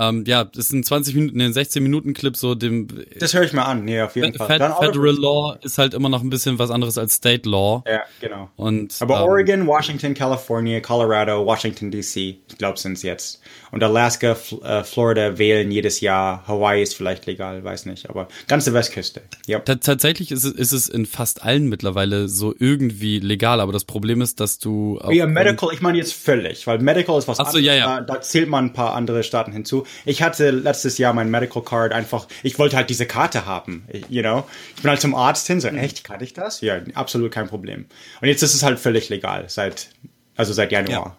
Ähm, ja, das sind 20 Minuten, in den 16 Minuten Clip so dem Das höre ich mir an, nee, auf jeden Fall. Fed Federal Law ist halt immer noch ein bisschen was anderes als State Law Ja, genau. und Aber ähm, Oregon, Washington, California, Colorado, Washington DC, ich glaube, sind es jetzt. Und Alaska, F äh, Florida wählen jedes Jahr. Hawaii ist vielleicht legal, weiß nicht. Aber ganze Westküste. Yep. ta- tatsächlich ist es, ist es in fast allen mittlerweile so irgendwie legal, aber das Problem ist, dass du Ja, Medical, ich meine jetzt völlig, weil Medical ist was Ach so, ja, ja. Da, da zählt man ein paar andere Staaten hinzu. Ich hatte letztes Jahr mein Medical Card einfach, ich wollte halt diese Karte haben, you know. Ich bin halt zum Arzt hin, so, Mhm. echt, kann ich das? Ja, absolut kein Problem. Und jetzt ist es halt völlig legal, seit, also seit Januar.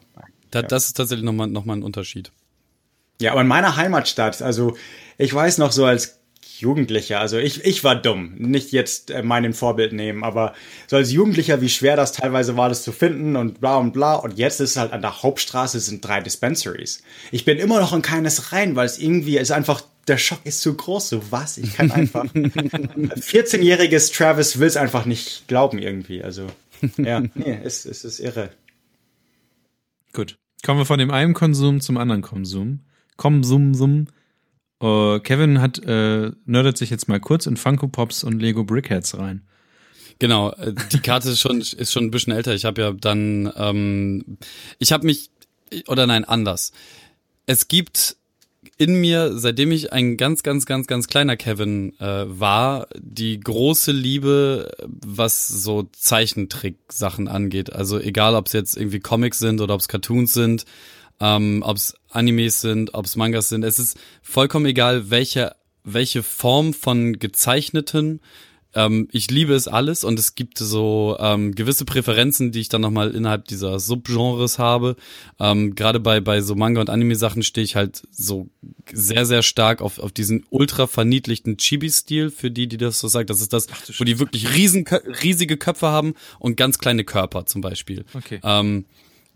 da, das ist tatsächlich nochmal noch mal ein Unterschied. Ja, aber in meiner Heimatstadt, also ich weiß noch so als Jugendlicher, also ich, ich war dumm, nicht jetzt äh, meinen Vorbild nehmen, aber so als Jugendlicher, wie schwer das teilweise war, das zu finden und bla und bla. Und jetzt ist es halt an der Hauptstraße sind drei Dispensaries. Ich bin immer noch in keines rein, weil es irgendwie ist einfach, der Schock ist zu groß. So was? Ich kann einfach. 14-jähriges Travis will es einfach nicht glauben irgendwie. Also ja, nee, es, es ist irre. Gut. Kommen wir von dem einen Konsum zum anderen Konsum. Konsum, sum. Uh, Kevin hat äh, nerdet sich jetzt mal kurz in Funko Pops und Lego Brickheads rein. Genau, äh, die Karte ist schon ist schon ein bisschen älter. Ich habe ja dann, ähm, ich habe mich oder nein anders. Es gibt in mir, seitdem ich ein ganz, ganz, ganz, ganz kleiner Kevin äh, war, die große Liebe, was so Zeichentrick-Sachen angeht. Also egal, ob es jetzt irgendwie Comics sind oder ob es Cartoons sind, ähm, ob es Animes sind, ob es Mangas sind. Es ist vollkommen egal, welche welche Form von gezeichneten ähm, ich liebe es alles und es gibt so ähm, gewisse Präferenzen, die ich dann nochmal innerhalb dieser Subgenres habe. Ähm, Gerade bei, bei so Manga- und Anime-Sachen stehe ich halt so sehr, sehr stark auf, auf diesen ultra verniedlichten Chibi-Stil, für die, die das so sagt. Das ist das, wo die wirklich riesen, riesige Köpfe haben und ganz kleine Körper zum Beispiel. Okay. Ähm,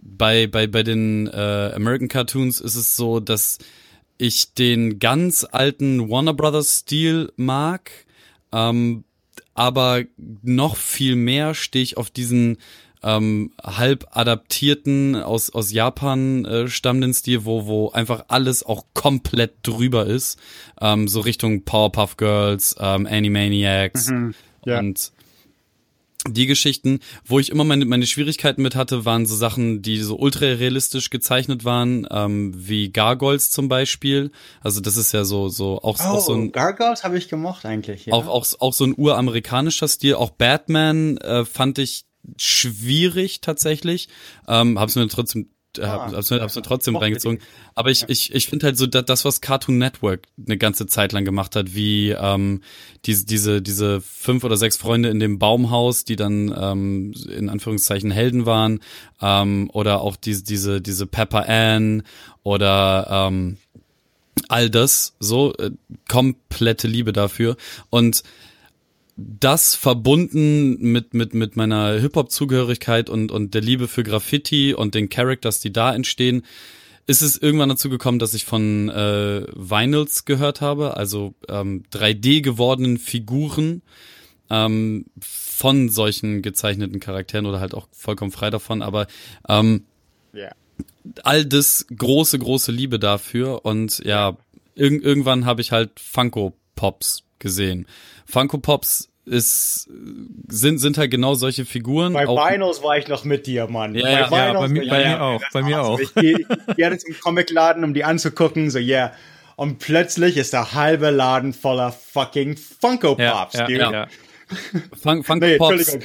bei, bei, bei den äh, American Cartoons ist es so, dass ich den ganz alten Warner Brothers Stil mag, ähm, aber noch viel mehr stehe ich auf diesen ähm, halb adaptierten aus aus Japan äh, stammenden Stil, wo wo einfach alles auch komplett drüber ist, ähm, so Richtung Powerpuff Girls, ähm, Animaniacs Mhm. Ja. und die Geschichten, wo ich immer meine, meine Schwierigkeiten mit hatte, waren so Sachen, die so ultra realistisch gezeichnet waren, ähm, wie Gargoyles zum Beispiel. Also das ist ja so so auch, auch so Oh, ein Gargoyles habe ich gemocht eigentlich. Ja. auch, auch, auch so ein uramerikanischer Stil. Auch Batman äh, fand ich schwierig tatsächlich. Ähm, hab's mir trotzdem Ah, hab's, mir, hab's mir trotzdem reingezogen. Aber ich, ich, ich finde halt so da- das, was Cartoon Network eine ganze Zeit lang gemacht hat, wie ähm, diese, diese, diese fünf oder sechs Freunde in dem Baumhaus, die dann ähm, in Anführungszeichen Helden waren, ähm, oder auch diese, diese, diese Pepper Ann oder ähm, all das, so äh, komplette Liebe dafür. Und das verbunden mit mit mit meiner Hip Hop Zugehörigkeit und und der Liebe für Graffiti und den Characters, die da entstehen, ist es irgendwann dazu gekommen, dass ich von äh, Vinyls gehört habe, also ähm, 3D gewordenen Figuren ähm, von solchen gezeichneten Charakteren oder halt auch vollkommen frei davon, aber ähm, Ja. all das große, große Liebe dafür und ja, irg irgendwann habe ich halt Funko Pops gesehen. Funko Pops ist, sind, sind halt genau solche Figuren. Bei auch- Vinyls war ich noch mit dir, Mann. Ja, bei ja, ja, bei mir- bei mir auch, bei mir auch. Ich gehe gerne zum Comicladen, um die anzugucken, so, yeah. Und plötzlich ist der halbe Laden voller fucking Funko Ja, Pops, ja, dude. ja. Fun Funko Nee, Pops.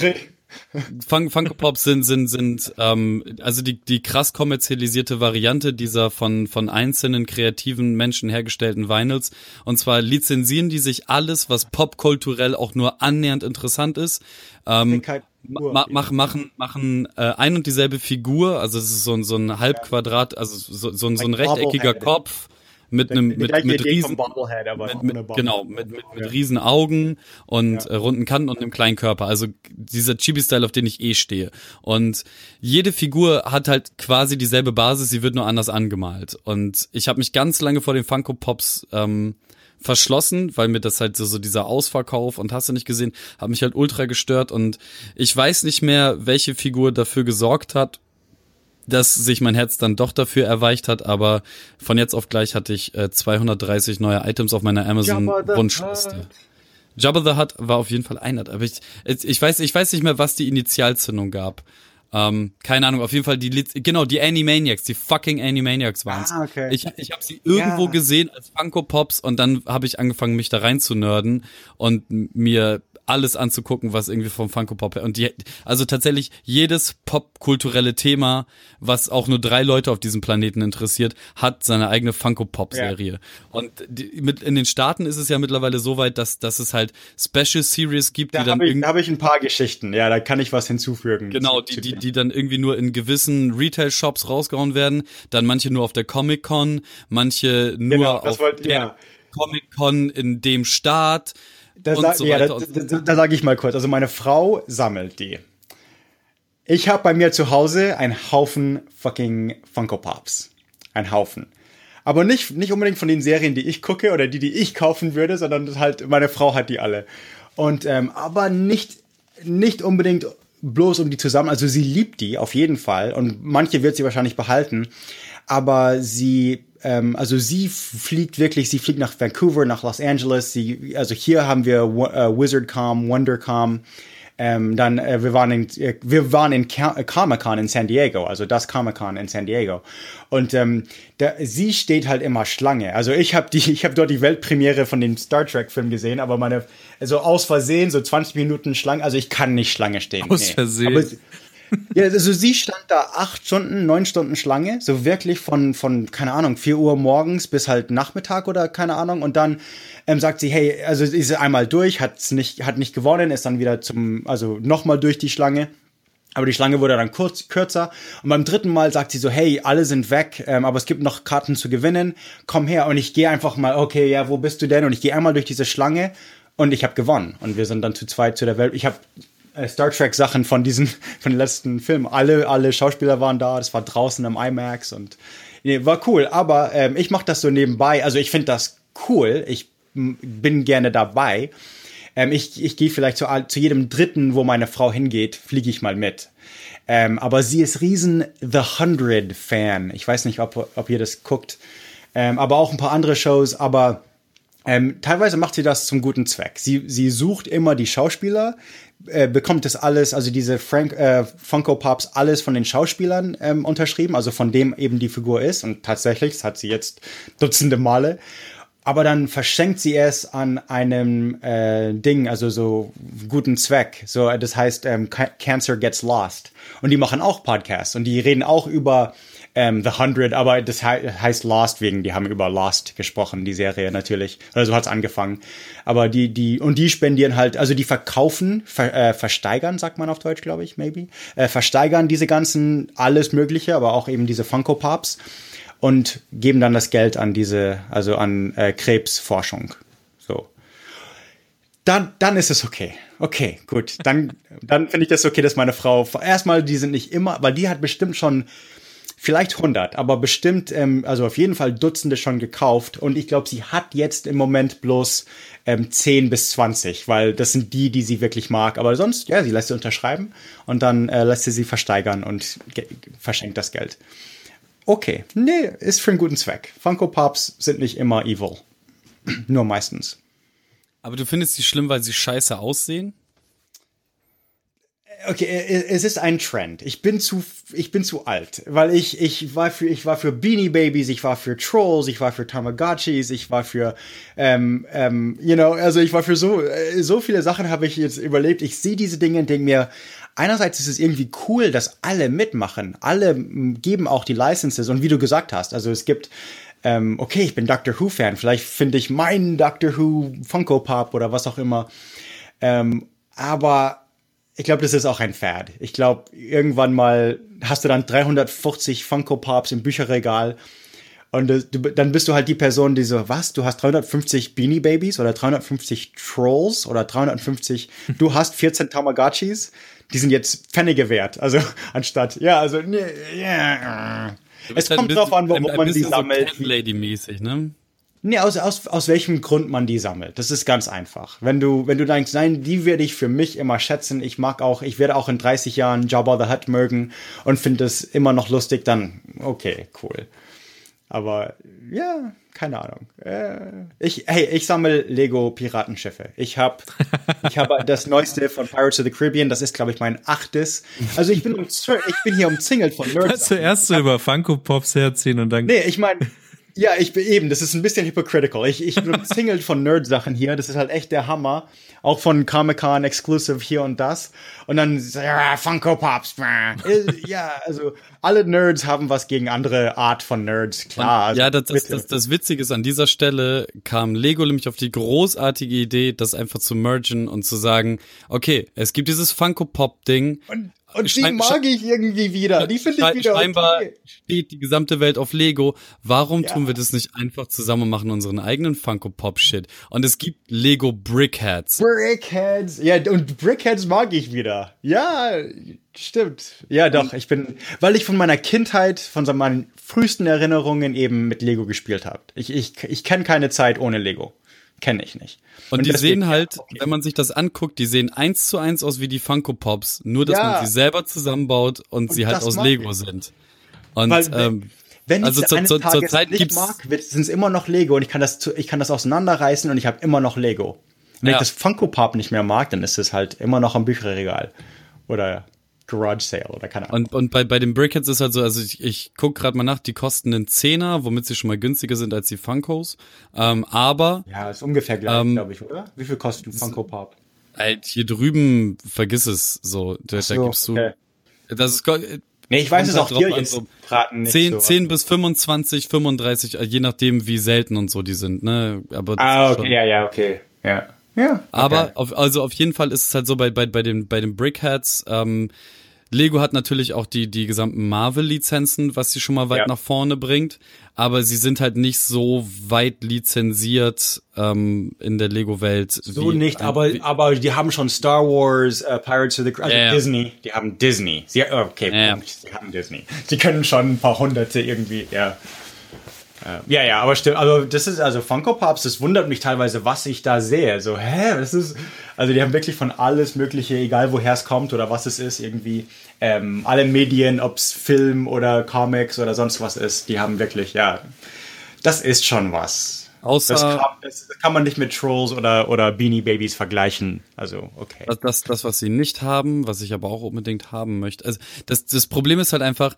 Fun Funko Pops sind sind sind ähm, also die die krass kommerzialisierte Variante dieser von von einzelnen kreativen Menschen hergestellten Vinyls und zwar lizenzieren die sich alles was popkulturell auch nur annähernd interessant ist ähm, pur. ma mach, machen machen äh, ein und dieselbe Figur also es ist so ein so ein Halbquadrat also so so ein, so ein rechteckiger. Kopf mit einem mit mit riesen mit, mit, genau, mit, mit, mit riesen Augen und äh, runden Kanten und einem kleinen Körper. Also dieser Chibi-Style, auf den ich eh stehe. Und jede Figur hat halt quasi dieselbe Basis, sie wird nur anders angemalt. Und ich habe mich ganz lange vor den Funko Pops ähm, verschlossen, weil mir das halt so, so dieser Ausverkauf und hast du nicht gesehen, hat mich halt ultra gestört und ich weiß nicht mehr, welche Figur dafür gesorgt hat, dass sich mein Herz dann doch dafür erweicht hat, aber von jetzt auf gleich hatte ich äh, 230 neue Items auf meiner Amazon Jabba the. Hutt. War auf jeden Fall einer, aber ich, ich weiß, ich weiß nicht mehr, was die Initialzündung gab. Ähm, keine Ahnung, auf jeden Fall die, genau, die Animaniacs, die fucking Animaniacs waren's. Ah, okay. Ich, ich habe sie irgendwo Ja. gesehen als Funko Pops und dann habe ich angefangen, mich da rein zu nerden und mir alles anzugucken, was irgendwie vom Funko Pop und die, also tatsächlich jedes popkulturelle Thema, was auch nur drei Leute auf diesem Planeten interessiert, hat seine eigene Funko Pop Serie. Und die, mit in den Staaten ist es ja mittlerweile so weit, dass dass es halt Special Series gibt, Da die dann habe ich, da hab ich ein paar Geschichten. Ja, da kann ich was hinzufügen. Genau, die, die, die dann irgendwie nur in gewissen Retail-Shops rausgehauen werden, dann manche nur auf der Comic-Con, manche nur Genau, auf wollte- der ja. Comic-Con in dem Staat Da, sag, so ja, da, da, da sage ich mal kurz. Also meine Frau sammelt die. Ich habe bei mir zu Hause einen Haufen fucking Funko Pops. Ein Haufen. Aber nicht, nicht unbedingt von den Serien, die ich gucke oder die, die ich kaufen würde, sondern halt meine Frau hat die alle. Und ähm, aber nicht, nicht unbedingt bloß um die zusammen. Also sie liebt die auf jeden Fall und manche wird sie wahrscheinlich behalten. Aber sie, ähm, also sie fliegt wirklich, sie fliegt nach Vancouver, nach Los Angeles. Sie, also hier haben wir äh, WizardCom, WonderCom. Ähm, dann äh, wir waren in äh, wir waren in Ca- Comic Con in San Diego, also das Comic Con in San Diego. Und ähm, da, sie steht halt immer Schlange. Also ich habe die ich habe dort die Weltpremiere von dem Star Trek Film gesehen, aber meine also aus Versehen so 20 Minuten Schlange. Also ich kann nicht Schlange stehen. Aus Versehen. Aber ja, also sie stand da acht Stunden, neun Stunden Schlange, so wirklich von, von, keine Ahnung, vier Uhr morgens bis halt Nachmittag oder keine Ahnung. Und dann ähm, sagt sie, hey, also ist sie einmal durch, hat's nicht, hat nicht gewonnen, ist dann wieder zum, also nochmal durch die Schlange. Aber die Schlange wurde dann kurz, kürzer. Und beim dritten Mal sagt sie so, hey, alle sind weg, ähm, aber es gibt noch Karten zu gewinnen. Komm her. Und ich gehe einfach mal, okay, ja, wo bist du denn? Und ich gehe einmal durch diese Schlange und ich habe gewonnen. Und wir sind dann zu zweit zu der Welt. Ich habe Star Trek Sachen von diesen, von den letzten Filmen. Alle, alle Schauspieler waren da. Das war draußen im IMAX und nee, war cool. Aber ähm, ich mache das so nebenbei. Also ich finde das cool. Ich bin gerne dabei. Ähm, ich ich gehe vielleicht zu, zu jedem Dritten, wo meine Frau hingeht, fliege ich mal mit. Ähm, aber sie ist riesen The Hundred Fan. Ich weiß nicht, ob, ob ihr das guckt. Ähm, aber auch ein paar andere Shows, aber ähm, teilweise macht sie das zum guten Zweck. Sie, sie sucht immer die Schauspieler, äh, bekommt das alles, also diese Frank, äh, Funko Pops, alles von den Schauspielern ähm, unterschrieben, also von dem eben die Figur ist. Und tatsächlich, das hat sie jetzt dutzende Male. Aber dann verschenkt sie es an einem äh, Ding, also so guten Zweck. So, das heißt, ähm, Cancer Gets Lost. Und die machen auch Podcasts und die reden auch über ähm, The Hundred, aber das he heißt Lost wegen, die haben über Lost gesprochen, die Serie natürlich. Oder so hat's angefangen. Aber die, die, und die spendieren halt, also die verkaufen, ver, äh, versteigern, sagt man auf Deutsch, glaube ich, maybe, äh, versteigern diese ganzen, alles Mögliche, aber auch eben diese Funko Pops und geben dann das Geld an diese, also an äh, Krebsforschung. So. Dann, dann ist es okay. Okay, gut. Dann, dann finde ich das okay, dass meine Frau, erstmal, die sind nicht immer, weil die hat bestimmt schon vielleicht 100, aber bestimmt, ähm, also auf jeden Fall Dutzende schon gekauft. Und ich glaube, sie hat jetzt im Moment bloß ähm, 10 bis 20, weil das sind die, die sie wirklich mag. Aber sonst, ja, sie lässt sie unterschreiben und dann äh, lässt sie sie versteigern und verschenkt das Geld. Okay, nee, ist für einen guten Zweck. Funko Pops sind nicht immer evil. Nur meistens. Aber du findest sie schlimm, weil sie scheiße aussehen? Okay, es ist ein Trend. Ich bin zu, ich bin zu alt, weil ich, ich war für, ich war für Beanie Babies, ich war für Trolls, ich war für Tamagotchis, ich war für, ähm, ähm, you know, also ich war für so, äh, so viele Sachen habe ich jetzt überlebt. Ich sehe diese Dinge und denke mir, einerseits ist es irgendwie cool, dass alle mitmachen, alle geben auch die Licenses und wie du gesagt hast, also es gibt ähm, okay, ich bin Doctor Who Fan, vielleicht finde ich meinen Doctor Who Funko Pop oder was auch immer. Ähm, aber ich glaube, das ist auch ein Fad. Ich glaube, irgendwann mal hast du dann 350 Funko Pops im Bücherregal und du, dann bist du halt die Person, die so, was, du hast 350 Beanie Babies oder 350 Trolls oder 350, du hast 14 Tamagotchis, die sind jetzt Pfennige wert. Also anstatt, ja, also, nee, yeah. Es kommt drauf an, wo, man die sammelt. So Lady-mäßig, ne? Nee, aus, aus, aus welchem Grund man die sammelt. Das ist ganz einfach. Wenn du, wenn du denkst, nein, die werde ich für mich immer schätzen. Ich mag auch, ich werde auch in 30 Jahren Jabba the Hutt mögen und finde es immer noch lustig, dann okay, cool. Aber ja, keine Ahnung. Äh, ich, hey, ich sammle Lego Piratenschiffe. Ich habe ich hab das neueste von Pirates of the Caribbean. Das ist, glaube ich, mein achtes. Also ich bin, ich bin hier umzingelt von Nerds. Zuerst so über Funko Pops herziehen und dann. Nee, ich meine, ja, ich bin eben, das ist ein bisschen hypocritical. Ich, ich bin umzingelt von Nerd-Sachen hier. Das ist halt echt der Hammer. Auch von Comic-Con Exclusive hier und das. Und dann, ja, Funko Pops. Ja, also alle Nerds haben was gegen andere Art von Nerds, klar. Also, ja, das, das, das, das Witzige ist, an dieser Stelle kam Lego nämlich auf die großartige Idee, das einfach zu mergen und zu sagen, okay, es gibt dieses Funko Pop-Ding. Und und die mag ich irgendwie wieder. Die finde ich wieder Scheinbar okay. steht die gesamte Welt auf Lego. Warum ja. tun wir das nicht einfach zusammen und machen unseren eigenen Funko Pop Shit? Und es gibt Lego Brickheads. Brickheads. Ja, und Brickheads mag ich wieder. Ja, stimmt. Ja, doch. Ich bin, weil ich von meiner Kindheit, von so meinen frühesten Erinnerungen eben mit Lego gespielt habe. Ich, ich, ich kenne keine Zeit ohne Lego. Kenne ich nicht. Und, und die sehen halt, okay. wenn man sich das anguckt, die sehen eins zu eins aus wie die Funko Pops, nur dass ja. man sie selber zusammenbaut und, und sie halt aus Lego ich. sind. Und Weil, ähm, wenn also ich zu, zu, zur Zeit nicht mag, sind es immer noch Lego und ich kann das, ich kann das auseinanderreißen und ich habe immer noch Lego. Wenn ja. ich das Funko Pop nicht mehr mag, dann ist es halt immer noch am Bücherregal oder Garage Sale oder keine Ahnung. Und, und bei, bei den Brickheads ist halt so, also ich, ich guck gerade mal nach, die kosten einen Zehner, womit sie schon mal günstiger sind als die Funkos. Ähm, aber. Ja, ist ungefähr gleich, ähm, glaube ich, oder? Wie viel kostet ein Funko Pop? Halt, hier drüben, vergiss es so. Da, so, da gibst du. Okay. Das ist, Nee, ich weiß es auch hier jetzt so Braten nicht 10, so. 10 bis 25, 35, je nachdem wie selten und so die sind, ne? Aber ah, okay, ja, ja, okay. Ja. Ja. Okay. Aber auf, also auf jeden Fall ist es halt so bei, bei, bei den, bei den Brickheads, ähm, Lego hat natürlich auch die, die gesamten Marvel-Lizenzen, was sie schon mal weit ja. nach vorne bringt. Aber sie sind halt nicht so weit lizenziert ähm, in der Lego-Welt. So wie, nicht, aber, wie, aber die haben schon Star Wars, uh, Pirates of the also ja, Disney. Die haben Disney. Sie, okay, ja. sie haben Disney. Sie können schon ein paar Hunderte irgendwie, ja. Ja, ja, aber stimmt. Also das ist also Funko Pops. Das wundert mich teilweise, was ich da sehe. So, hä, das ist. Also die haben wirklich von alles Mögliche, egal woher es kommt oder was es ist, irgendwie ähm, alle Medien, ob es Film oder Comics oder sonst was ist, die haben wirklich, ja, das ist schon was. Außer Das kann, das kann man nicht mit Trolls oder, oder Beanie Babies vergleichen. Also, okay. das, das, das, was sie nicht haben, was ich aber auch unbedingt haben möchte. Also das, das Problem ist halt einfach,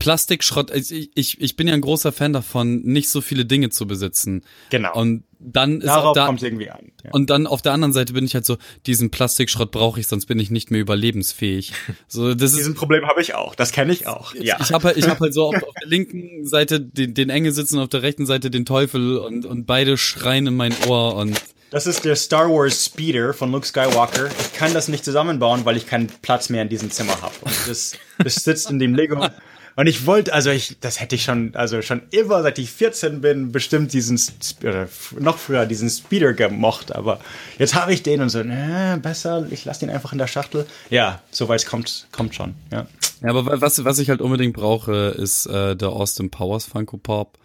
Plastikschrott, ich, ich, ich bin ja ein großer Fan davon, nicht so viele Dinge zu besitzen. Genau. Und dann ist auch Darauf da, kommt es irgendwie an. Ja. und dann auf der anderen Seite bin ich halt so, diesen Plastikschrott brauche ich, sonst bin ich nicht mehr überlebensfähig. So, das ist, Diesen Problem habe ich auch. Das kenne ich auch. Ja. Ich habe halt, ich hab halt so auf, auf der linken Seite den, den Engel sitzen, auf der rechten Seite den Teufel und, und beide schreien in mein Ohr und Das ist der Star Wars Speeder von Luke Skywalker. Ich kann das nicht zusammenbauen, weil ich keinen Platz mehr in diesem Zimmer habe. Das, das sitzt in dem Lego. Und ich wollte, also ich, das hätte ich schon, also schon immer, seit ich 14 bin, bestimmt diesen, oder noch früher diesen Speeder gemocht. Aber jetzt habe ich den und so, ne, besser, ich lasse den einfach in der Schachtel. Ja, soweit kommt, kommt schon, ja. Ja, aber wa- was, was ich halt unbedingt brauche, ist äh, der Austin Powers Funko Pop.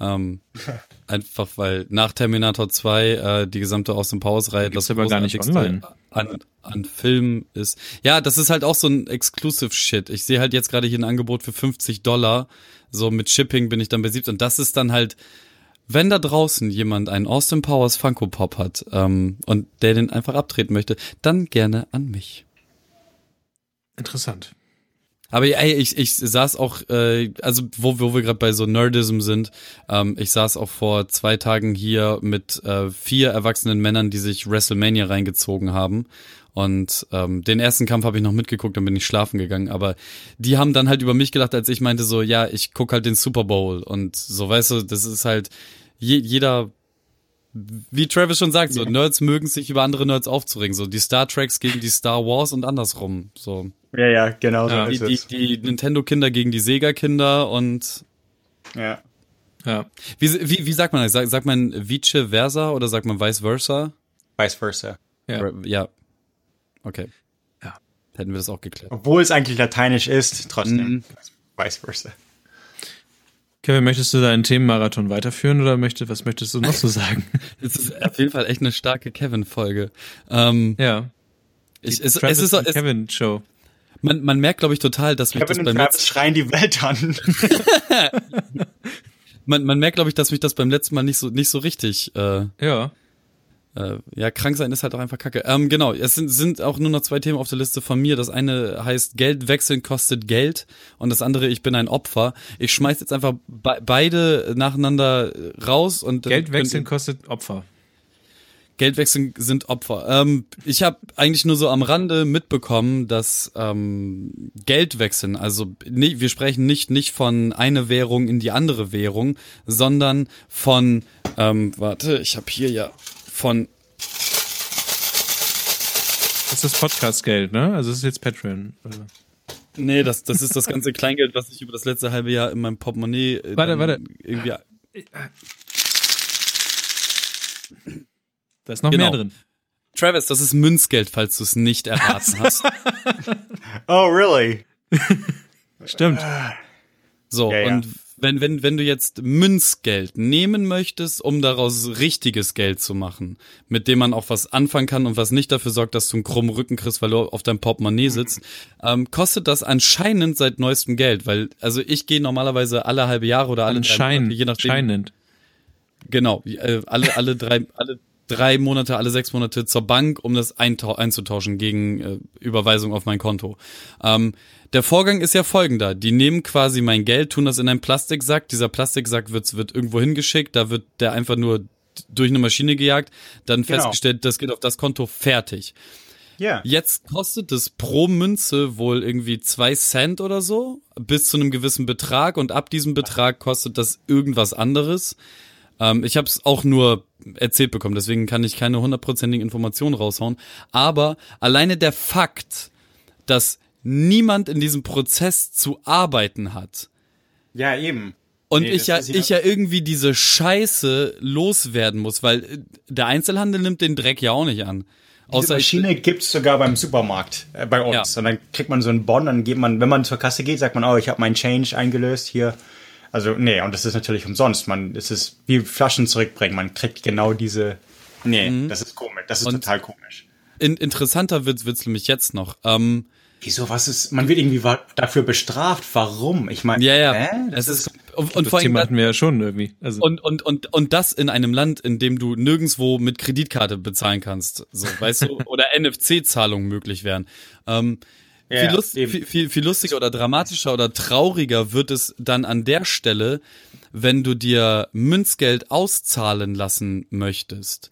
Ähm, einfach weil nach Terminator 2 äh, die gesamte Austin Powers Reihe Gibt's das aber gar nicht online. an, an Film ist. Ja, das ist halt auch so ein Exclusive Shit. Ich sehe halt jetzt gerade hier ein Angebot für 50 Dollar. So mit Shipping bin ich dann bei 70 und das ist dann halt wenn da draußen jemand einen Austin Powers Funko Pop hat ähm, und der den einfach abtreten möchte, dann gerne an mich. Interessant. Aber ey, ich, ich saß auch, äh, also wo, wo wir gerade bei so Nerdism sind, ähm, ich saß auch vor zwei Tagen hier mit äh, vier erwachsenen Männern, die sich WrestleMania reingezogen haben. Und ähm, den ersten Kampf habe ich noch mitgeguckt, dann bin ich schlafen gegangen. Aber die haben dann halt über mich gedacht, als ich meinte so, ja, ich guck halt den Super Bowl. Und so, weißt du, das ist halt, je, jeder wie Travis schon sagt, so Nerds mögen sich über andere Nerds aufzuregen, so die Star Treks gegen die Star Wars und andersrum, so Ja, ja, genau so Ja, die, ist die, es. die Nintendo-Kinder gegen die Sega-Kinder und Ja. Ja. wie, wie, wie sagt man das? Sagt, sagt man vice versa oder sagt man vice versa? Vice versa. Ja. Ja. Okay. Ja. Hätten wir das auch geklärt. Obwohl es eigentlich lateinisch ist, trotzdem. Mhm. Vice versa. Kevin, möchtest du deinen Themenmarathon weiterführen oder möchte, was möchtest du noch so sagen? Es ist auf jeden Fall echt eine starke Kevin-Folge. Ähm, ja. ich, es, es ist, und es, Kevin Show. man, man merkt, glaube ich, total, dass mich das Kevin beim und Travis letzten, schreien die Welt an. man, man merkt, glaube ich, dass mich das beim letzten Mal nicht so, nicht so richtig, äh, Ja. Äh, ja, krank sein ist halt auch einfach kacke. Ähm, genau, es sind, sind auch nur noch zwei Themen auf der Liste von mir. Das eine heißt Geld wechseln kostet Geld und das andere ich bin ein Opfer. Ich schmeiß jetzt einfach be beide nacheinander raus und Geld wechseln kostet Opfer. Geld wechseln sind Opfer. Ähm, ich habe eigentlich nur so am Rande mitbekommen, dass ähm, Geld wechseln, also nee, wir sprechen nicht nicht von eine Währung in die andere Währung, sondern von ähm, warte, ich habe hier ja von Das ist Podcast-Geld, ne? Also das ist jetzt Patreon. Also. Nee, das, das ist das ganze Kleingeld, was ich über das letzte halbe Jahr in meinem Portemonnaie äh, Warte, warte. irgendwie. Da ist noch Genau. mehr drin. Travis, das ist Münzgeld, falls du es nicht erraten hast. Oh, really? Stimmt. So, Ja, ja. und wenn, wenn, wenn du jetzt Münzgeld nehmen möchtest, um daraus richtiges Geld zu machen, mit dem man auch was anfangen kann und was nicht dafür sorgt, dass du einen krummen Rücken kriegst, weil du auf deinem Portemonnaie sitzt, ähm, kostet das anscheinend seit neuestem Geld, weil, also ich gehe normalerweise alle halbe Jahre oder alle drei Anscheinend. Monate, je nachdem, Scheinend. Genau, äh, alle, alle drei, alle drei Monate, alle sechs Monate zur Bank, um das einzutauschen gegen äh, Überweisung auf mein Konto. Ähm, der Vorgang ist ja folgender. Die nehmen quasi mein Geld, tun das in einen Plastiksack. Dieser Plastiksack wird, wird irgendwo hingeschickt, da wird der einfach nur durch eine Maschine gejagt, dann Genau. festgestellt, das geht auf das Konto fertig. Ja. Jetzt kostet es pro Münze wohl irgendwie zwei Cent oder so, bis zu einem gewissen Betrag und ab diesem Betrag kostet das irgendwas anderes. Ähm, ich habe es auch nur erzählt bekommen, deswegen kann ich keine hundertprozentigen Informationen raushauen. Aber alleine der Fakt, dass niemand in diesem Prozess zu arbeiten hat, Ja, eben. und Nee, ich ja, ich ja irgendwie diese Scheiße loswerden muss, weil äh, der Einzelhandel nimmt den Dreck ja auch nicht an. Diese Außer Maschine gibt's sogar beim Supermarkt äh, bei uns. Ja. Und dann kriegt man so einen Bon, dann geht man, wenn man zur Kasse geht, sagt man, oh, ich habe meinen Change eingelöst hier. Also, nee, und das ist natürlich umsonst. Man, es ist wie Flaschen zurückbringen. Man kriegt genau diese. Nee, das ist komisch. Das ist Und- total komisch. In, interessanter wird's wird's nämlich jetzt noch. Ähm, Wieso, was ist, man wird irgendwie wa- dafür bestraft. Warum? Ich meine, ja, ja. Hä? es Das ist, und, und das vor allem Thema hatten wir ja schon irgendwie. Also, Und, und, und, und das in einem Land, in dem du nirgendswo mit Kreditkarte bezahlen kannst, so, weißt du, oder NFC-Zahlungen möglich wären. Ähm, Ja, viel, lust, viel, viel, viel lustiger oder dramatischer oder trauriger wird es dann an der Stelle, wenn du dir Münzgeld auszahlen lassen möchtest.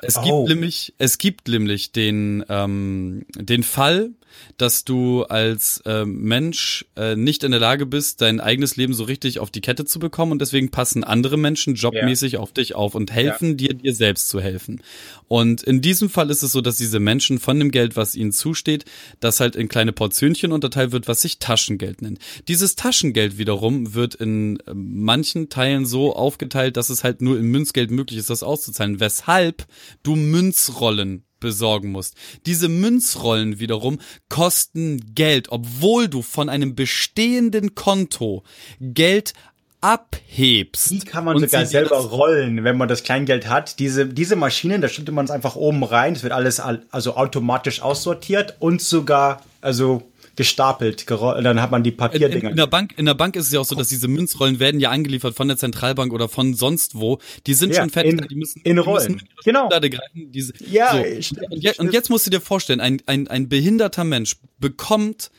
Es Oh. gibt nämlich, es gibt nämlich den, ähm, den Fall, dass du als ähm, Mensch äh, nicht in der Lage bist, dein eigenes Leben so richtig auf die Kette zu bekommen und deswegen passen andere Menschen jobmäßig auf dich auf und helfen dir, dir selbst zu helfen. Und in diesem Fall ist es so, dass diese Menschen von dem Geld, was ihnen zusteht, das halt in kleine Portionchen unterteilt wird, was sich Taschengeld nennt. Dieses Taschengeld wiederum wird in äh, manchen Teilen so aufgeteilt, dass es halt nur in Münzgeld möglich ist, das auszuzahlen, weshalb du Münzrollen besorgen musst. Diese Münzrollen wiederum kosten Geld, obwohl du von einem bestehenden Konto Geld abhebst. Die kann man sogar selber rollen, wenn man das Kleingeld hat. Diese, diese Maschinen, da stellt man es einfach oben rein. Es wird alles al- also automatisch aussortiert und sogar also gestapelt. gerollt. Dann hat man die In, in, Papierdinger. in, der Bank, in der Bank ist es ja auch so, dass diese Münzrollen werden ja angeliefert von der Zentralbank oder von sonst wo. Die sind Ja, schon fertig, in- die müssen, in die Rollen. müssen ihre Genau. Greifen, diese, Ja, so. stimmt, und, je, und jetzt musst du dir vorstellen, ein, ein, ein behinderter Mensch bekommt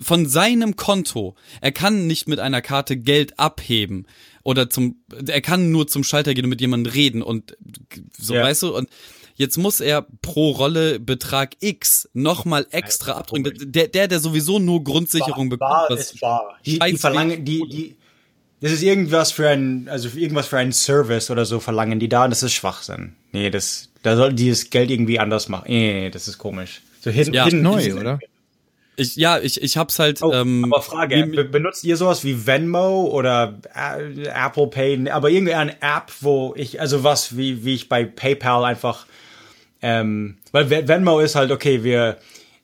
von seinem Konto, er kann nicht mit einer Karte Geld abheben oder zum, er kann nur zum Schalter gehen und mit jemandem reden und so, Ja. weißt du, und Jetzt muss er pro Rolle Betrag X nochmal extra abdrücken. Der, der, der sowieso nur Grundsicherung bekommt. Bar was ist bar. Die, die verlangen, die, die, das ist irgendwas für ein, also für irgendwas für einen Service oder so verlangen die da und das ist Schwachsinn. Nee, das, da sollten die das Geld irgendwie anders machen. Nee, nee, das ist komisch. So hin, Ja, hin, neu, oder? Ich, ja, ich, ich hab's halt. Oh, ähm, aber Frage, be benutzt ihr sowas wie Venmo oder äh, Apple Pay, aber irgendeine App, wo ich, also was, wie, wie ich bei PayPal einfach, ähm, weil Ve- Venmo ist halt, okay, wir,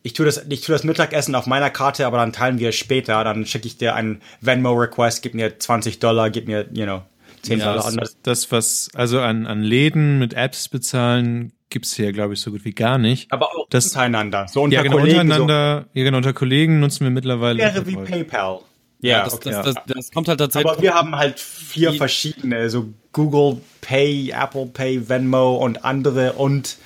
ich tue das, ich tue das Mittagessen auf meiner Karte, aber dann teilen wir es später, dann schicke ich dir einen Venmo-Request, gib mir 20 Dollar, gib mir, you know, 10 Ja, Dollar. das- das, was, also an, an Läden mit Apps bezahlen, gibt's hier, glaube ich, so gut wie gar nicht. aber auch Das- untereinander, so unter ja, genau, Kollegen, untereinander, ja, genau, unter Kollegen nutzen wir so, mittlerweile. wäre wie PayPal. Ja, Ja, das, okay. das, das, das kommt halt tatsächlich. Aber wir haben halt vier verschiedene, so Google Pay, Apple Pay, Venmo und andere und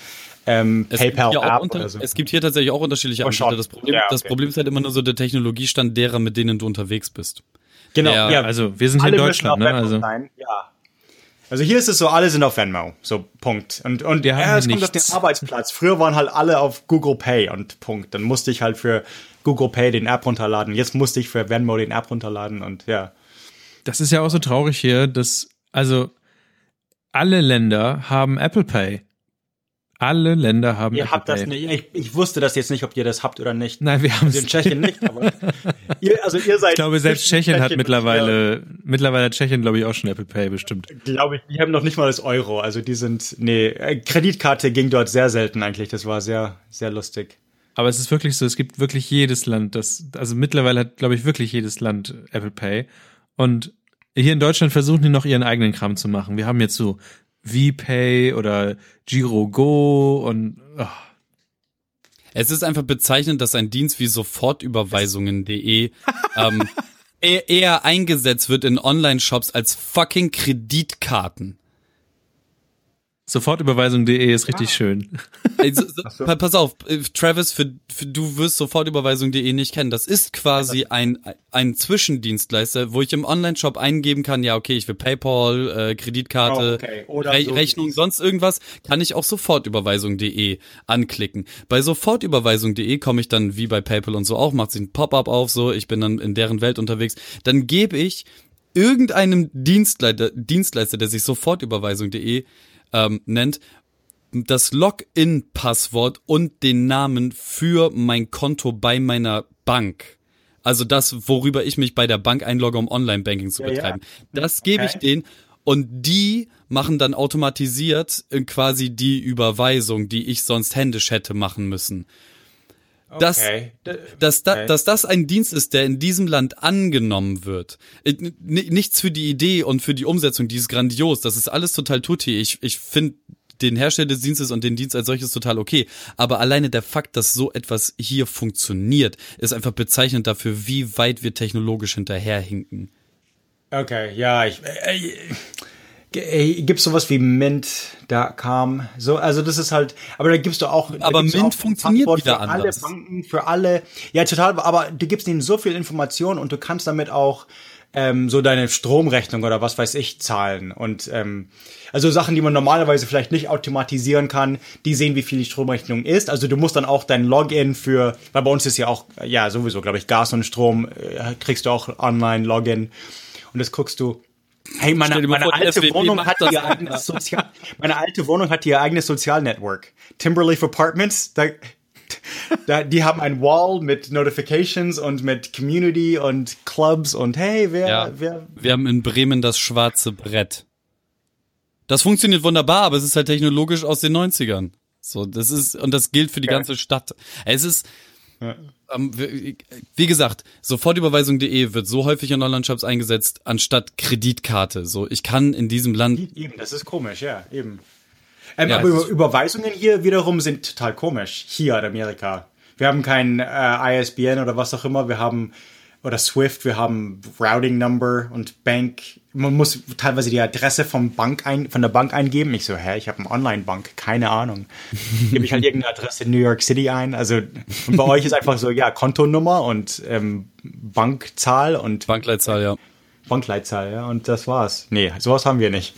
ähm, Es gibt, PayPal App unter, oder so. es gibt hier tatsächlich auch unterschiedliche Oh. Anbieter. Das Problem, Ja, das okay. Problem ist halt immer nur so der Technologiestand derer, mit denen du unterwegs bist. genau, ja, ja, also wir sind hier in alle müssen Deutschland, auf ne? Venmo Also sein, ja. Also hier ist es so, alle sind auf Venmo, so Punkt. Und und Wir haben ja, es hier kommt auf den nichts. Arbeitsplatz. Früher waren halt alle auf Google Pay und Punkt. Dann musste ich halt für Google Pay den App runterladen. Jetzt musste ich für Venmo den App runterladen und ja. das ist ja auch so traurig hier, dass, also alle Länder haben Apple Pay. Alle Länder haben Ihr Apple habt Pay. das nicht. Ich, ich wusste das jetzt nicht, ob ihr das habt oder nicht. Nein, wir haben Also in Tschechien nicht, aber ihr, also ihr seid. Ich glaube, selbst zwischen Tschechien hat mittlerweile, mittlerweile hat Tschechien, glaube ich, auch schon Apple Pay bestimmt. Glaube ich, die haben noch nicht mal das Euro. Also die sind, nee, äh, Kreditkarte ging dort sehr selten eigentlich. Das war sehr, sehr lustig. Aber es ist wirklich so, es gibt wirklich jedes Land, das, also mittlerweile hat, glaube ich, wirklich jedes Land Apple Pay. Und hier in Deutschland versuchen die noch ihren eigenen Kram zu machen. Wir haben jetzt so VPay oder Giro Go und oh, Es ist einfach bezeichnend, dass ein Dienst wie sofortüberweisungen.de ähm, eher, eher eingesetzt wird in Online-Shops als fucking Kreditkarten. Sofortüberweisung.de ist richtig schön. Ey, so, so, pa- Pass auf, äh, Travis, für, für, du wirst Sofortüberweisung.de nicht kennen. Das ist quasi ein, ein Zwischendienstleister, wo ich im Online-Shop eingeben kann, ja, okay, ich will PayPal, äh, Kreditkarte, Oh, okay. Oder Re so- Rechnung, sonst irgendwas, kann ich auch Sofortüberweisung.de anklicken. Bei Sofortüberweisung.de komme ich dann, wie bei PayPal und so auch, macht sich ein Pop-up auf, so, ich bin dann in deren Welt unterwegs. Dann gebe ich irgendeinem Dienstleister, Dienstleister, der sich Sofortüberweisung.de ähm, nennt, das Login-Passwort und den Namen für mein Konto bei meiner Bank. Also das, worüber ich mich bei der Bank einlogge, um Online-Banking zu Ja, ja. betreiben. Das gebe ich Okay. denen und die machen dann automatisiert äh, quasi die Überweisung, die ich sonst händisch hätte machen müssen. Dass, Okay. dass, da, Okay. dass das ein Dienst ist, der in diesem Land angenommen wird. Äh, Nichts für die Idee und für die Umsetzung, die ist grandios. Das ist alles total tutti. Ich, ich finde den Hersteller des Dienstes und den Dienst als solches total okay. Aber alleine der Fakt, dass so etwas hier funktioniert, ist einfach bezeichnend dafür, wie weit wir technologisch hinterherhinken. Okay, ja, ich. Äh, gibt's sowas wie Mint.com? So, also das ist halt, aber da gibst du auch. da Aber Mint auch funktioniert Passwort wieder für anders. Alle Banken, für alle. Ja, total. Aber du gibst ihnen so viel Information und du kannst damit auch ähm, so deine Stromrechnung oder was weiß ich zahlen und ähm, also Sachen, die man normalerweise vielleicht nicht automatisieren kann, die sehen, wie viel die Stromrechnung ist. Also du musst dann auch dein Login für, weil bei uns ist ja auch, ja sowieso, glaube ich, Gas und Strom, äh, kriegst du auch online Login und das guckst du. Hey, meine, meine vor, alte Wohnung hat ihr eigenes Sozial, meine alte Wohnung hat ihr eigenes Sozialnetwork. Timberleaf Apartments, da, da, die haben ein Wall mit Notifications und mit Community und Clubs und hey, wer, Ja. wer, Wir haben in Bremen das schwarze Brett. Das funktioniert wunderbar, aber es ist halt technologisch aus den 90ern. So, das ist, und das gilt für die ganze Stadt. Es ist, ähm, wie gesagt, sofortüberweisung.de wird so häufig in Online-Shops eingesetzt, anstatt Kreditkarte. So, ich kann in diesem Land, Eben, das ist komisch, ja, eben. Ähm, Ja, aber Über Überweisungen hier wiederum sind total komisch. Hier in Amerika. Wir haben kein äh, ISBN oder was auch immer. Wir haben, oder Swift, wir haben Routing Number und Bank. Man muss teilweise die Adresse vom Bank ein, von der Bank eingeben. Ich so, hä, ich habe eine Online-Bank, keine Ahnung. Gebe ich halt irgendeine Adresse in New York City ein. Also, bei euch ist einfach so, ja, Kontonummer und ähm, Bankzahl und Bankleitzahl, ja. Bankleitzahl, ja, und das war's. Nee, sowas haben wir nicht.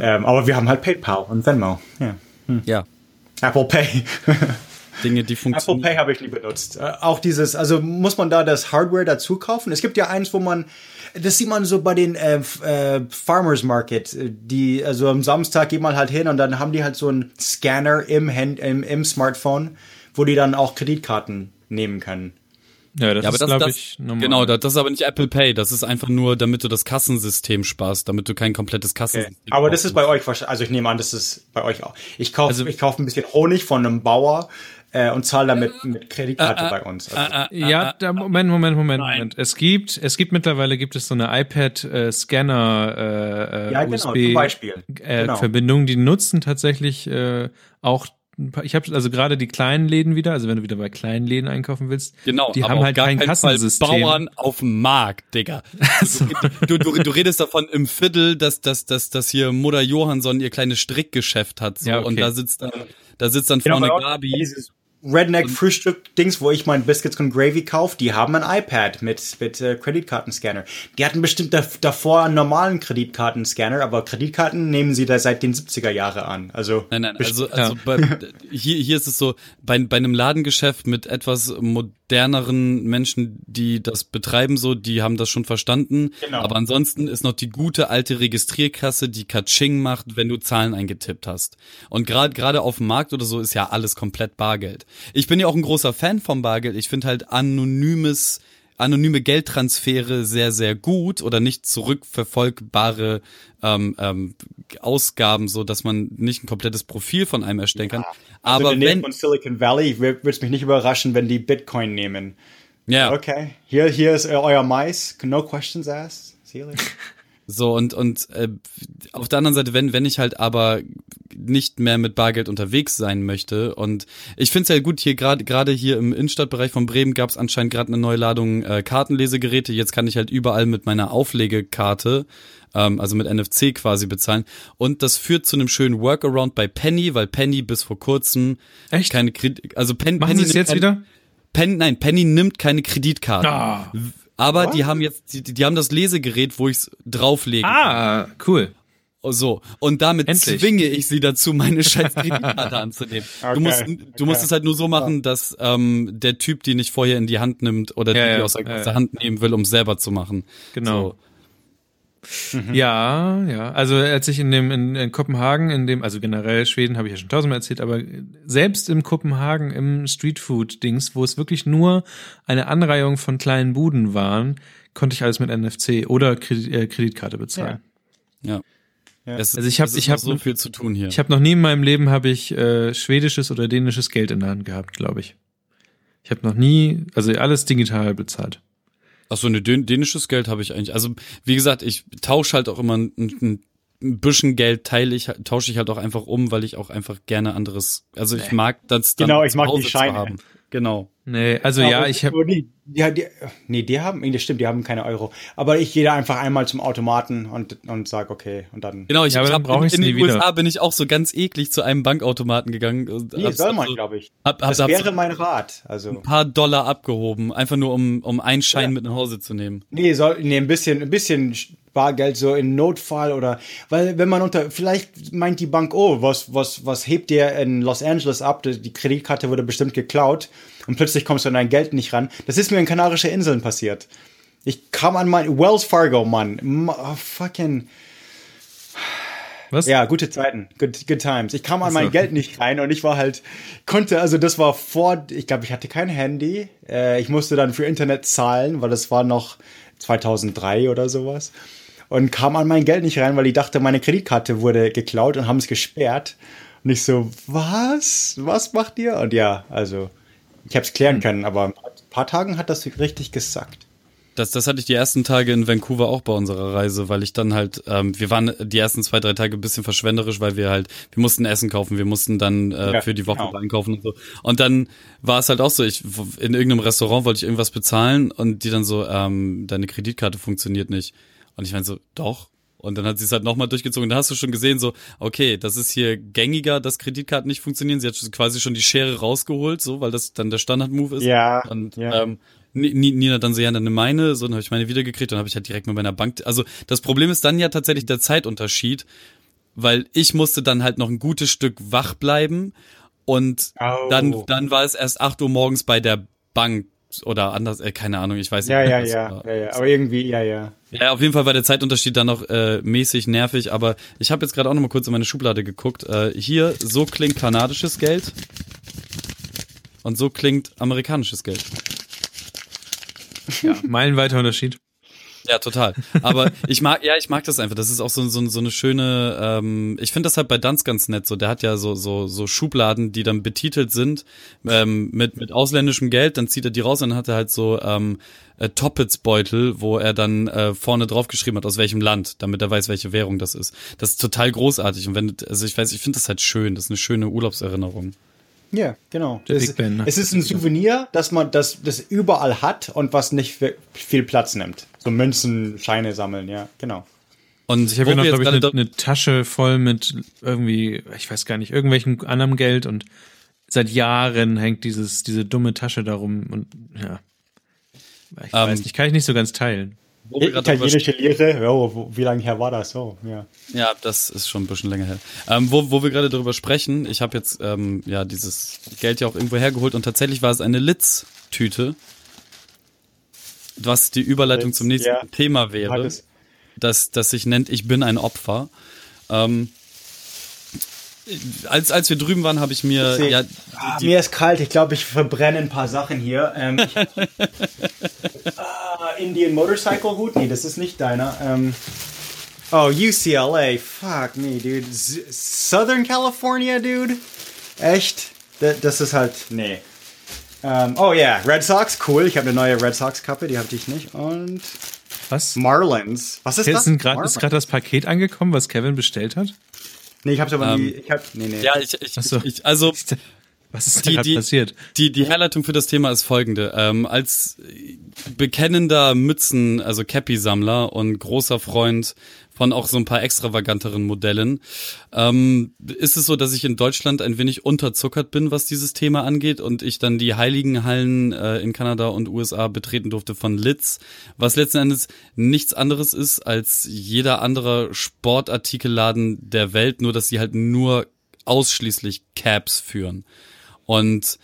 Ähm, aber wir haben halt PayPal und Venmo. Ja. Ja. Apple Pay. Dinge, die Apple funktionieren. Pay habe ich nie benutzt. Äh, auch dieses, also muss man da das Hardware dazu kaufen? Es gibt ja eins, wo man, das sieht man so bei den äh, äh, Farmers Market, äh, die, also am Samstag geht man halt hin und dann haben die halt so einen Scanner im, Hand, im, im Smartphone, wo die dann auch Kreditkarten nehmen können. Ja, das Ja, ist, glaube ich, normal. genau, das, das ist aber nicht Apple Pay. Das ist einfach nur, damit du das Kassensystem sparst, damit du kein komplettes Kassensystem Aber das ist bei euch wahrscheinlich, also ich nehme an, das ist bei euch auch. Ich kaufe Also- ich kauf ein bisschen Honig von einem Bauer äh, und zahle damit mit Äh, Kreditkarte bei uns. Also, Ja, da, Moment, Moment, Moment, Moment. Es gibt, es gibt mittlerweile gibt es so eine iPad-Scanner äh, äh, Ja, genau, USB Beispiel. Äh, Genau. Verbindung, die nutzen tatsächlich äh, auch ein paar- ich habe also gerade die kleinen Läden wieder, also wenn du wieder bei kleinen Läden einkaufen willst, Genau, die haben halt gar kein keinen Fall Kassensystem. Bauern auf dem Markt, Digga. Du, du, du, du redest davon im Viertel, dass, dass, dass, dass hier Mutter Johansson ihr kleines Strickgeschäft hat. So, Ja, okay. Und da sitzt dann, da sitzt dann Genau, vorne Gabi. Dieses Redneck-Frühstück-Dings, wo ich mein Biscuits und Gravy kaufe, die haben ein iPad mit, mit äh, Kreditkartenscanner. Die hatten bestimmt da, davor einen normalen Kreditkartenscanner, aber Kreditkarten nehmen sie da seit den 70er Jahre an. Also, Nein, nein, also, also bei, hier, hier ist es so, bei, bei einem Ladengeschäft mit etwas moderneren Menschen, die das betreiben, so, die haben das schon verstanden. Genau. Aber ansonsten ist noch die gute alte Registrierkasse, die Katsching macht, wenn du Zahlen eingetippt hast. Und gerade gerade auf dem Markt oder so ist ja alles komplett Bargeld. Ich bin ja auch ein großer Fan vom Bargeld. Ich finde halt anonymes anonyme Geldtransfere sehr, sehr gut oder nicht zurückverfolgbare ähm, ähm, Ausgaben, so dass man nicht ein komplettes Profil von einem erstellen kann. also Aber wenn, von Silicon Valley würde es mich nicht überraschen, wenn die Bitcoin nehmen. ja, Okay, hier, hier ist euer Mais. No questions asked. See you later. so und und äh, auf der anderen Seite, wenn wenn ich halt aber nicht mehr mit Bargeld unterwegs sein möchte und ich finde es ja gut hier gerade gerade hier im Innenstadtbereich von Bremen gab es anscheinend gerade eine neue Ladung äh, Kartenlesegeräte. Jetzt kann ich halt überall mit meiner Auflegekarte ähm, also mit NFC quasi bezahlen. Und das führt zu einem schönen Workaround bei Penny, weil Penny bis vor kurzem Echt? keine Kredit, also Pen, Machen Penny sie es jetzt wieder? Penny, nein, Penny nimmt keine Kreditkarten. Ah. Aber die haben jetzt, die, die haben das Lesegerät, wo ich es drauflege. Ah, cool. So. Und damit Endlich. zwinge ich sie dazu, meine scheiß Kreditkarte anzunehmen. Okay, Du musst, du musst okay. es halt nur so machen, dass ähm, der Typ die nicht vorher in die Hand nimmt oder Ja, die, die ja, aus, der, ja, aus der Hand nehmen will, um es selber zu machen. Genau. So. Ja, ja. Also als ich in dem in, in Kopenhagen, in dem, also generell Schweden habe ich ja schon tausendmal erzählt, aber selbst im Kopenhagen im Streetfood-Dings, wo es wirklich nur eine Anreihung von kleinen Buden waren, konnte ich alles mit NFC oder Kredit, äh, Kreditkarte bezahlen. Ja. Es, Also ich hab- es ist ich noch hab so viel zu tun hier. Ich habe noch nie in meinem Leben habe ich äh, schwedisches oder dänisches Geld in der Hand gehabt, glaube ich. Ich habe noch nie, also alles digital bezahlt. Ach so, ne, dän dänisches Geld habe ich eigentlich. Also, wie gesagt, ich tausche halt auch immer ein, ein, ein bisschen Geld teile ich, tausche ich halt auch einfach um, weil ich auch einfach gerne anderes, also ich mag das dann Genau, ich mag die Scheine. haben. Genau. Nee, also ja, ich habe Nee, die, nee, die haben, nee, das stimmt, die haben keine Euro. Aber ich gehe da einfach einmal zum Automaten und, und sag okay, und dann. Genau, ich, Ja, ich dann hab brauch in, in den wieder. USA bin ich auch so ganz eklig zu einem Bankautomaten gegangen. und Nee, hab's soll man, also- glaube ich. Hab, hab, Das hab wäre so mein Rat. Also. ein paar Dollar abgehoben, einfach nur um, um einen Schein Ja. mit nach Hause zu nehmen. Nee, soll, nee, ein bisschen, ein bisschen Bargeld so in Notfall oder, weil wenn man unter, vielleicht meint die Bank, oh, was, was, was hebt ihr in Los Angeles ab? Die die Kreditkarte wurde bestimmt geklaut und plötzlich kommst du an dein Geld nicht ran. Das ist mir in Kanarische Inseln passiert. Ich kam an mein, Wells Fargo, Mann. Ma, oh, fucking, was? ja, gute Zeiten, good, good times. Ich kam an mein. Geld nicht rein und ich war halt, konnte, also das war vor, ich glaube, ich hatte kein Handy. Äh, ich musste dann für Internet zahlen, weil das war noch 2003 oder sowas. Und kam an mein Geld nicht rein, weil ich dachte, meine Kreditkarte wurde geklaut und haben es gesperrt. Und ich so, was? Was macht ihr? Und ja, also, ich habe es klären Hm. können, aber paar Tagen hat das richtig gesackt. Das, das hatte ich die ersten Tage in Vancouver auch bei unserer Reise, weil ich dann halt, ähm, wir waren die ersten zwei, drei Tage ein bisschen verschwenderisch, weil wir halt, wir mussten Essen kaufen, wir mussten dann äh, Ja, für die Woche genau. einkaufen und so. Und dann war es halt auch so, ich in irgendeinem Restaurant wollte ich irgendwas bezahlen und die dann so, ähm, deine Kreditkarte funktioniert nicht. Und ich meine so, doch. Und dann hat sie es halt nochmal durchgezogen. Da hast du schon gesehen, so, okay, das ist hier gängiger, dass Kreditkarten nicht funktionieren. Sie hat quasi schon die Schere rausgeholt, so, weil das dann der Standard-Move ist. Ja, Und ja. ähm, Ni- Ni- Nina dann so, ja, dann meine, so, dann habe ich meine wiedergekriegt, dann habe ich halt direkt mit meiner Bank. Also das Problem ist dann ja tatsächlich der Zeitunterschied, weil ich musste dann halt noch ein gutes Stück wach bleiben und Oh. dann, dann war es erst 8 Uhr morgens bei der Bank oder anders, äh, keine Ahnung, ich weiß nicht. Ja, ja, ja, ja, ja, aber irgendwie, ja, ja. Ja, auf jeden Fall war der Zeitunterschied dann noch äh, mäßig nervig, aber ich habe jetzt gerade auch noch mal kurz in meine Schublade geguckt. Äh, hier, so klingt kanadisches Geld und so klingt amerikanisches Geld. Ja, meilenweiter Unterschied. Ja, total. Aber ich mag, ja, ich mag das einfach. Das ist auch so, so, so eine schöne, ähm, ich finde das halt bei Danz ganz nett. So, der hat ja so, so, so Schubladen, die dann betitelt sind ähm, mit, mit ausländischem Geld, dann zieht er die raus und dann hat er halt so ähm, äh, Toppets-Beutel, wo er dann äh, vorne drauf geschrieben hat, aus welchem Land, damit er weiß, welche Währung das ist. Das ist total großartig. Und wenn, also ich weiß, ich finde das halt schön. Das ist eine schöne Urlaubserinnerung. Ja, genau. Der es, Big Ben, ne? es ist ein Souvenir, dass man das, das überall hat und was nicht viel Platz nimmt. So Münzen, Scheine sammeln, ja, genau. Und Ich habe hier noch, glaube ich, eine, eine Tasche voll mit irgendwie, ich weiß gar nicht, irgendwelchen anderem Geld und seit Jahren hängt dieses, diese dumme Tasche darum und ja. Ich Ähm, weiß nicht, kann ich nicht so ganz teilen. Wo wir Italienische Lehre, ja, wie lange her war das? So, ja. Ja, das ist schon ein bisschen länger her. Ähm, wo, wo wir gerade darüber sprechen, ich habe jetzt ähm, ja dieses Geld ja auch irgendwo hergeholt und tatsächlich war es eine Litz-Tüte, was die Überleitung Litz, zum nächsten ja. Thema wäre, das, das sich nennt Ich bin ein Opfer. Ähm, als, als wir drüben waren, habe ich mir Seh- ja Ah, die, mir ist kalt, ich glaube, ich verbrenne ein paar Sachen hier. Ähm, ich, ah, Indian Motorcycle Hut? Nee, das ist nicht deiner. Ähm, oh, UCLA. Fuck me, dude. Southern California, dude? Echt? Da- Das ist halt. Nee. Ähm, oh ja, Red Sox, cool. Ich habe eine neue Red Sox Kappe, die hatte ich nicht. Und Was? Marlins. Was ist Jetzt das? grad, ist Marlins. gerade das Paket angekommen, was Kevin bestellt hat? Nee, ich hab's aber Ähm, nie. Ich hab, nee, nee. ja ich, ich, so. ich also Was ist da Die- die- passiert? Die, die Herleitung für das Thema ist folgende. Ähm, als bekennender Mützen, also Cappy-Sammler und großer Freund von auch so ein paar extravaganteren Modellen, ähm, ist es so, dass ich in Deutschland ein wenig unterzuckert bin, was dieses Thema angeht und ich dann die heiligen Hallen äh, in Kanada und USA betreten durfte von Litz, was letzten Endes nichts anderes ist als jeder andere Sportartikelladen der Welt, nur dass sie halt nur ausschließlich Caps führen. Und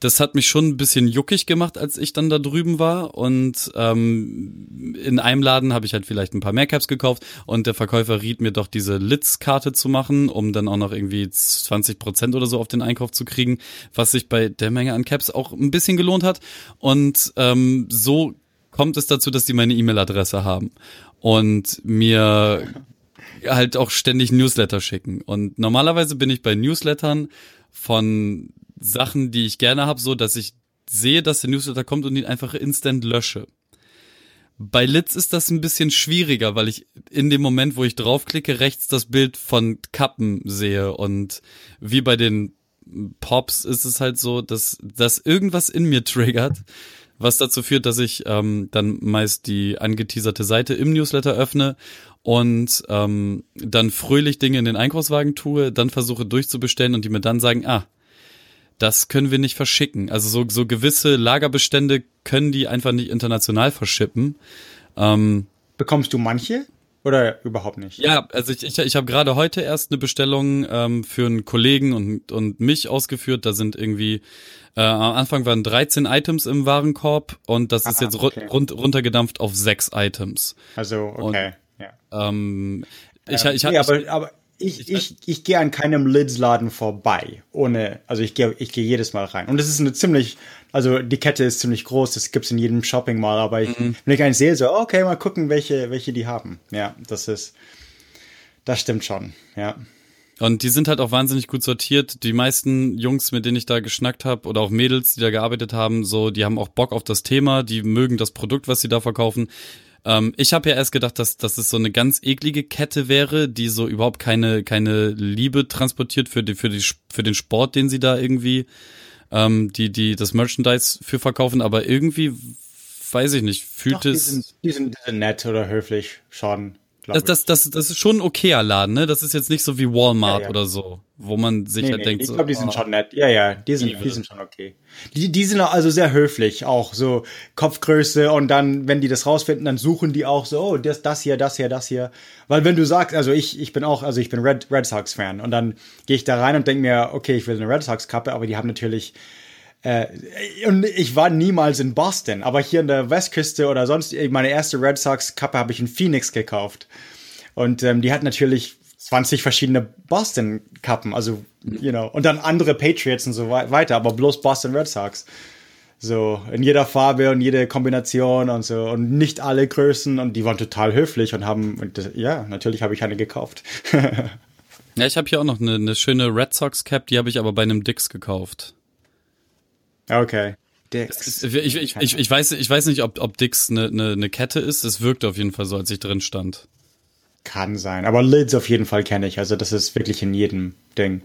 das hat mich schon ein bisschen juckig gemacht, als ich dann da drüben war. Und ähm, in einem Laden habe ich halt vielleicht ein paar mehr Caps gekauft und der Verkäufer riet mir doch diese Litz-Karte zu machen, um dann auch noch irgendwie 20 Prozent oder so auf den Einkauf zu kriegen, was sich bei der Menge an Caps auch ein bisschen gelohnt hat. Und ähm, so kommt es dazu, dass die meine E-Mail-Adresse haben und mir halt auch ständig Newsletter schicken. Und normalerweise bin ich bei Newslettern von Sachen, die ich gerne habe, so dass ich sehe, dass der Newsletter kommt und ihn einfach instant lösche. Bei Litz ist das ein bisschen schwieriger, weil ich in dem Moment, wo ich draufklicke, rechts das Bild von Kappen sehe und wie bei den Pops ist es halt so, dass, dass irgendwas in mir triggert, was dazu führt, dass ich ähm, dann meist die angeteaserte Seite im Newsletter öffne und ähm, dann fröhlich Dinge in den Einkaufswagen tue, dann versuche durchzubestellen und die mir dann sagen, ah, das können wir nicht verschicken. Also so, so gewisse Lagerbestände können die einfach nicht international verschippen. Ähm, Bekommst du manche? Oder überhaupt nicht? Ja, also ich, ich, ich habe gerade heute erst eine Bestellung ähm, für einen Kollegen und, und mich ausgeführt. Da sind irgendwie, äh, am Anfang waren 13 Items im Warenkorb und das ist Aha, jetzt okay. rund, runtergedampft auf sechs Items. Also, okay. ja. Ähm, ich, Ja, ich, nee, ich, aber, aber ich, ich, ich gehe an keinem Lids-Laden vorbei. Ohne, also ich gehe ich gehe jedes Mal rein. Und das ist eine ziemlich, also die Kette ist ziemlich groß, das gibt's in jedem Shopping Mall, aber ich, Mhm. wenn ich einen sehe, so, okay, mal gucken, welche, welche die haben. Ja, das ist, das stimmt schon, ja. Und die sind halt auch wahnsinnig gut sortiert. Die meisten Jungs, mit denen ich da geschnackt habe, oder auch Mädels, die da gearbeitet haben, so, die haben auch Bock auf das Thema, die mögen das Produkt, was sie da verkaufen. Ähm, ich habe ja erst gedacht, dass, dass es so eine ganz eklige Kette wäre, die so überhaupt keine, keine Liebe transportiert für, die, für, die, für den Sport, den sie da irgendwie, ähm, die, die das Merchandise für verkaufen. Aber irgendwie, weiß ich nicht, fühlt Doch, die, es. sind, die, sind, die sind nett oder höflich schon. Das, das, das, das ist schon ein okayer Laden, ne? Das ist jetzt nicht so wie Walmart Ja, ja. oder so, wo man sich Nee, halt nee, denkt, ich glaube, die sind oh. schon nett. Ja, ja, die sind, die sind schon okay. Die, die sind also sehr höflich, auch so Kopfgröße und dann, wenn die das rausfinden, dann suchen die auch so, oh, das, das hier, das hier, das hier. Weil wenn du sagst, also ich, ich bin auch, also ich bin Red, Red Sox Fan und dann gehe ich da rein und denke mir, okay, ich will eine Red Sox Kappe, aber die haben natürlich äh, und ich war niemals in Boston, aber hier in der Westküste oder sonst, meine erste Red Sox Kappe habe ich in Phoenix gekauft. Und ähm, die hat natürlich 20 verschiedene Boston-Kappen, also, you know, und dann andere Patriots und so wei- weiter, aber bloß Boston Red Sox. So, in jeder Farbe und jede Kombination und so, und nicht alle Größen, und die waren total höflich und haben, und das, ja, natürlich habe ich eine gekauft. Ja, ich habe hier auch noch eine, eine schöne Red Sox Cap, die habe ich aber bei einem Dix gekauft. Okay. Ich, ich, ich, ich, ich, weiß, ich weiß nicht, ob, ob Dix eine, eine, eine Kette ist. Es wirkte auf jeden Fall so, als ich drin stand. Kann sein, aber Lids auf jeden Fall kenne ich, also das ist wirklich in jedem Ding.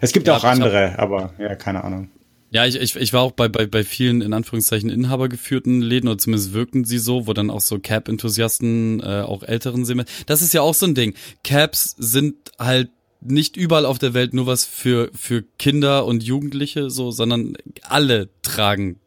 Es gibt Ja, auch ich hab- andere, aber ja, keine Ahnung. Ja, ich, ich, ich war auch bei, bei, bei vielen, in Anführungszeichen, inhabergeführten Läden, oder zumindest wirkten sie so, wo dann auch so Cap-Enthusiasten, äh, auch älteren sehen. Das ist ja auch so ein Ding. Caps sind halt nicht überall auf der Welt nur was für, für Kinder und Jugendliche, so, sondern alle tragen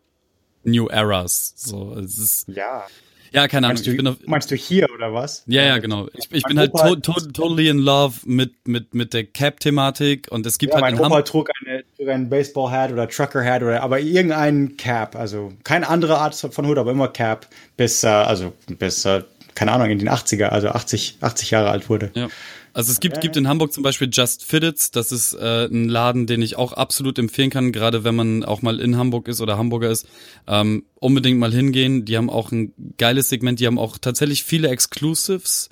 New Eras. So, es ist, Ja. ja, keine Ahnung. Meinst Ich bin du, auf, meinst du hier oder was? Ja, ja, genau. Ich, ich Mein bin halt Opa to hat- to totally in love mit, mit, mit der Cap-Thematik und es gibt Ja, halt mein in Opa Hamburg. trug, eine, trug einen Baseball-Hat oder Trucker-Hat oder aber irgendein Cap, also keine andere Art von Hut, aber immer Cap, bis, äh, also bis, äh, keine Ahnung, in den 80er, also 80, 80 Jahre alt wurde. Ja. Also es gibt, gibt in Hamburg zum Beispiel Just Fitteds, das ist äh, ein Laden, den ich auch absolut empfehlen kann, gerade wenn man auch mal in Hamburg ist oder Hamburger ist. Ähm, unbedingt mal hingehen. Die haben auch ein geiles Segment, die haben auch tatsächlich viele Exclusives.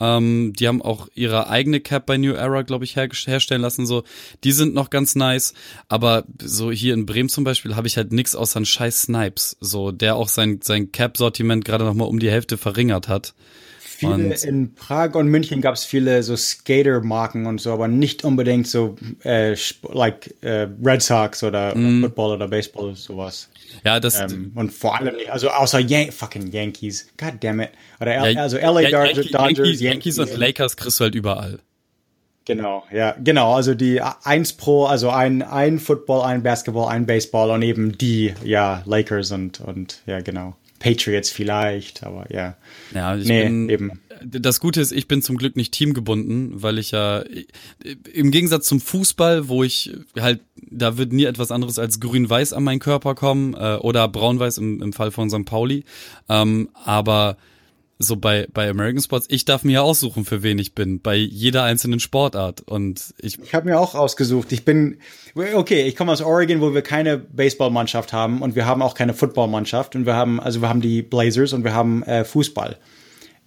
Ähm, die haben auch ihre eigene Cap bei New Era, glaube ich, her herstellen lassen. So, die sind noch ganz nice. Aber so hier in Bremen zum Beispiel habe ich halt nix außer einen scheiß Snipes, so der auch sein sein Cap-Sortiment gerade noch mal um die Hälfte verringert hat. Viele Und- in Prag und München gab es viele so Skater-Marken und so, aber nicht unbedingt so äh, like äh, Red Sox oder Mhm. Football oder Baseball sowas. Ja, das Ähm, und vor allem also außer Yan fucking Yankees. God damn it. Oder L Ja, also LA Ja- Dodgers, Yankee- Dodgers Yankees, Yankees und Lakers kriegst du halt überall. Genau, ja, genau. Also die eins pro, also ein, ein Football, ein Basketball, ein Baseball und eben die, ja, Lakers und, und ja, genau. Patriots vielleicht, aber ja. Ja, ich Nee, bin, eben. Das Gute ist, ich bin zum Glück nicht teamgebunden, weil ich ja im Gegensatz zum Fußball, wo ich halt, da wird nie etwas anderes als grün-weiß an meinen Körper kommen äh, oder braun-weiß im, im Fall von St. Pauli. Ähm, aber so bei, bei American Sports, ich darf mir ja aussuchen, für wen ich bin, bei jeder einzelnen Sportart. Und ich, Ich habe mir auch ausgesucht. Ich bin, okay, ich komme aus Oregon, wo wir keine Baseballmannschaft haben und wir haben auch keine Footballmannschaft und wir haben, also wir haben die Blazers und wir haben äh, Fußball.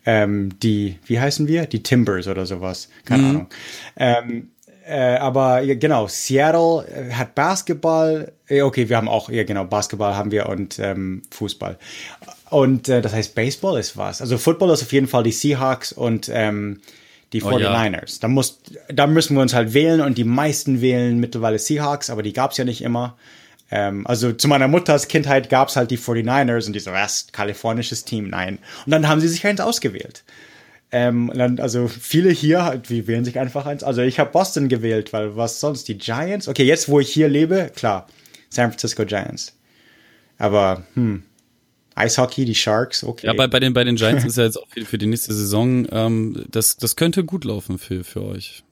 Ähm, die, wie heißen wir? Die Timbers oder sowas. Keine Ahnung. Ähm, Äh, aber ja, genau, Seattle äh, hat Basketball. Äh, okay, wir haben auch, ja genau, Basketball haben wir und ähm, Fußball. Und äh, das heißt, Baseball ist was. Also Football ist auf jeden Fall die Seahawks und ähm, die 49ers. ja. da, muss, da müssen wir uns halt wählen und die meisten wählen mittlerweile Seahawks, aber die gab's ja nicht immer. Ähm, also zu meiner Mutters Kindheit gab's halt die 49ers und die so, was, kalifornisches Team? Nein. Und dann haben sie sich eins ausgewählt. Ähm, dann, also viele hier, halt, die wählen sich einfach eins. Also ich habe Boston gewählt, weil was sonst? Die Giants? Okay, jetzt wo ich hier lebe, klar, San Francisco Giants. Aber, hm, Eishockey, die Sharks, okay. Ja, bei, bei, den, bei den Giants ist ja jetzt auch für die nächste Saison, ähm, das, das könnte gut laufen für, für euch.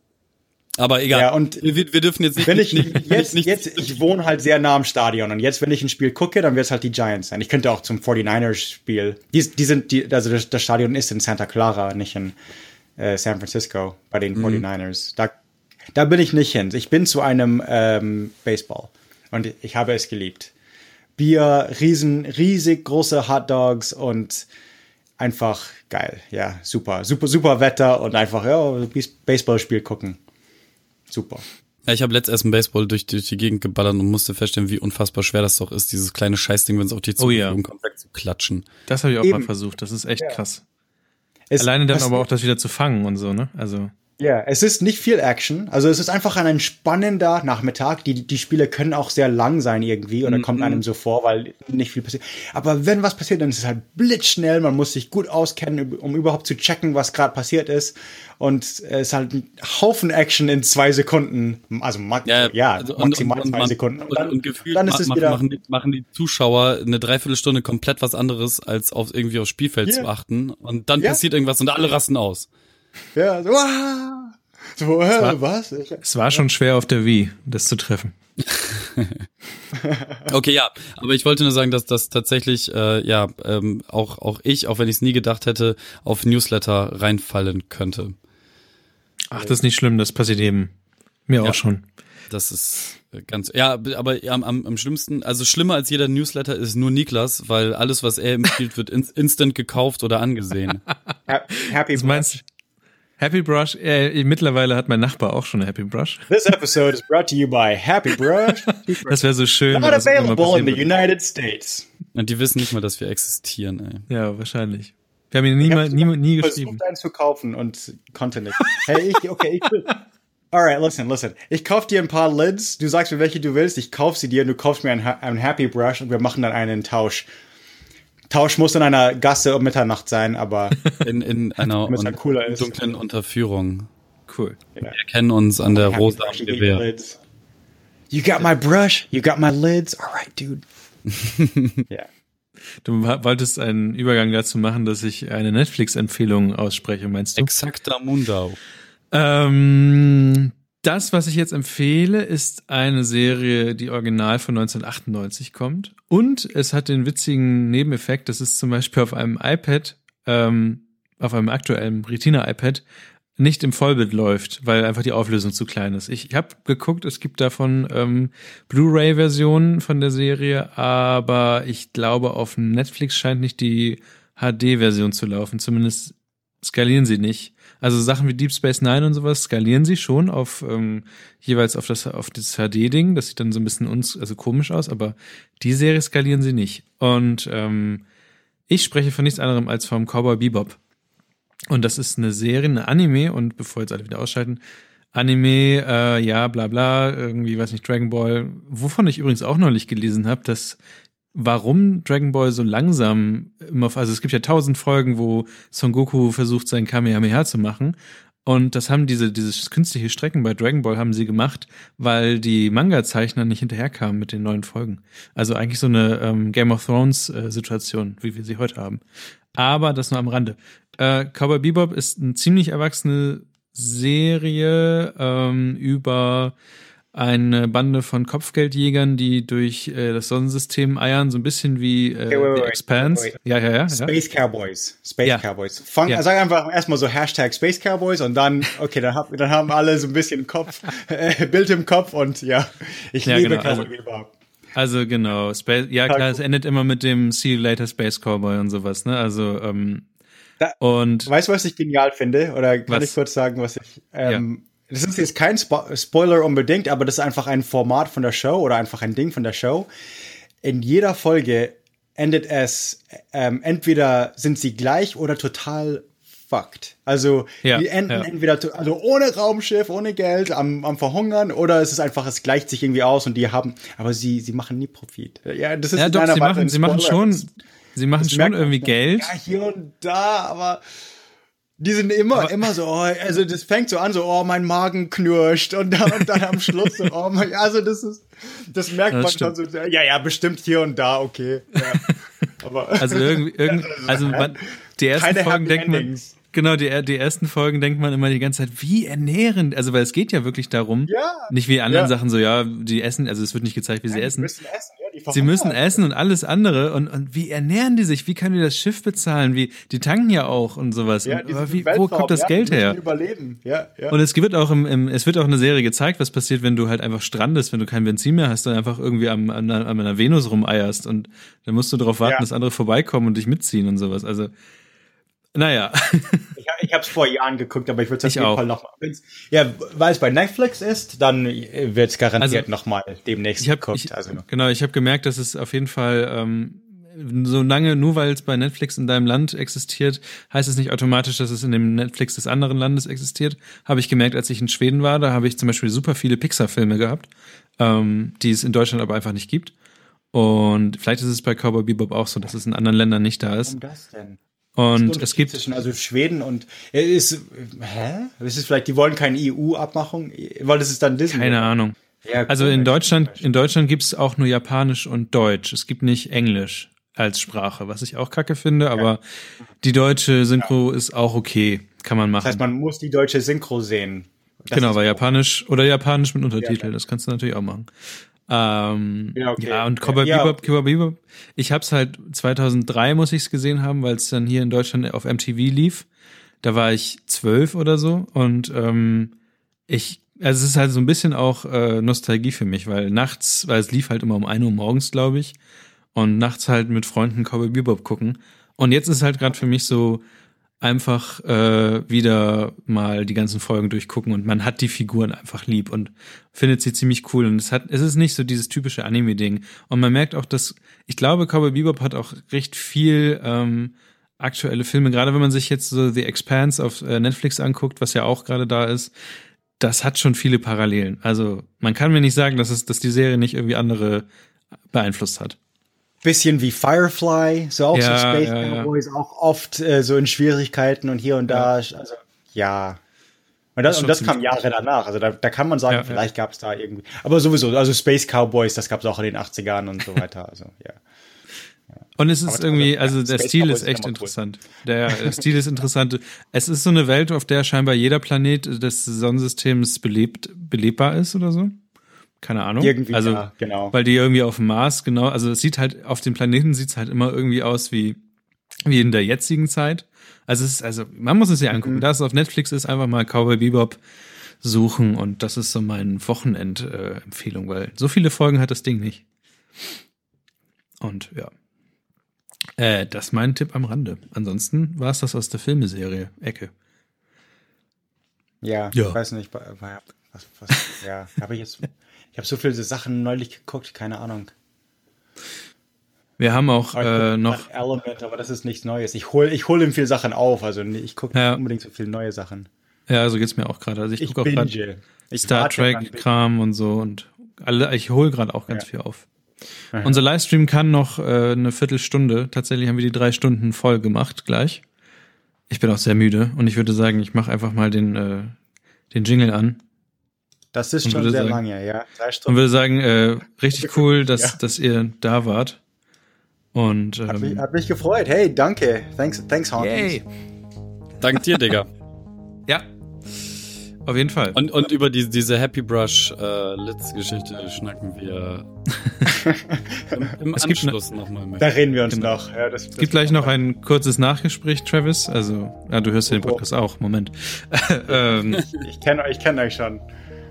Aber egal. Ja, und wir, wir dürfen jetzt nicht. wenn ich nicht, jetzt, nicht, jetzt, ich wohne halt sehr nah am Stadion und jetzt, wenn ich ein Spiel gucke, dann wird es halt die Giants sein. Ich könnte auch zum 49ers-Spiel. Die, die sind, die, also das, das Stadion ist in Santa Clara, nicht in äh, San Francisco bei den Mhm. 49ers. Da, da bin ich nicht hin. Ich bin zu einem ähm, Baseball und ich habe es geliebt. Bier, riesen, riesig große Hot Dogs und einfach geil. Ja, super, super, super Wetter und einfach ja, Baseballspiel gucken. Super. Ja, ich habe letzt erst einen Baseball durch, durch die Gegend geballert und musste feststellen, wie unfassbar schwer das doch ist, dieses kleine Scheißding, wenn es auf dich Oh ja. kommt, wegzuklatschen. Das habe ich auch Eben. mal versucht. Das ist echt krass. Es- Alleine dann aber auch das wieder zu fangen und so, ne? Also. Ja, es ist nicht viel Action. Also es ist einfach ein entspannender Nachmittag. Die, die Spiele können auch sehr lang sein irgendwie oder kommt einem so vor, weil nicht viel passiert. Aber wenn was passiert, dann ist es halt blitzschnell. Man muss sich gut auskennen, um überhaupt zu checken, was gerade passiert ist. Und es ist halt ein Haufen Action in zwei Sekunden. Also ma ja, also und- maximal und- und zwei man- Sekunden. Und, und, gefühlt dann ist es machen, wieder. machen, die, machen die Zuschauer eine Dreiviertelstunde komplett was anderes, als auf irgendwie aufs Spielfeld Ja. zu achten. Und dann Ja. passiert irgendwas und alle rasten aus. Ja, so, ah, so äh, was? Ich, Es war schon schwer auf der Wii, das zu treffen. Okay, ja, aber ich wollte nur sagen, dass das tatsächlich, äh, ja, ähm, auch, auch ich, auch wenn ich es nie gedacht hätte, auf Newsletter reinfallen könnte. Ach, das ist nicht schlimm, das passiert jedem. Mir Ja. auch schon. Das ist äh, ganz, ja, aber am, am, am schlimmsten, also schlimmer als jeder Newsletter ist nur Niklas, weil alles, was er empfiehlt, wird in, instant gekauft oder angesehen. ha- happy Was meinst? Happy Brush, äh, mittlerweile hat mein Nachbar auch schon eine Happy Brush. This episode is brought to you by Happy Brush. Das wäre so schön. Not available in the. United States. Und die wissen nicht mal, dass wir existieren, ey. Ja, wahrscheinlich. Wir haben ihn nie, mal, nie, nie geschrieben. versucht, einen zu kaufen und konnte nicht. Hey, ich, okay, ich will. Alright, listen, listen. Ich kauf dir ein paar Lids, du sagst mir, welche du willst, ich kauf sie dir und du kaufst mir einen Happy Brush und wir machen dann einen Tausch. Tausch muss in einer Gasse um Mitternacht sein, aber In, in einer Damit's halt cooler ist. dunklen Unterführung. Cool. Wir kennen uns an der rosa Gewehr. lids. You got my brush, you got my lids. Alright, dude. ja. Du wolltest einen Übergang dazu machen, dass ich eine Netflix-Empfehlung ausspreche, meinst du? Exakter Mundau. Ähm, das, was ich jetzt empfehle, ist eine Serie, die original von 1998 kommt. Und es hat den witzigen Nebeneffekt, dass es zum Beispiel auf einem iPad, ähm, auf einem aktuellen Retina-iPad, nicht im Vollbild läuft, weil einfach die Auflösung zu klein ist. Ich habe geguckt, es gibt davon ähm, Blu-ray-Versionen von der Serie, aber ich glaube, auf Netflix scheint nicht die HD-Version zu laufen. Zumindest skalieren sie nicht. Also Sachen wie Deep Space Nine und sowas skalieren sie schon auf ähm, jeweils auf das auf das HD-Ding. Das sieht dann so ein bisschen uns also komisch aus, aber die Serie skalieren sie nicht. Und ähm, ich spreche von nichts anderem als vom Cowboy Bebop. Und das ist eine Serie, eine Anime, und bevor jetzt alle wieder ausschalten, Anime, äh, ja, bla bla, irgendwie, weiß nicht, Dragon Ball, wovon ich übrigens auch neulich gelesen habe, dass warum Dragon Ball so langsam immer, also es gibt ja tausend Folgen, wo Son Goku versucht, sein Kamehameha zu machen. Und das haben diese, dieses künstliche Strecken bei Dragon Ball haben sie gemacht, weil die Manga-Zeichner nicht hinterherkamen mit den neuen Folgen. Also eigentlich so eine ähm, Game of Thrones äh, wie wir sie heute haben. Aber das nur am Rande. Äh, Cowboy Bebop ist eine ziemlich erwachsene Serie ähm, über eine Bande von Kopfgeldjägern, die durch äh, das Sonnensystem eiern, so ein bisschen wie äh, Okay, wait, wait, Expanse. wait, Ja, ja, ja. ja. Space Cowboys. Space Ja. Cowboys. Fang, Ja. Sag einfach erstmal so Hashtag Space Cowboys und dann, okay, dann, hab, dann haben alle so ein bisschen Kopf, äh, Bild im Kopf und ja, ich liebe genau. Cowboy Also-. Also genau, Space, ja klar, es endet immer mit dem See you later Space Cowboy und sowas, ne? Also ähm, Da- und Weißt du, was ich genial finde? Oder kann Was? ich kurz sagen, was ich, ähm, das ist jetzt kein Spo Spoiler unbedingt, aber das ist einfach ein Format von der Show oder einfach ein Ding von der Show. In jeder Folge endet es, ähm, entweder sind sie gleich oder total fucked. Also Ja, die enden ja. entweder also ohne Raumschiff, ohne Geld, am, am Verhungern oder es ist einfach, es gleicht sich irgendwie aus und die haben, aber sie, sie machen nie Profit. Ja, das ist Ja, doch, sie Weise machen, sie machen schon, sie machen das schon irgendwie. Geld. Ja, hier und da, aber die sind immer, immer so, oh, also das fängt so an, so, oh, mein Magen knirscht und dann, und dann am Schluss so, oh mein, also das ist, das merkt Ja, man das schon so, ja, ja, bestimmt hier und da, okay. Ja. Aber Also irgendwie, irgendwie also man, die ersten Folgen denkt man, genau, die, die ersten Folgen denkt man immer die ganze Zeit, wie ernährend, also weil es geht ja wirklich darum, Ja. nicht wie anderen Ja. Sachen so, ja, die essen, also es wird nicht gezeigt, wie sie die essen. essen, Sie müssen essen und alles andere und, und wie ernähren die sich? Wie können die das Schiff bezahlen? Wie, die tanken ja auch und sowas. Ja, und, aber wie, wo kommt das ja, Geld her? Überleben, ja, ja. Und es wird auch im, im, es wird auch eine Serie gezeigt, was passiert, wenn du halt einfach strandest, wenn du kein Benzin mehr hast und einfach irgendwie am, an, einer- an einer Venus rumeierst und dann musst du darauf warten, Ja. dass andere vorbeikommen und dich mitziehen und sowas. Also, naja. Ich, ich habe es vor Jahren geguckt, aber ich würde es auf jeden. Fall nochmal. Ja, weil es bei Netflix ist, dann wird es garantiert Also, noch mal demnächst Ich habe geguckt. ich, also, genau, ich habe gemerkt, dass es auf jeden Fall ähm, so lange, nur weil es bei Netflix in deinem Land existiert, heißt es nicht automatisch, dass es in dem Netflix des anderen Landes existiert. Habe ich gemerkt, als ich in Schweden war, da habe ich zum Beispiel super viele Pixar-Filme gehabt, ähm, die es in Deutschland aber einfach nicht gibt. Und vielleicht ist es bei Cowboy Bebop auch so, dass es in anderen Ländern nicht da ist. warum das denn? Und es gibt zwischen also Schweden und äh, ist hä? Ist vielleicht die wollen keine EU-Abmachung, weil das ist dann Disney. keine Ahnung. Ja, Also in. Deutschland, in Deutschland gibt's auch nur Japanisch und Deutsch. Es gibt nicht Englisch als Sprache, was ich auch kacke finde, aber die deutsche Synchro ist auch okay, kann man machen. Das heißt, man muss die deutsche Synchro sehen. Das genau, weil. Japanisch oder Japanisch mit Untertitel, Ja. das kannst du natürlich auch machen. Ähm, ja, Ja, okay. und Cowboy Ja. Bebop, Cowboy Bebop, ich hab's halt 2003 muss ich's gesehen haben, weil es dann hier in Deutschland auf MTV lief. Da war ich zwölf oder so und ähm, ich, also es ist halt so ein bisschen auch äh, Nostalgie für mich, weil nachts, weil es lief halt immer um 1 Uhr morgens, glaube ich, und nachts halt mit Freunden Cowboy Bebop gucken. Und jetzt ist halt gerade für mich so einfach äh, wieder mal die ganzen Folgen durchgucken und man hat die Figuren einfach lieb und findet sie ziemlich cool und es hat es ist nicht so dieses typische Anime Ding und man merkt auch dass ich glaube Cowboy Bebop hat auch recht viel ähm, aktuelle Filme. Gerade wenn man sich jetzt so The Expanse auf äh, Netflix anguckt was ja auch gerade da ist das hat schon viele Parallelen. Also man kann mir nicht sagen dass es dass die Serie nicht irgendwie andere beeinflusst hat bisschen wie Firefly, so auch Ja, so Space ja, ja. Cowboys, auch oft äh, so in Schwierigkeiten und hier und da. Also ja. Und das, schon und das kam Jahre danach. Also da, da kann man sagen, Ja, ja. vielleicht gab es da irgendwie. Aber sowieso, also Space Cowboys, das gab es auch in den 80ern und so weiter. Also ja. Und es ist Aber irgendwie, also ja, der Space Stil ist echt immer cool. interessant. Der, der Stil ist interessant. Es ist so eine Welt, auf der scheinbar jeder Planet des Sonnensystems belebt, belebbar ist oder so. Keine Ahnung. Irgendwie, also, ja, genau. Weil die irgendwie auf dem Mars, genau, also es sieht halt, auf den Planeten sieht es halt immer irgendwie aus wie, wie in der jetzigen Zeit. Also es ist, also, man muss es sich angucken. Mhm. Da es auf Netflix ist, einfach mal Cowboy Bebop suchen und das ist so mein Wochenend-Empfehlung, weil so viele Folgen hat das Ding nicht. Und ja. Äh, das ist mein Tipp am Rande. Ansonsten war es das aus der Filmeserie Ecke. Ja, Ja. ich weiß nicht, was, was, ja, habe ich jetzt, ich habe so viele Sachen neulich geguckt, keine Ahnung. Wir haben auch äh, noch, Element, aber das ist nichts Neues. Ich hole ich hol ihm viel Sachen auf, also ich gucke Ja. nicht unbedingt so viele neue Sachen. ja, so geht's mir auch gerade. Also ich, Ich gucke auch gerade Star Trek Kram und so und alle, ich hole gerade auch ganz Ja. viel auf. Unser Livestream kann noch äh, eine Viertelstunde. Tatsächlich haben wir die drei Stunden voll gemacht gleich. Ich bin auch sehr müde und ich würde sagen, ich mache einfach mal den äh, den Jingle an Das ist Und schon sehr sagen- lange, ja. Drei und Stunden. würde sagen, äh, richtig cool, dass Ja. dass ihr da wart. Und Hat mich, ähm, hat mich gefreut. Hey, danke. Thanks, thanks Hawkins. yay. Dank dir, Digga. Ja. Auf jeden Fall. Und, und über die, diese Happy Brush äh, Litz-Geschichte schnacken wir im, im Es gibt ne- Anschluss nochmal mit. Da reden wir uns Genau. noch. Ja, das, Es gibt gleich noch ein kurzes Nachgespräch, Travis. Also, ja, du hörst ja den Oh. Podcast auch. Moment. ähm, Ich kenne ich kenn euch schon.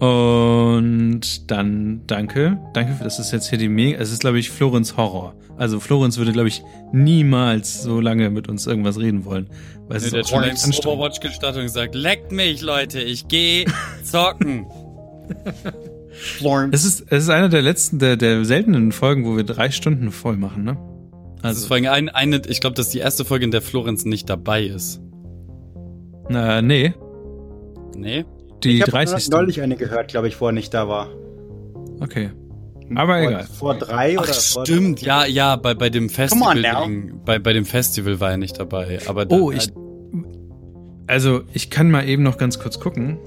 Und dann danke. Danke, das ist jetzt hier die Mega. Es ist, glaube ich, Florenz Horror. Also Florenz würde, glaube ich, niemals so lange mit uns irgendwas reden wollen. Weil es Der hat schon anstrengend. Overwatch gestartet und gesagt, leckt mich, Leute, ich geh zocken. Florence. Es ist, es ist einer der letzten, der, der seltenen Folgen, wo wir drei Stunden voll machen, ne? Das ist Also, vor allem ein, eine, ich glaube, das ist die erste Folge, in der Florenz nicht dabei ist. na, nee, Nee? Die ich habe 30. neulich eine gehört, glaube ich, wo er nicht da war. Okay. Aber vor, egal. Vor drei Ach, oder vor stimmt, ja, ja, bei, bei dem on Festival, now. Ding, bei, bei dem Festival war er nicht dabei, aber da, Oh, ich. Also, ich kann mal eben noch ganz kurz gucken,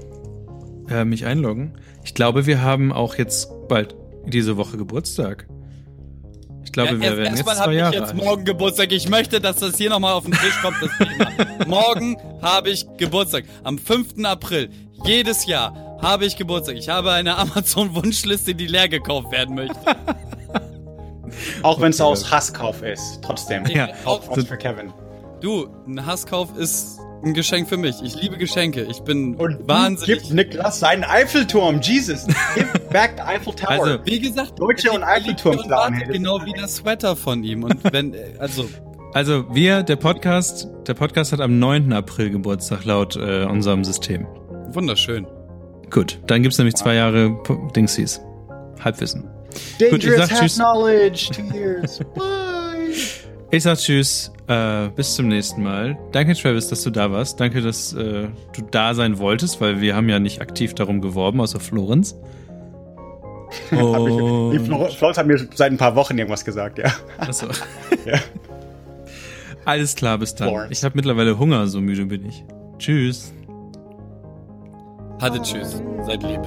äh, mich einloggen. Ich glaube, wir haben auch jetzt bald diese Woche Geburtstag. Ich glaube, wir werden jetzt erstmal zwei habe ich Jahre jetzt morgen Geburtstag. Ich möchte, dass das hier nochmal auf den Tisch kommt, das Thema. morgen habe ich Geburtstag. Am 5. April. Jedes Jahr habe ich Geburtstag. Ich habe eine Amazon-Wunschliste, die leer gekauft werden möchte. Auch wenn es aus Hasskauf ist. Trotzdem. Ja, auch was für Kevin. Du, ein Hasskauf ist ein Geschenk für mich. Ich liebe Geschenke. Ich bin Und wahnsinnig. Gib Niklas seinen Eiffelturm. Jesus. Give back the Eiffel Tower. Also, Wie gesagt, Deutsche und Eiffelturm Genau wie der Sweater von ihm. Und wenn, also, Also, wir, der Podcast, der Podcast hat am 9. April Geburtstag laut äh, unserem System. wunderschön. Gut, dann gibt's nämlich zwei Jahre Dingsies. Halbwissen. Dangerous Gut, ich sag tschüss. knowledge. Two years. Bye. Ich sag Tschüss, äh, bis zum nächsten Mal. Danke, Travis, dass du da warst. Danke, dass äh, du da sein wolltest, weil wir haben ja nicht aktiv darum geworben, außer Florenz. Die Und, Flo- Flores hat mir seit ein paar Wochen irgendwas gesagt, ja. Achso. Ja. Alles klar, bis dann. Florence. Ich habe mittlerweile Hunger, so müde bin ich. Tschüss. Hatte tschüss. Seid lieb.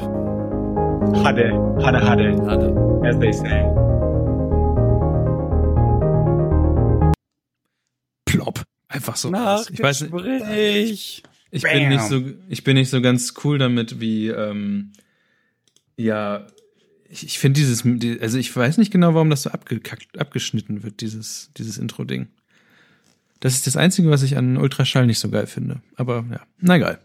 Hatte, hatte, hatte, Hatte. as they say. Plopp. Einfach so. raus. Ich weiß nicht, ich bin nicht so, ich bin nicht so ganz cool damit, wie, ähm, ja, ich, ich finde dieses, die- also ich weiß nicht genau, warum das so abgekackt, abgeschnitten wird, dieses, dieses Intro-Ding. Das ist das Einzige, was ich an Ultraschall nicht so geil finde. Aber ja, na egal.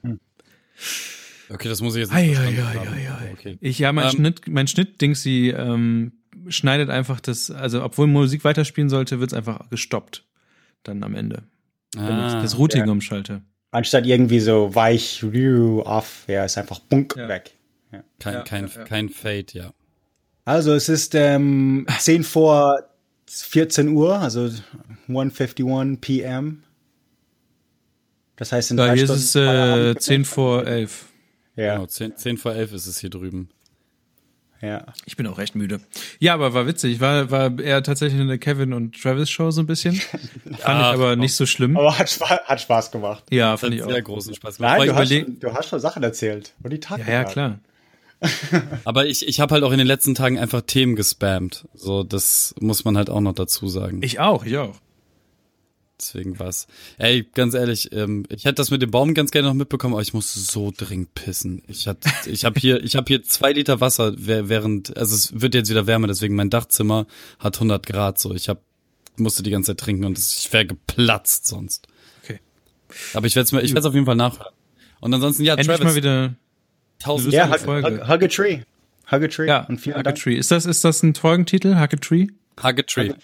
Okay, das muss ich jetzt nicht ei, ei, ei, ei. Okay. Ich, ja, mein Ähm, Schnitt, mein Schnittding, sie ähm, schneidet einfach das, also obwohl Musik weiterspielen sollte, wird's einfach gestoppt. Dann am Ende. Wenn ich Ah, das Routing ja. umschalte. Anstatt irgendwie so weich, off, ja, ist einfach bunk Ja. weg. kein, Ja, kein, ja, ja. kein Fade, ja. Also es ist ähm, 10 vor 14 Uhr, also 1.51 p.m. Das heißt in Ja, drei hier ist Stunden es äh, Feierabend. 10 vor 11. Ja, Genau, 10, 10 vor 11 ist es hier drüben. Ja. Ich bin auch recht müde. Ja, aber war witzig. War, war eher tatsächlich eine Kevin und Travis Show so ein bisschen. Fand ich aber nicht so schlimm. Aber hat, Spaß- hat Spaß gemacht. Ja, fand hat ich auch. sehr großen Spaß gemacht. Nein, du hast, schon, du hast schon Sachen erzählt. Und die Tag Ja, ja, klar. Aber ich, ich habe halt auch in den letzten Tagen einfach Themen gespammt. So, das muss man halt auch noch dazu sagen. Ich auch, ich auch. Deswegen war's. Ey, ganz ehrlich, ähm, ich hätte das mit dem Baum ganz gerne noch mitbekommen, aber ich muss so dringend pissen. Ich hat, ich habe hier, ich habe hier zwei Liter Wasser, während, also es wird jetzt wieder wärmer, deswegen mein Dachzimmer hat 100 Grad. So, ich hab, musste die ganze Zeit trinken und ich wäre geplatzt sonst. Okay. Aber ich werde es mir, ich werde auf jeden Fall nachhören. Und ansonsten ja, Endlich Travis, mal wieder. tausend Ja, Lustige hug, Folge. hug, hug a tree. Hug a tree. Ja, und vielen Hug a Dank. Tree. Ist das, ist das ein Folgentitel? Hug a Tree? Hug a Tree. Hug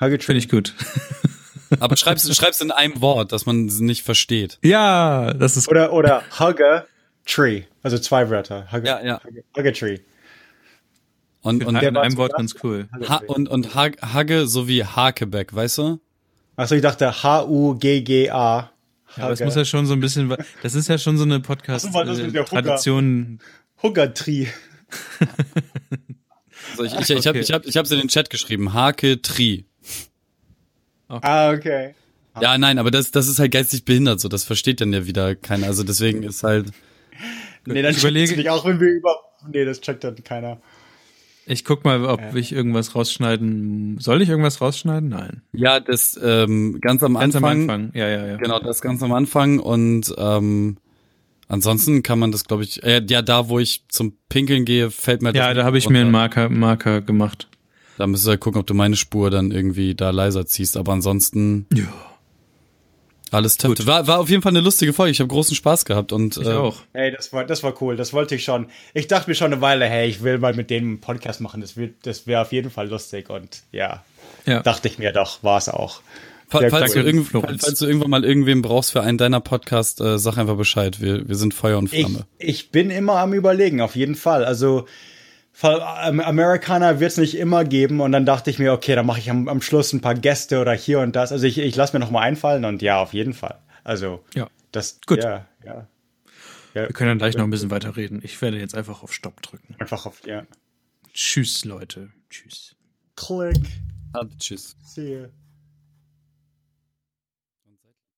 a tree. Finde ich gut. Aber schreib's, schreib's in einem Wort, dass man es nicht versteht. Ja, das ist Oder, oder hug a tree. Also zwei Wörter. Hug a, Ja, ja. Hug a, hug a tree. Und, und, in einem Wort ganz cool. ha und, und Hag- Hagge sowie Hakebeck, weißt du? Achso, ich dachte H-U-G-G-A. Ja, aber es muss ja schon so ein bisschen, das ist ja schon so eine so, Hugger? Podcast-Tradition. Hug a tree. Also ich, ich, ich habe Okay. ich hab, ich hab's in den Chat geschrieben. Hake Tri. Ah, okay. Ja, nein, aber das, das ist halt geistig behindert, so das versteht dann ja wieder keiner. Also deswegen ist halt. Nee, dann Ich überlege- nicht, auch wenn wir über. Nee, das checkt dann keiner. Ich guck mal, ob ich irgendwas rausschneiden. Soll ich irgendwas rausschneiden? Nein. Ja, das ähm, ganz am Ganz Anfang. am Anfang. Ja, ja, ja. Genau, das ganz am Anfang und ähm, ansonsten kann man das, glaube ich, äh, ja, da wo ich zum Pinkeln gehe, fällt mir Ja, das da habe ich mir einen. Marker, Marker gemacht. Da müsstest du halt gucken, ob du meine Spur dann irgendwie da leiser ziehst, aber ansonsten. Ja. Alles top. War, war auf jeden Fall eine lustige Folge. Ich habe großen Spaß gehabt und Ich äh, auch. Hey, das war, das war cool. Das wollte ich schon. Ich dachte mir schon eine Weile, hey, ich will mal mit denen einen Podcast machen. Das, wird, das wäre auf jeden Fall lustig. Und ja, Ja. dachte ich mir doch, war es auch. Fa- Sehr falls, du cool. irgend, Florenz. falls du irgendwann mal irgendwen brauchst für einen deiner Podcast, äh, sag einfach Bescheid. Wir, wir sind Feuer und Ich, Flamme. ich bin immer am Überlegen, auf jeden Fall. Also, Amerikaner wird es nicht immer geben. Und dann dachte ich mir, okay, dann mache ich am, am Schluss ein paar Gäste oder hier und das. Also, ich, ich lasse mir noch mal einfallen. Und ja, auf jeden Fall. Also, Ja. das, Gut. ja, ja. ja Wir können dann gleich noch ein bisschen weiter reden. Ich werde jetzt einfach auf Stopp drücken. einfach auf, ja. Tschüss, Leute. Tschüss. Click. Ah, tschüss. See you.